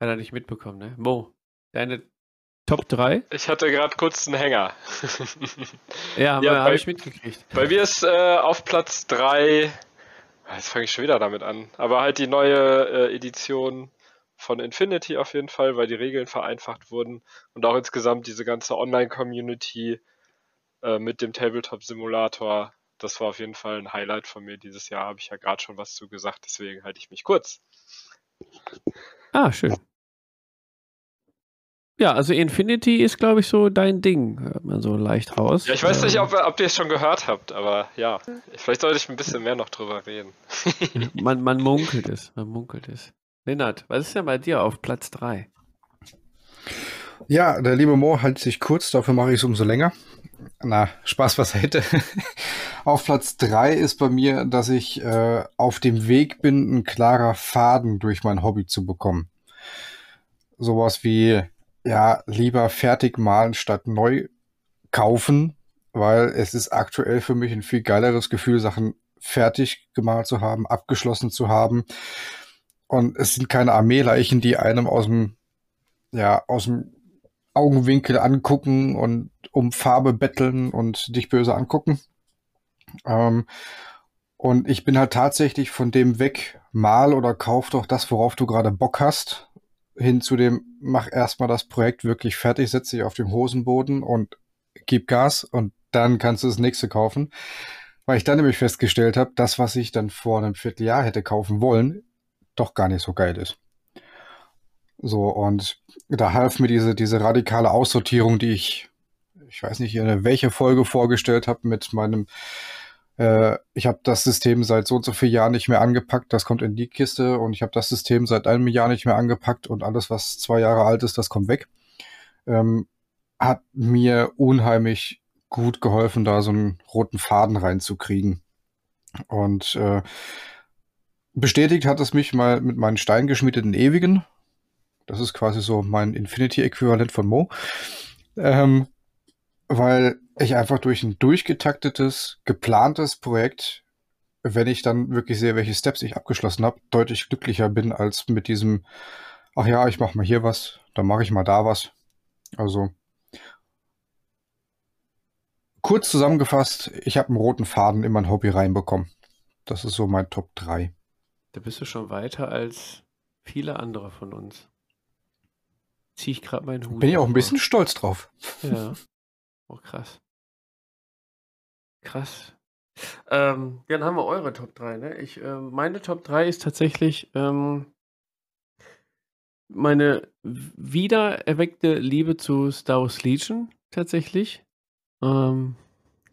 Hat er nicht mitbekommen, ne? Mo, deine Top 3? Ich hatte gerade kurz einen Hänger. ja, ja habe ich mitgekriegt. Bei mir ist äh, auf Platz 3, jetzt fange ich schon wieder damit an, aber halt die neue äh, Edition von Infinity auf jeden Fall, weil die Regeln vereinfacht wurden und auch insgesamt diese ganze Online-Community äh, mit dem Tabletop-Simulator. Das war auf jeden Fall ein Highlight von mir dieses Jahr, habe ich ja gerade schon was zu gesagt, deswegen halte ich mich kurz. Ah, schön. Ja, also Infinity ist, glaube ich, so dein Ding, hört man so leicht raus. Ja, ich weiß nicht, ähm. ob, ob ihr es schon gehört habt, aber ja, vielleicht sollte ich ein bisschen mehr noch drüber reden. man, man munkelt es, man munkelt es. Lennart, was ist denn bei dir auf Platz 3? Ja, der liebe Mo hält sich kurz, dafür mache ich es umso länger. Na, Spaß was hätte. auf Platz 3 ist bei mir, dass ich äh, auf dem Weg bin, ein klarer Faden durch mein Hobby zu bekommen. Sowas wie ja, lieber fertig malen statt neu kaufen, weil es ist aktuell für mich ein viel geileres Gefühl, Sachen fertig gemalt zu haben, abgeschlossen zu haben. Und es sind keine Armeeleichen, die einem aus dem, ja, aus dem Augenwinkel angucken und um Farbe betteln und dich böse angucken. Ähm, und ich bin halt tatsächlich von dem weg, mal oder kauf doch das, worauf du gerade Bock hast hin zu dem, mach erstmal das Projekt wirklich fertig, setz dich auf dem Hosenboden und gib Gas und dann kannst du das nächste kaufen. Weil ich dann nämlich festgestellt habe, das, was ich dann vor einem Vierteljahr hätte kaufen wollen, doch gar nicht so geil ist. So, und da half mir diese, diese radikale Aussortierung, die ich, ich weiß nicht, in welche Folge vorgestellt habe mit meinem äh, ich habe das System seit so und so vielen Jahren nicht mehr angepackt, das kommt in die Kiste und ich habe das System seit einem Jahr nicht mehr angepackt und alles, was zwei Jahre alt ist, das kommt weg. Ähm, hat mir unheimlich gut geholfen, da so einen roten Faden reinzukriegen. Und äh, bestätigt hat es mich mal mit meinen steingeschmiedeten Ewigen. Das ist quasi so mein Infinity-Äquivalent von Mo. Ähm, weil ich einfach durch ein durchgetaktetes, geplantes Projekt, wenn ich dann wirklich sehe, welche Steps ich abgeschlossen habe, deutlich glücklicher bin als mit diesem, ach ja, ich mache mal hier was, dann mache ich mal da was. Also kurz zusammengefasst, ich habe einen roten Faden in mein Hobby reinbekommen. Das ist so mein Top 3. Da bist du schon weiter als viele andere von uns. Ziehe ich gerade meinen Hut. Bin ich auch ein bisschen stolz drauf. Ja. Oh, krass. Krass. Ähm, dann haben wir eure Top 3, ne? Ich, äh, meine Top 3 ist tatsächlich ähm, meine wiedererweckte Liebe zu Star Wars Legion, tatsächlich. Ähm,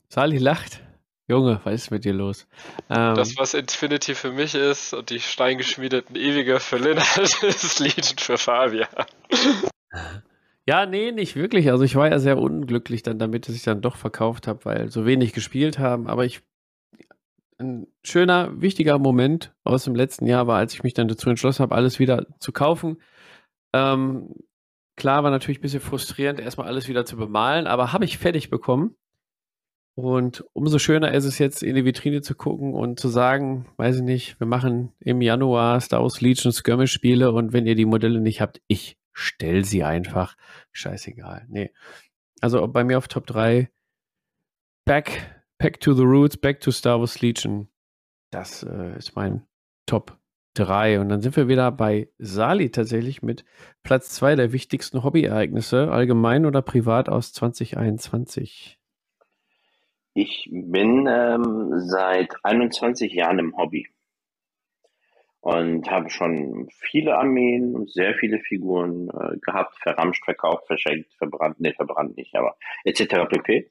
Sali lacht. Junge, was ist mit dir los? Ähm, das, was Infinity für mich ist und die steingeschmiedeten Ewige für Lennart, ist Legion für Fabian. Ja, nee, nicht wirklich. Also ich war ja sehr unglücklich dann damit, dass ich dann doch verkauft habe, weil so wenig gespielt haben. Aber ich ein schöner, wichtiger Moment aus dem letzten Jahr war, als ich mich dann dazu entschlossen habe, alles wieder zu kaufen. Ähm, klar war natürlich ein bisschen frustrierend, erstmal alles wieder zu bemalen, aber habe ich fertig bekommen. Und umso schöner ist es jetzt, in die Vitrine zu gucken und zu sagen, weiß ich nicht, wir machen im Januar Star Wars Legion Skirmish-Spiele und wenn ihr die Modelle nicht habt, ich stell sie einfach. Scheißegal. Nee. Also bei mir auf Top 3 Back, Back to the Roots, Back to Star Wars Legion. Das äh, ist mein Top 3. Und dann sind wir wieder bei Sali tatsächlich mit Platz 2 der wichtigsten Hobbyereignisse, allgemein oder privat aus 2021. Ich bin ähm, seit 21 Jahren im Hobby und habe schon viele Armeen und sehr viele Figuren äh, gehabt, verramscht, verkauft, verschenkt, verbrannt, nee, verbrannt nicht, aber etc. pp.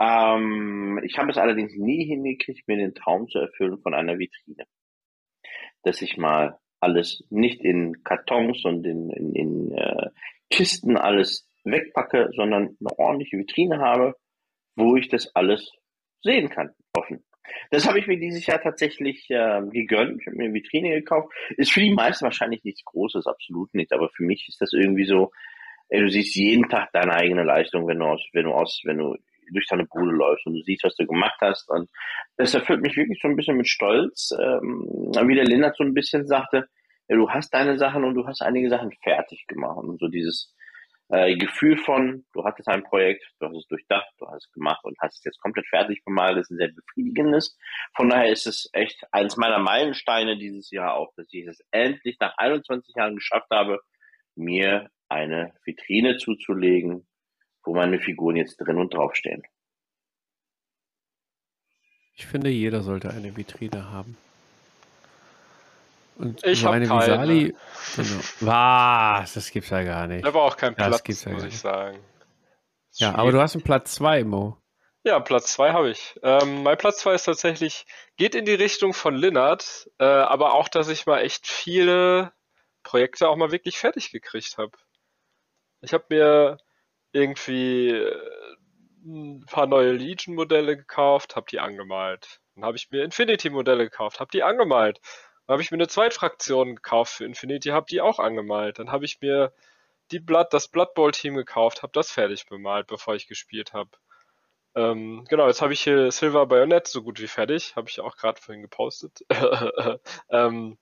Ähm, ich habe es allerdings nie hingekriegt, mir den Traum zu erfüllen von einer Vitrine. Dass ich mal alles nicht in Kartons und in, in, in äh, Kisten alles wegpacke, sondern eine ordentliche Vitrine habe, wo ich das alles sehen kann, offen. Das habe ich mir dieses Jahr tatsächlich äh, gegönnt. Ich habe mir eine Vitrine gekauft. Ist für die meisten wahrscheinlich nichts Großes, absolut nicht. Aber für mich ist das irgendwie so, ey, du siehst jeden Tag deine eigene Leistung, wenn du aus, wenn du aus, wenn du durch deine Bude läufst und du siehst, was du gemacht hast. Und das erfüllt mich wirklich so ein bisschen mit Stolz. Ähm, wie der Lennart so ein bisschen sagte, ja, du hast deine Sachen und du hast einige Sachen fertig gemacht. Und so dieses, äh, Gefühl von, du hattest ein Projekt, du hast es durchdacht, du hast es gemacht und hast es jetzt komplett fertig bemalt, das ist ein sehr befriedigendes. Von daher ist es echt eins meiner Meilensteine dieses Jahr auch, dass ich es endlich nach 21 Jahren geschafft habe, mir eine Vitrine zuzulegen, wo meine Figuren jetzt drin und draufstehen. Ich finde, jeder sollte eine Vitrine haben. Und ich habe keine. Visali, genau. Was? Das gibt's ja gar nicht. Da war auch kein das Platz, ja muss ich sagen. Ja, aber du hast einen Platz 2, Mo. Ja, Platz 2 habe ich. Ähm, mein Platz 2 ist tatsächlich, geht in die Richtung von Linnert, äh, aber auch, dass ich mal echt viele Projekte auch mal wirklich fertig gekriegt habe. Ich habe mir irgendwie äh, ein paar neue Legion-Modelle gekauft, habe die angemalt. Dann habe ich mir Infinity-Modelle gekauft, habe die angemalt. Dann habe ich mir eine Zweitfraktion gekauft für Infinity, habe die auch angemalt. Dann habe ich mir die Blood, das Blood Bowl Team gekauft, habe das fertig bemalt, bevor ich gespielt habe. Ähm, genau, jetzt habe ich hier Silver Bayonet so gut wie fertig, habe ich auch gerade vorhin gepostet. ähm,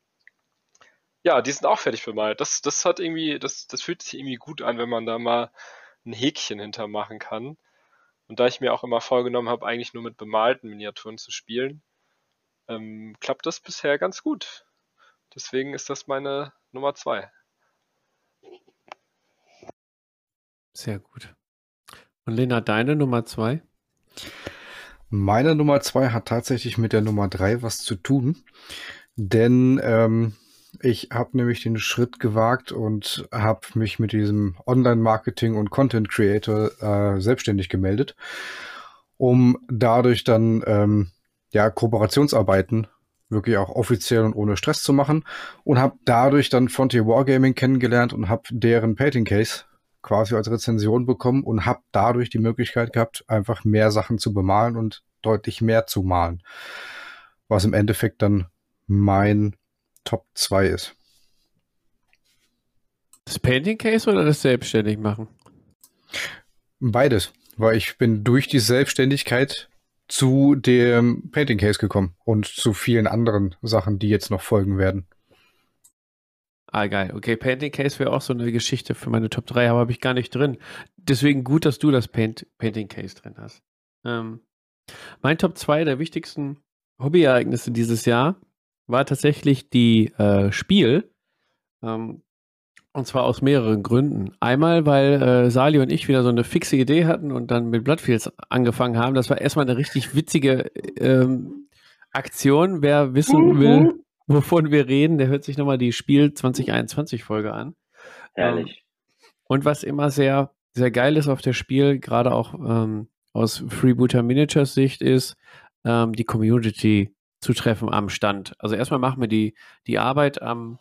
ja, die sind auch fertig bemalt. Das, das hat irgendwie, das, das fühlt sich irgendwie gut an, wenn man da mal ein Häkchen hintermachen kann. Und da ich mir auch immer vorgenommen habe, eigentlich nur mit bemalten Miniaturen zu spielen, ähm, klappt das bisher ganz gut. Deswegen ist das meine Nummer zwei. Sehr gut. Und Lena, deine Nummer zwei? Meine Nummer zwei hat tatsächlich mit der Nummer drei was zu tun. Denn ähm, ich habe nämlich den Schritt gewagt und habe mich mit diesem Online-Marketing und Content Creator äh, selbstständig gemeldet, um dadurch dann ähm, ja, Kooperationsarbeiten wirklich auch offiziell und ohne Stress zu machen und habe dadurch dann Frontier Wargaming kennengelernt und habe deren Painting Case quasi als Rezension bekommen und habe dadurch die Möglichkeit gehabt, einfach mehr Sachen zu bemalen und deutlich mehr zu malen. Was im Endeffekt dann mein Top 2 ist. Das Painting Case oder das selbstständig machen? Beides, weil ich bin durch die Selbstständigkeit zu dem Painting Case gekommen und zu vielen anderen Sachen, die jetzt noch folgen werden. Ah, geil. Okay, Painting Case wäre auch so eine Geschichte für meine Top 3, aber habe ich gar nicht drin. Deswegen gut, dass du das Paint, Painting Case drin hast. Ähm, mein Top 2 der wichtigsten Hobbyereignisse dieses Jahr war tatsächlich die äh, Spiel. Ähm, und zwar aus mehreren Gründen. Einmal, weil äh, Sali und ich wieder so eine fixe Idee hatten und dann mit Bloodfields angefangen haben. Das war erstmal eine richtig witzige ähm, Aktion. Wer wissen mhm. will, wovon wir reden, der hört sich nochmal die Spiel 2021 Folge an. Herrlich. Ähm, und was immer sehr, sehr geil ist auf der Spiel, gerade auch ähm, aus Freebooter Miniatures Sicht, ist, ähm, die Community zu treffen am Stand. Also erstmal machen wir die, die Arbeit am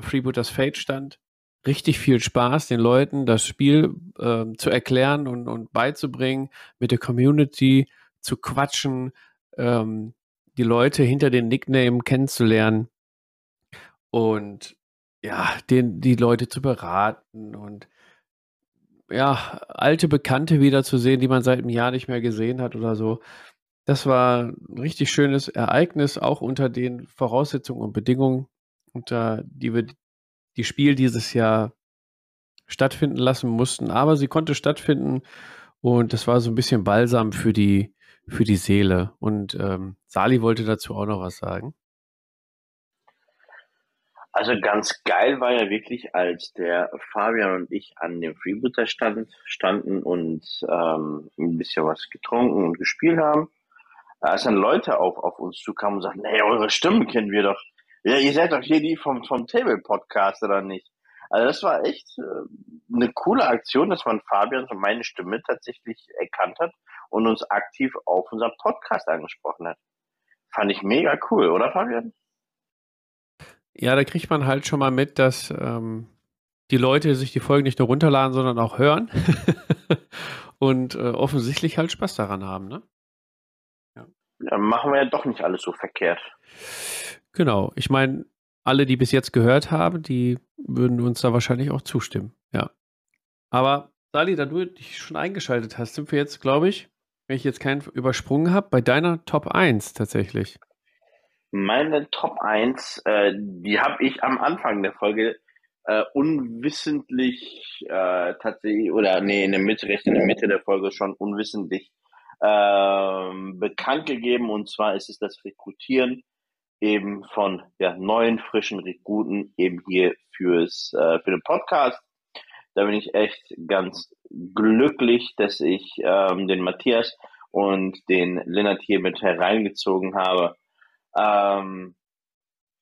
Freebooters Fate Stand. Richtig viel Spaß, den Leuten das Spiel äh, zu erklären und, und beizubringen, mit der Community zu quatschen, ähm, die Leute hinter den Nickname kennenzulernen und ja, den, die Leute zu beraten und ja, alte Bekannte wiederzusehen, die man seit einem Jahr nicht mehr gesehen hat oder so. Das war ein richtig schönes Ereignis, auch unter den Voraussetzungen und Bedingungen, unter die wir die Spiel dieses Jahr stattfinden lassen mussten. Aber sie konnte stattfinden und das war so ein bisschen Balsam für die, für die Seele. Und ähm, Sali wollte dazu auch noch was sagen. Also ganz geil war ja wirklich, als der Fabian und ich an dem Freebooter stand, standen und ähm, ein bisschen was getrunken und gespielt haben. Als dann Leute auf, auf uns zukamen und sagten, nee, eure Stimmen kennen wir doch. Ja, ihr seid doch hier die vom, vom Table Podcast, oder nicht? Also das war echt äh, eine coole Aktion, dass man Fabian und meine Stimme tatsächlich erkannt hat und uns aktiv auf unserem Podcast angesprochen hat. Fand ich mega cool, oder Fabian? Ja, da kriegt man halt schon mal mit, dass ähm, die Leute sich die Folgen nicht nur runterladen, sondern auch hören und äh, offensichtlich halt Spaß daran haben, ne? Ja. ja. machen wir ja doch nicht alles so verkehrt. Genau. Ich meine, alle, die bis jetzt gehört haben, die würden uns da wahrscheinlich auch zustimmen. Ja. Aber Sali, da du dich schon eingeschaltet hast, sind wir jetzt, glaube ich, wenn ich jetzt keinen übersprungen habe, bei deiner Top 1 tatsächlich. Meine Top 1, äh, die habe ich am Anfang der Folge äh, unwissentlich äh, tatsächlich, oder nee, in der Mitte, recht in der Mitte der Folge schon unwissentlich ähm, bekannt gegeben. Und zwar ist es das Rekrutieren eben von ja, neuen, frischen Rekruten eben hier fürs, äh, für den Podcast. Da bin ich echt ganz glücklich, dass ich ähm, den Matthias und den Lennart hier mit hereingezogen habe. Ähm,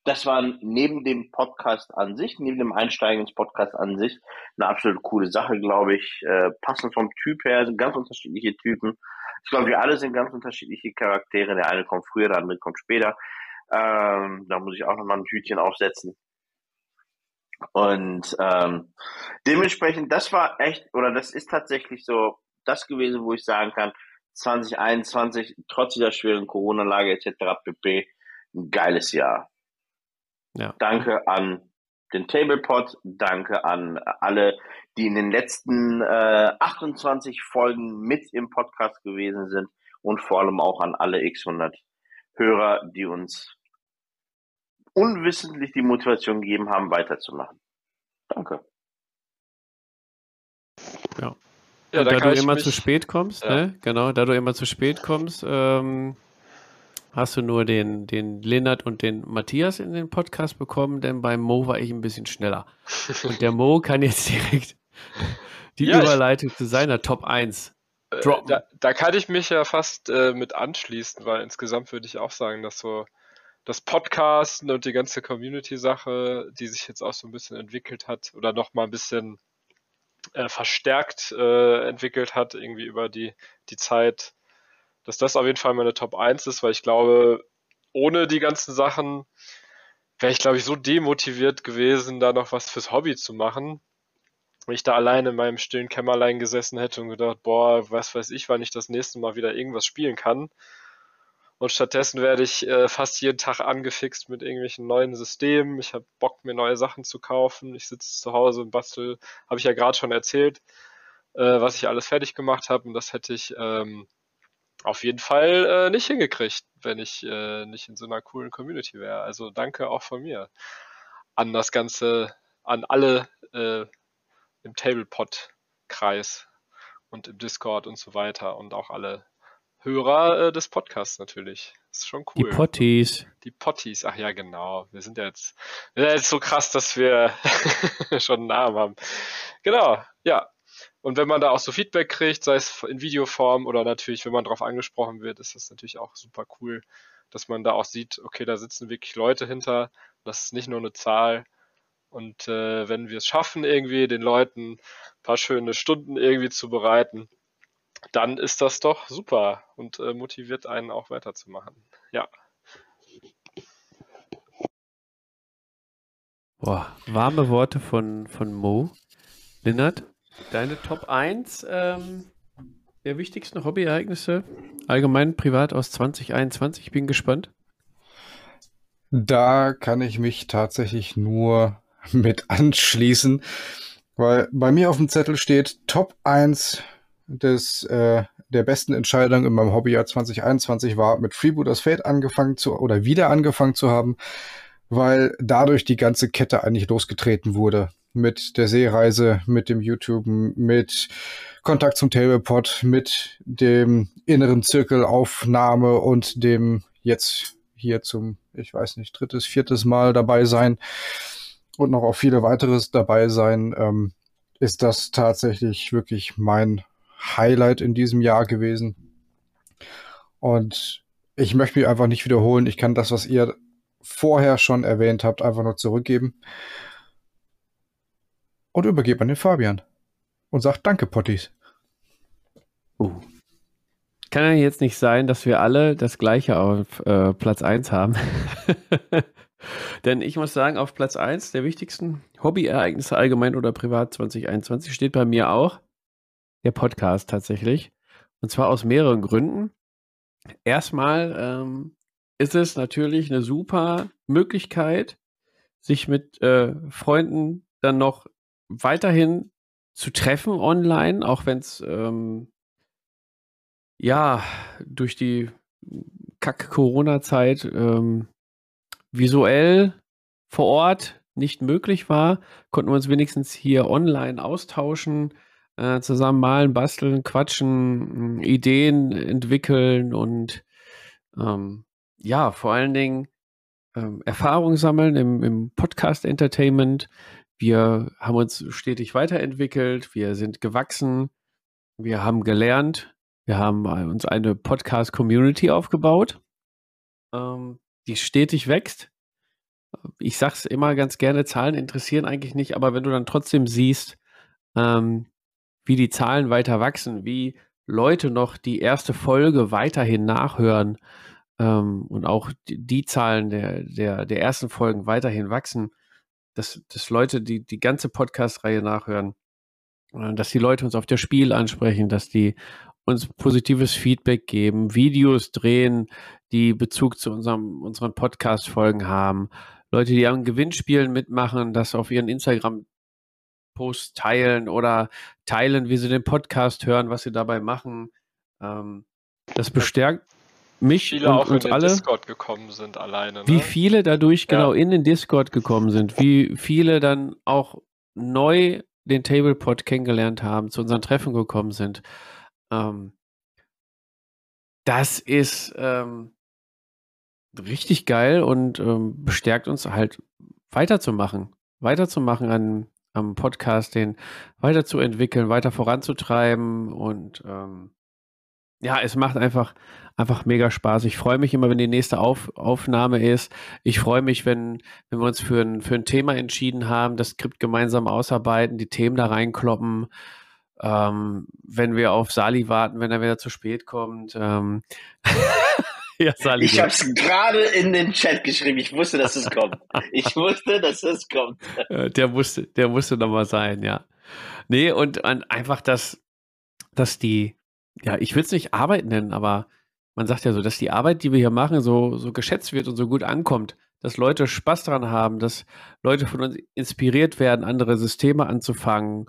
das war neben dem Podcast an sich, neben dem Einsteigen ins Podcast an sich, eine absolut coole Sache, glaube ich. Äh, passend vom Typ her, sind ganz unterschiedliche Typen. Ich glaube, wir alle sind ganz unterschiedliche Charaktere. Der eine kommt früher, der andere kommt später. Ähm, da muss ich auch nochmal ein Hütchen aufsetzen. Und ähm, dementsprechend, das war echt, oder das ist tatsächlich so das gewesen, wo ich sagen kann, 2021, trotz dieser schweren Corona-Lage etc. pp ein geiles Jahr. Ja. Danke an den Tablepot, danke an alle, die in den letzten äh, 28 Folgen mit im Podcast gewesen sind und vor allem auch an alle X100 Hörer, die uns unwissentlich die Motivation gegeben haben, weiterzumachen. Danke. Ja. ja da, da du immer mich... zu spät kommst, ja. ne? Genau, da du immer zu spät kommst, ähm, hast du nur den, den Lennart und den Matthias in den Podcast bekommen, denn beim Mo war ich ein bisschen schneller. Und der Mo kann jetzt direkt die ja, Überleitung ich, zu seiner Top 1 äh, droppen. Da, da, kann ich mich ja fast äh, mit anschließen, weil insgesamt würde ich auch sagen, dass so das Podcasten und die ganze Community-Sache, die sich jetzt auch so ein bisschen entwickelt hat oder noch mal ein bisschen äh, verstärkt äh, entwickelt hat, irgendwie über die, die Zeit, dass das auf jeden Fall meine Top 1 ist, weil ich glaube, ohne die ganzen Sachen wäre ich, glaube ich, so demotiviert gewesen, da noch was fürs Hobby zu machen. Wenn ich da alleine in meinem stillen Kämmerlein gesessen hätte und gedacht, boah, was weiß ich, wann ich das nächste Mal wieder irgendwas spielen kann. Und stattdessen werde ich äh, fast jeden Tag angefixt mit irgendwelchen neuen Systemen. Ich habe Bock, mir neue Sachen zu kaufen. Ich sitze zu Hause und bastel, habe ich ja gerade schon erzählt, äh, was ich alles fertig gemacht habe. Und das hätte ich ähm, auf jeden Fall äh, nicht hingekriegt, wenn ich äh, nicht in so einer coolen Community wäre. Also danke auch von mir an das Ganze, an alle äh, im Tablepod-Kreis und im Discord und so weiter und auch alle Hörer äh, des Podcasts natürlich. Das ist schon cool. Die Potties. Die Potties, ach ja, genau. Wir sind ja jetzt, wir sind ja jetzt so krass, dass wir schon einen Namen haben. Genau, ja. Und wenn man da auch so Feedback kriegt, sei es in Videoform oder natürlich, wenn man darauf angesprochen wird, ist das natürlich auch super cool, dass man da auch sieht, okay, da sitzen wirklich Leute hinter. Das ist nicht nur eine Zahl. Und äh, wenn wir es schaffen, irgendwie den Leuten ein paar schöne Stunden irgendwie zu bereiten, dann ist das doch super und äh, motiviert einen auch weiterzumachen. Ja. Boah, warme Worte von, von Mo. Lennart, deine Top 1 ähm, der wichtigsten Hobbyereignisse, allgemein privat aus 2021. Ich bin gespannt. Da kann ich mich tatsächlich nur mit anschließen, weil bei mir auf dem Zettel steht Top 1 des, äh, der besten Entscheidung in meinem Hobbyjahr 2021 war, mit Freebooters Fate angefangen zu oder wieder angefangen zu haben, weil dadurch die ganze Kette eigentlich losgetreten wurde. Mit der Seereise, mit dem YouTube, mit Kontakt zum Tablepod, mit dem inneren Zirkelaufnahme und dem jetzt hier zum, ich weiß nicht, drittes, viertes Mal dabei sein und noch auch viele weiteres dabei sein, ähm, ist das tatsächlich wirklich mein Highlight in diesem Jahr gewesen. Und ich möchte mich einfach nicht wiederholen. Ich kann das, was ihr vorher schon erwähnt habt, einfach nur zurückgeben. Und übergebe an den Fabian. Und sagt Danke, Potties. Uh. Kann ja jetzt nicht sein, dass wir alle das gleiche auf äh, Platz 1 haben. Denn ich muss sagen, auf Platz 1 der wichtigsten Hobbyereignisse allgemein oder privat 2021 steht bei mir auch der Podcast tatsächlich. Und zwar aus mehreren Gründen. Erstmal ähm, ist es natürlich eine super Möglichkeit, sich mit äh, Freunden dann noch weiterhin zu treffen online, auch wenn es ähm, ja durch die Kack-Corona-Zeit ähm, visuell vor Ort nicht möglich war, konnten wir uns wenigstens hier online austauschen, äh, zusammen malen, basteln, quatschen, Ideen entwickeln und ähm, ja, vor allen Dingen ähm, Erfahrung sammeln im, im Podcast-Entertainment. Wir haben uns stetig weiterentwickelt, wir sind gewachsen, wir haben gelernt, wir haben uns eine Podcast-Community aufgebaut, ähm, die stetig wächst. Ich sage es immer ganz gerne, Zahlen interessieren eigentlich nicht, aber wenn du dann trotzdem siehst, ähm, wie die Zahlen weiter wachsen, wie Leute noch die erste Folge weiterhin nachhören ähm, und auch die, die, Zahlen der, der, der ersten Folgen weiterhin wachsen, dass, dass Leute die, die ganze Podcast-Reihe nachhören, äh, dass die Leute uns auf der Spiel ansprechen, dass die uns positives Feedback geben, Videos drehen, die Bezug zu unserem, unseren Podcast-Folgen haben, Leute, die an Gewinnspielen mitmachen, das auf ihren Instagram Posts teilen oder teilen, wie sie den Podcast hören, was sie dabei machen. Ähm, das bestärkt mich viele und auch uns in den alle. Discord gekommen sind alleine. Ne? Wie viele dadurch Ja. genau in den Discord gekommen sind, wie viele dann auch neu den Tablepod kennengelernt haben, zu unseren Treffen gekommen sind. Ähm, das ist ähm, richtig geil und ähm, bestärkt uns halt weiterzumachen, weiterzumachen an, am Podcast, den weiterzuentwickeln, weiter voranzutreiben und ähm, ja, es macht einfach, einfach mega Spaß. Ich freue mich immer, wenn die nächste Auf, Aufnahme ist. Ich freue mich, wenn, wenn wir uns für ein, für ein Thema entschieden haben, das Skript gemeinsam ausarbeiten, die Themen da reinkloppen. Ähm, wenn wir auf Sali warten, wenn er wieder zu spät kommt. Ähm, ja, Sali. Ich habe es gerade in den Chat geschrieben. Ich wusste, dass es kommt. Ich wusste, dass es kommt. Äh, der musste, der musste nochmal sein, ja. Nee, und, und einfach, dass, dass die, ja, ich will es nicht Arbeit nennen, aber man sagt ja so, dass die Arbeit, die wir hier machen, so, so geschätzt wird und so gut ankommt, dass Leute Spaß daran haben, dass Leute von uns inspiriert werden, andere Systeme anzufangen.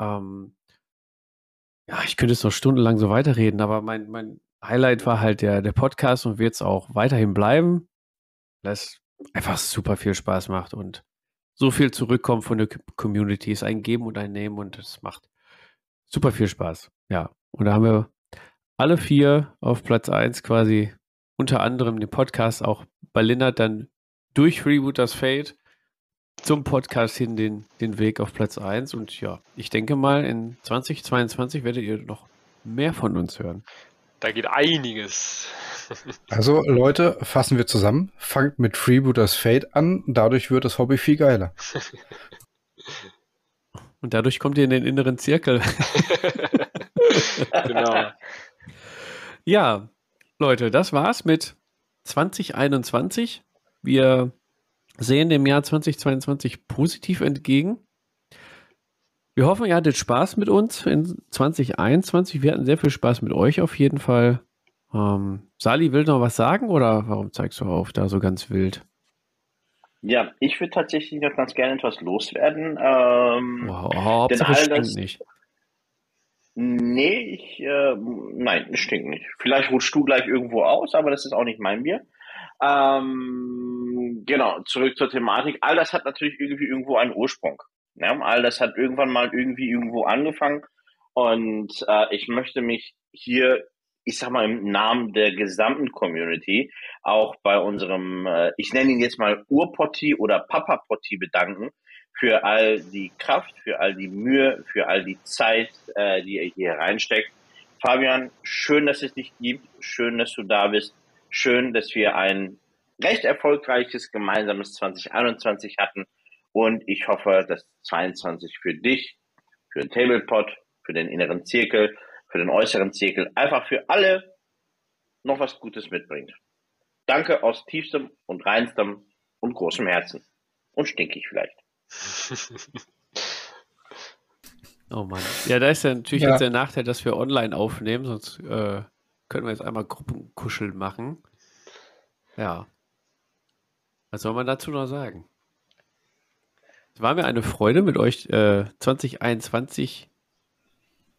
Ähm, ja, ich könnte jetzt noch stundenlang so weiterreden, aber mein, mein Highlight war halt der, der Podcast und wird es auch weiterhin bleiben, es einfach super viel Spaß macht und so viel zurückkommt von der Community. Ist ein Geben und ein Nehmen und es macht super viel Spaß. Ja, und da haben wir alle vier auf Platz 1 quasi unter anderem den Podcast auch bei Linnert dann durch Freebooters Fate zum Podcast hin den, den Weg auf Platz 1. Und ja, ich denke mal, in 2022 werdet ihr noch mehr von uns hören. Da geht einiges. Also Leute, fassen wir zusammen. Fangt mit Freebooters Fate an. Dadurch wird das Hobby viel geiler. Und dadurch kommt ihr in den inneren Zirkel. genau. Ja, Leute, das war's mit 2021. Wir sehen dem Jahr 2022 positiv entgegen. Wir hoffen, ihr hattet Spaß mit uns in 2021. Wir hatten sehr viel Spaß mit euch auf jeden Fall. Ähm, Sali, will noch was sagen oder warum zeigst du auf da so ganz wild? Ja, ich würde tatsächlich noch ganz gerne etwas loswerden. Ähm, wow, Hauptsache all stinkt das- nicht. Nee, ich, äh, nein, es stinkt nicht. Vielleicht rutschst du gleich irgendwo aus, aber das ist auch nicht mein Bier. Ähm, genau, zurück zur Thematik. All das hat natürlich irgendwie irgendwo einen Ursprung. Ja, all das hat irgendwann mal irgendwie irgendwo angefangen. Und äh, ich möchte mich hier, ich sag mal, im Namen der gesamten Community auch bei unserem, äh, ich nenne ihn jetzt mal Urpotti oder Papa-Potti bedanken für all die Kraft, für all die Mühe, für all die Zeit, äh, die ihr hier reinsteckt. Fabian, schön, dass es dich gibt, schön, dass du da bist, schön, dass wir ein recht erfolgreiches gemeinsames 2021 hatten und ich hoffe, dass 22 für dich, für den Tablepot, für den inneren Zirkel, für den äußeren Zirkel, einfach für alle noch was Gutes mitbringt. Danke aus tiefstem und reinstem und großem Herzen. Und stinkig vielleicht. Oh Mann. Ja, da ist ja natürlich Ja. jetzt der Nachteil, dass wir online aufnehmen, sonst äh, können wir jetzt einmal Gruppenkuscheln machen. Ja. Was soll man dazu noch sagen? Es war mir eine Freude, mit euch äh, 2021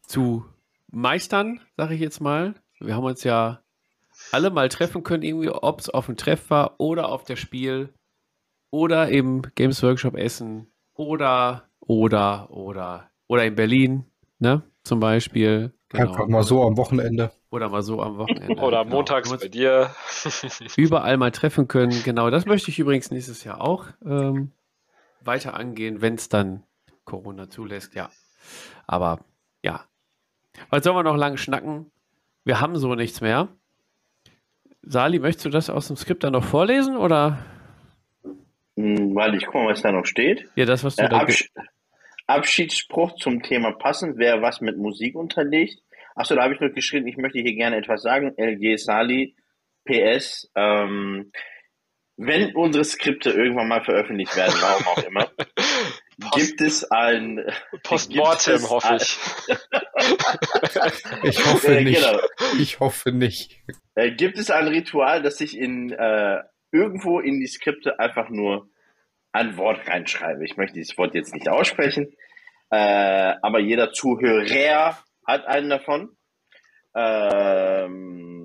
zu meistern, sage ich jetzt mal. Wir haben uns ja alle mal treffen können, irgendwie, ob es auf dem Treff war oder auf der Spiel oder im Games Workshop Essen oder, oder, oder, oder in Berlin, ne, zum Beispiel. Genau. Einfach mal so am Wochenende. Oder mal so am Wochenende. Oder genau. montags bei dir. Überall mal treffen können. Genau, das möchte ich übrigens nächstes Jahr auch ähm, weiter angehen, wenn es dann Corona zulässt, ja. Aber ja. Was sollen wir noch lange schnacken? Wir haben so nichts mehr. Sali, möchtest du das aus dem Skript dann noch vorlesen oder? Hm, Weil ich guck mal, was da noch steht. Ja, das, was du Äh, da. Absch Abschiedsspruch zum Thema passend, wer was mit Musik unterlegt. Achso, da habe ich noch geschrieben, ich möchte hier gerne etwas sagen. LG Sali, PS, ähm, wenn unsere Skripte irgendwann mal veröffentlicht werden, warum auch immer, gibt es ein Postmortem, hoffe ich. Ich hoffe Äh, nicht. genau. Ich hoffe nicht. Äh, gibt es ein Ritual, dass ich in äh, irgendwo in die Skripte einfach nur ein Wort reinschreibe? Ich möchte dieses Wort jetzt nicht aussprechen, äh, aber jeder Zuhörer hat einen davon. Ähm,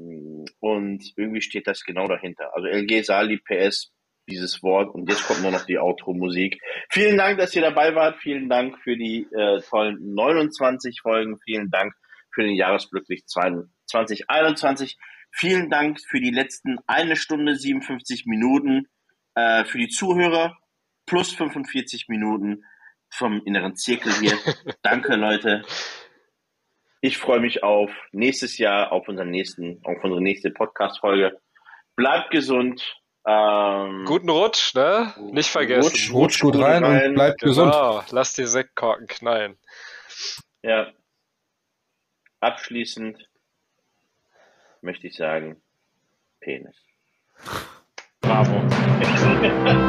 und irgendwie steht das genau dahinter. Also LG Sali PS dieses Wort und jetzt kommt nur noch die Outro-Musik. Vielen Dank, dass ihr dabei wart. Vielen Dank für die äh, tollen 29 Folgen. Vielen Dank für den Jahresglücklich 2021. Vielen Dank für die letzten eine Stunde 57 Minuten äh, für die Zuhörer plus 45 Minuten vom inneren Zirkel hier. Danke, Leute. Ich freue mich auf nächstes Jahr, auf unseren nächsten, auf unsere nächste Podcast-Folge. Bleibt gesund. Ähm, Guten Rutsch, ne? Nicht vergessen. Rutsch, Rutsch gut rein und bleibt gesund. Genau, lass die Sektkorken knallen. Ja. Abschließend möchte ich sagen, Penis. Bravo.